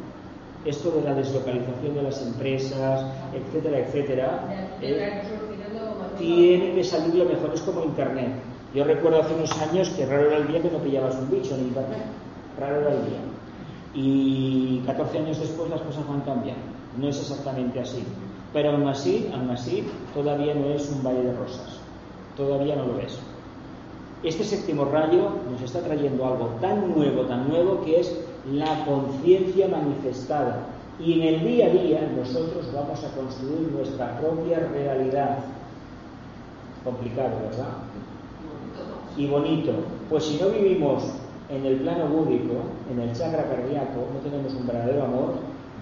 esto de la deslocalización de las empresas etcétera etcétera tiene que salir lo mejor, es como Internet. Yo recuerdo hace unos años que raro era el día que no pillabas un bicho en Internet, raro era el día. Y 14 años después las cosas van cambiando. No es exactamente así. Pero aún así, aún así, todavía no es un valle de rosas. Todavía no lo es. Este séptimo rayo nos está trayendo algo tan nuevo, tan nuevo, que es la conciencia manifestada. Y en el día a día nosotros vamos a construir nuestra propia realidad complicado, ¿verdad? Y bonito. Pues si no vivimos en el plano búdico, en el chakra cardíaco, no tenemos un verdadero amor,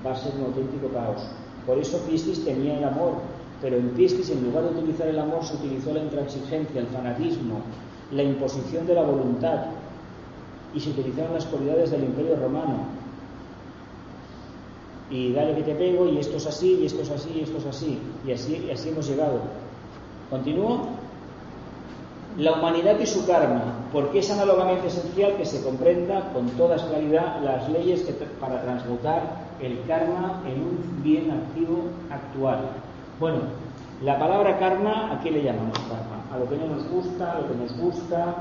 va a ser un auténtico caos. Por eso Piscis tenía el amor, pero en Piscis en lugar de utilizar el amor se utilizó la intransigencia, el fanatismo, la imposición de la voluntad y se utilizaron las cualidades del imperio romano. Y dale que te pego y esto es así, y esto es así, y esto es así. Y así, y así hemos llegado. ¿Continúo? La humanidad y su karma, porque es análogamente esencial que se comprenda con toda claridad las leyes que, para transmutar el karma en un bien activo actual. Bueno, la palabra karma, ¿a qué le llamamos karma? A lo que no nos gusta, a lo que nos gusta,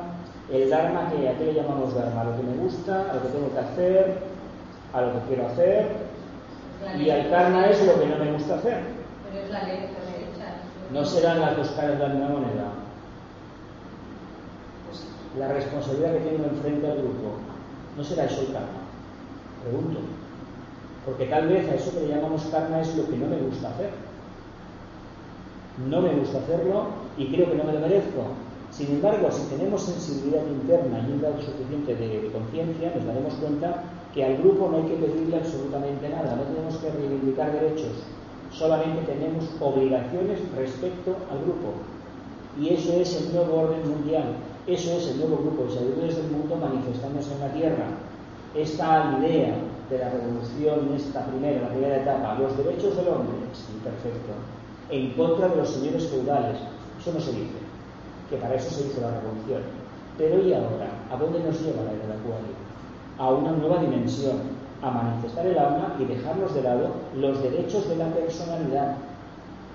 el dharma, ¿a qué le llamamos dharma? A lo que me gusta, a lo que tengo que hacer, a lo que quiero hacer, y al karma es lo que no me gusta hacer. Pero es la ley. No serán las dos caras de la misma moneda. La responsabilidad que tengo enfrente al grupo, ¿no será eso el karma? Pregunto. Porque tal vez a eso que le llamamos karma es lo que no me gusta hacer no me gusta hacerlo y creo que no me lo merezco. Sin embargo, si tenemos sensibilidad interna y un grado suficiente de, conciencia, nos daremos cuenta que al grupo no hay que pedirle absolutamente nada, no tenemos que reivindicar derechos, solamente tenemos obligaciones respecto al grupo. Y eso es el nuevo orden mundial, eso es el nuevo grupo de sabidurías del mundo manifestándose en la Tierra. Esta idea de la revolución, esta primera, la primera etapa, los derechos del hombre, sí, perfecto en contra de los señores feudales. Eso no se dice, que para eso se hizo la revolución. Pero ¿y ahora? ¿A dónde nos lleva la era del acuario? A una nueva dimensión, a manifestar el alma y dejarnos de lado los derechos de la personalidad.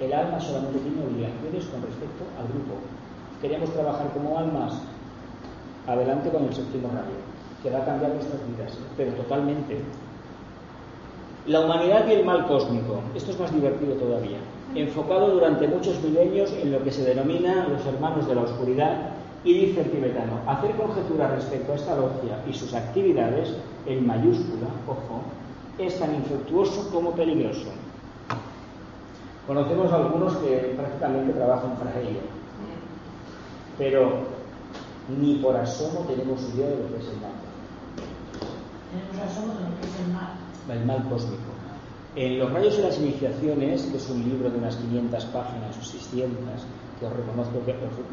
El alma solamente tiene obligaciones con respecto al grupo. Queremos trabajar como almas. Adelante con el séptimo rayo, que va a cambiar nuestras vidas, pero totalmente. La humanidad y el mal cósmico. Esto es más divertido todavía enfocado durante muchos milenios en lo que se denomina los hermanos de la oscuridad, y dice el tibetano, hacer conjeturas respecto a esta logia y sus actividades, en mayúscula, ojo, es tan infructuoso como peligroso. Conocemos algunos que prácticamente trabajan para ello, pero ni por asomo tenemos idea de lo que es el mal. Tenemos asomo de lo que es el mal. El mal cósmico. En Los rayos y las iniciaciones, que es un libro de unas 500 páginas o 600, que os,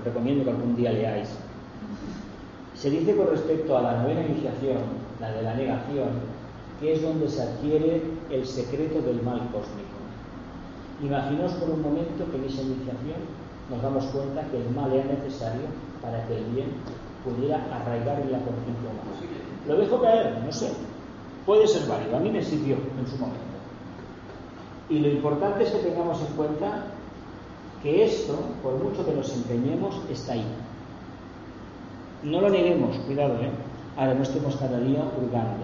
recomiendo que algún día leáis, se dice con respecto a la novena iniciación, la de la negación, que es donde se adquiere el secreto del mal cósmico. Imaginaos por un momento que en esa iniciación nos damos cuenta que el mal era necesario para que el bien pudiera arraigar en la conciencia humana. Lo dejo caer, no sé. Puede ser válido. A mí me sirvió en su momento. Y lo importante es que tengamos en cuenta que esto, por mucho que nos empeñemos, está ahí. No lo neguemos, cuidado, ¿eh? Ahora no estemos cada día hurgando.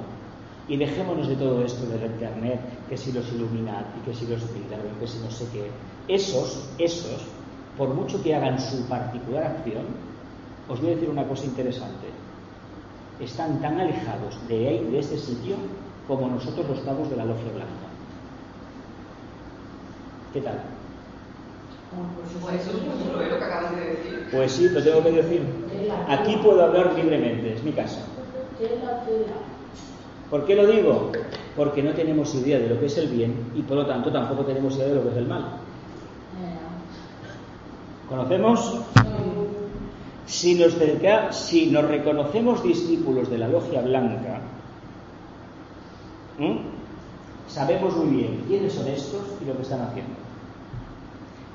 Y dejémonos de todo esto de la internet, que si los Illuminati, que si los Bilderberg, que si no sé qué. Esos, esos, por mucho que hagan su particular acción, os voy a decir una cosa interesante. Están tan alejados de, de este sitio como nosotros los cabos de la logia blanca. ¿Qué tal? Pues ¿eh? sí, lo tengo que decir. Aquí puedo hablar libremente, es mi casa. ¿Por qué lo digo? Porque no tenemos idea de lo que es el bien y por lo tanto tampoco tenemos idea de lo que es el mal. ¿Conocemos? Si nos, si nos reconocemos discípulos de la logia blanca, sabemos muy bien quiénes son estos y lo que están haciendo.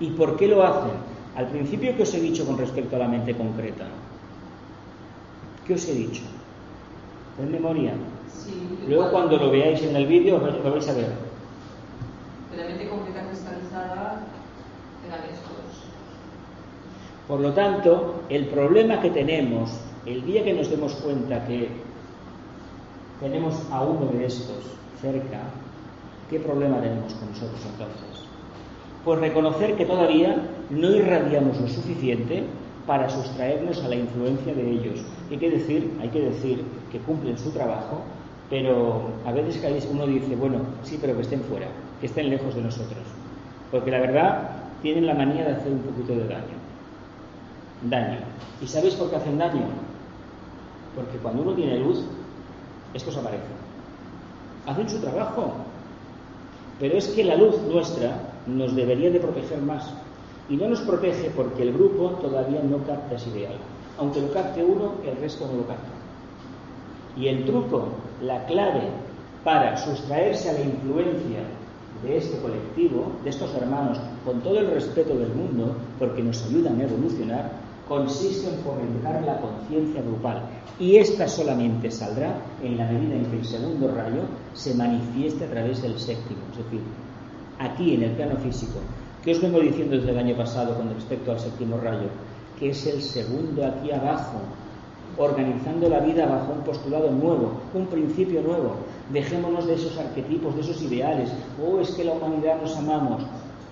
¿Y por qué lo hacen? Al principio, ¿qué os he dicho con respecto a la mente concreta? ¿Qué os he dicho? ¿En memoria? Luego, cuando lo veáis en el vídeo, lo vais a ver. La mente concreta cristalizada eran estos. Por lo tanto, el problema que tenemos el día que nos demos cuenta que tenemos a uno de estos cerca, ¿Qué problema tenemos con nosotros entonces? Pues reconocer que todavía no irradiamos lo suficiente para sustraernos a la influencia de ellos. Hay que decir, hay que decir que cumplen su trabajo, pero a veces uno dice, bueno, sí, pero que estén fuera, que estén lejos de nosotros. Porque la verdad tienen la manía de hacer un poquito de daño. Daño. ¿Y sabéis por qué hacen daño? Porque cuando uno tiene luz, estos aparecen. Hacen su trabajo, pero es que la luz nuestra nos debería de proteger más. Y no nos protege porque el grupo todavía no capta ese ideal. Aunque lo capte uno, el resto no lo capta. Y el truco, la clave para sustraerse a la influencia de este colectivo, de estos hermanos, con todo el respeto del mundo, porque nos ayudan a evolucionar, consiste en fomentar la conciencia grupal y esta solamente saldrá en la medida en que el segundo rayo se manifieste a través del séptimo, es decir, aquí en el plano físico. ¿Qué os vengo diciendo desde el año pasado con respecto al séptimo rayo? Que es el segundo aquí abajo, organizando la vida bajo un postulado nuevo, un principio nuevo. Dejémonos de esos arquetipos, de esos ideales. Oh, es que la humanidad nos amamos.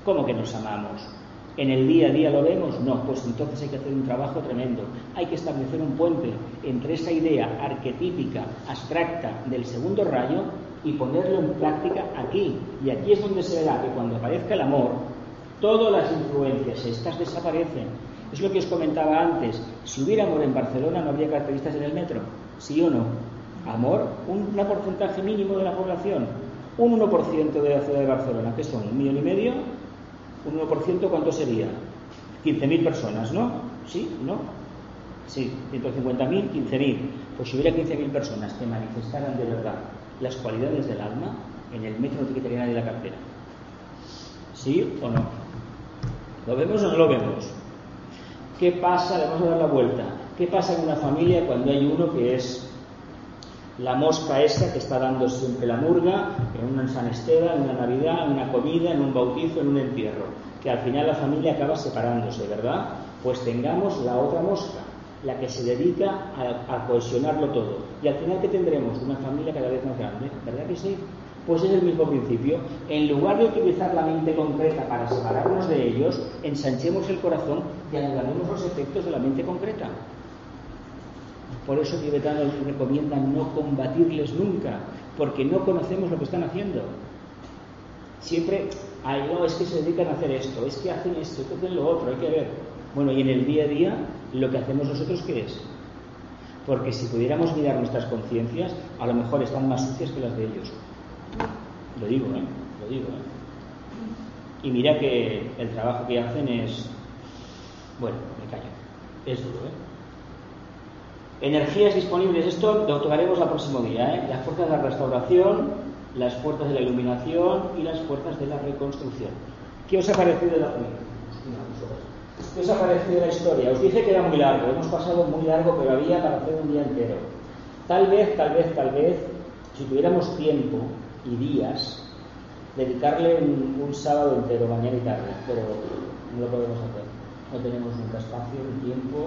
¿Cómo que nos amamos? ¿En el día a día lo vemos? No, pues entonces hay que hacer un trabajo tremendo. Hay que establecer un puente entre esa idea arquetípica, abstracta del segundo rayo y ponerlo en práctica aquí. Y aquí es donde se verá que cuando aparezca el amor, todas las influencias estas desaparecen. Es lo que os comentaba antes. Si hubiera amor en Barcelona, no habría caracteristas en el metro. ¿Sí o no? Amor, un porcentaje mínimo de la población. Un 1% de la ciudad de Barcelona, que son un millón y medio, un 1%, ¿cuánto sería? 15.000 personas, ¿no? ¿Sí? ¿No? Sí, 150.000, 15.000. Pues si hubiera 15.000 personas que manifestaran de verdad las cualidades del alma, en el metro no te quitaría nadie la cartera. ¿Sí o no? ¿Lo vemos o no lo vemos? ¿Qué pasa? Le vamos a dar la vuelta. ¿Qué pasa en una familia cuando hay uno que es la mosca esa que está dando siempre la murga en un San en una Navidad, en una comida, en un bautizo, en un entierro? Que al final la familia acaba separándose, ¿verdad? Pues tengamos la otra mosca, la que se dedica a, cohesionarlo todo. Y al final, ¿qué tendremos? Una familia cada vez más grande, ¿verdad que sí? Pues es el mismo principio. En lugar de utilizar la mente concreta para separarnos de ellos, ensanchemos el corazón y anularemos los efectos de la mente concreta. Por eso tibetanos recomiendan no combatirles nunca, porque no conocemos lo que están haciendo. Siempre, ay, no, es que se dedican a hacer esto, es que hacen esto, que hacen lo otro, hay que ver. Bueno, y en el día a día, lo que hacemos nosotros, ¿qué es? Porque si pudiéramos mirar nuestras conciencias, a lo mejor están más sucias que las de ellos. Lo digo, ¿eh? Lo digo, ¿eh? Y mira que el trabajo que hacen es. Bueno, me callo. Es duro, ¿eh? Energías disponibles, esto lo tocaremos el próximo día, ¿eh? Las fuerzas de la restauración, las fuerzas de la iluminación y las fuerzas de la reconstrucción. ¿Qué os ha parecido la ¿Qué os ha parecido la historia? Os dije que era muy largo, hemos pasado muy largo, pero había para hacer un día entero. Tal vez, tal vez, tal vez, si tuviéramos tiempo y días, dedicarle un, un sábado entero, mañana y tarde, pero no lo podemos hacer. No tenemos nunca espacio ni tiempo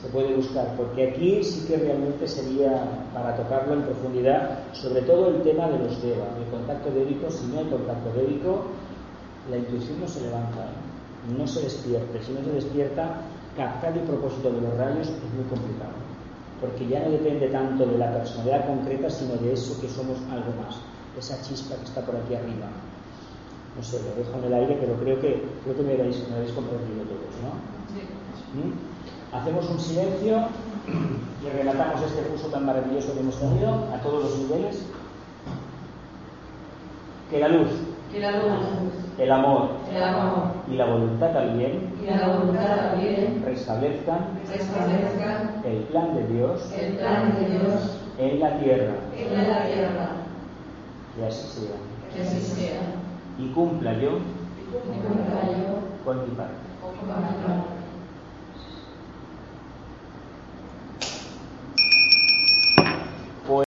se puede buscar, porque aquí sí que realmente sería para tocarlo en profundidad, sobre todo el tema de los deva, el contacto débico, si no hay contacto débico, la intuición no se levanta, no se despierta, si no se despierta, captar el propósito de los rayos es muy complicado, porque ya no depende tanto de la personalidad concreta, sino de eso que somos algo más, esa chispa que está por aquí arriba. No sé, lo dejo en el aire, pero creo que, creo que me habéis, me habéis comprendido todos, ¿no? Sí. ¿Mm? Hacemos un silencio y relatamos este curso tan maravilloso que hemos tenido a todos los niveles. Que la luz, que la luz el, amor, el amor y la voluntad también, y la voluntad también restablezcan, restablezcan el plan de Dios, el plan de Dios en la tierra. En la tierra. Que así sea. Que así sea. Y cumpla yo, y cumpla yo con mi parte. con mi parte.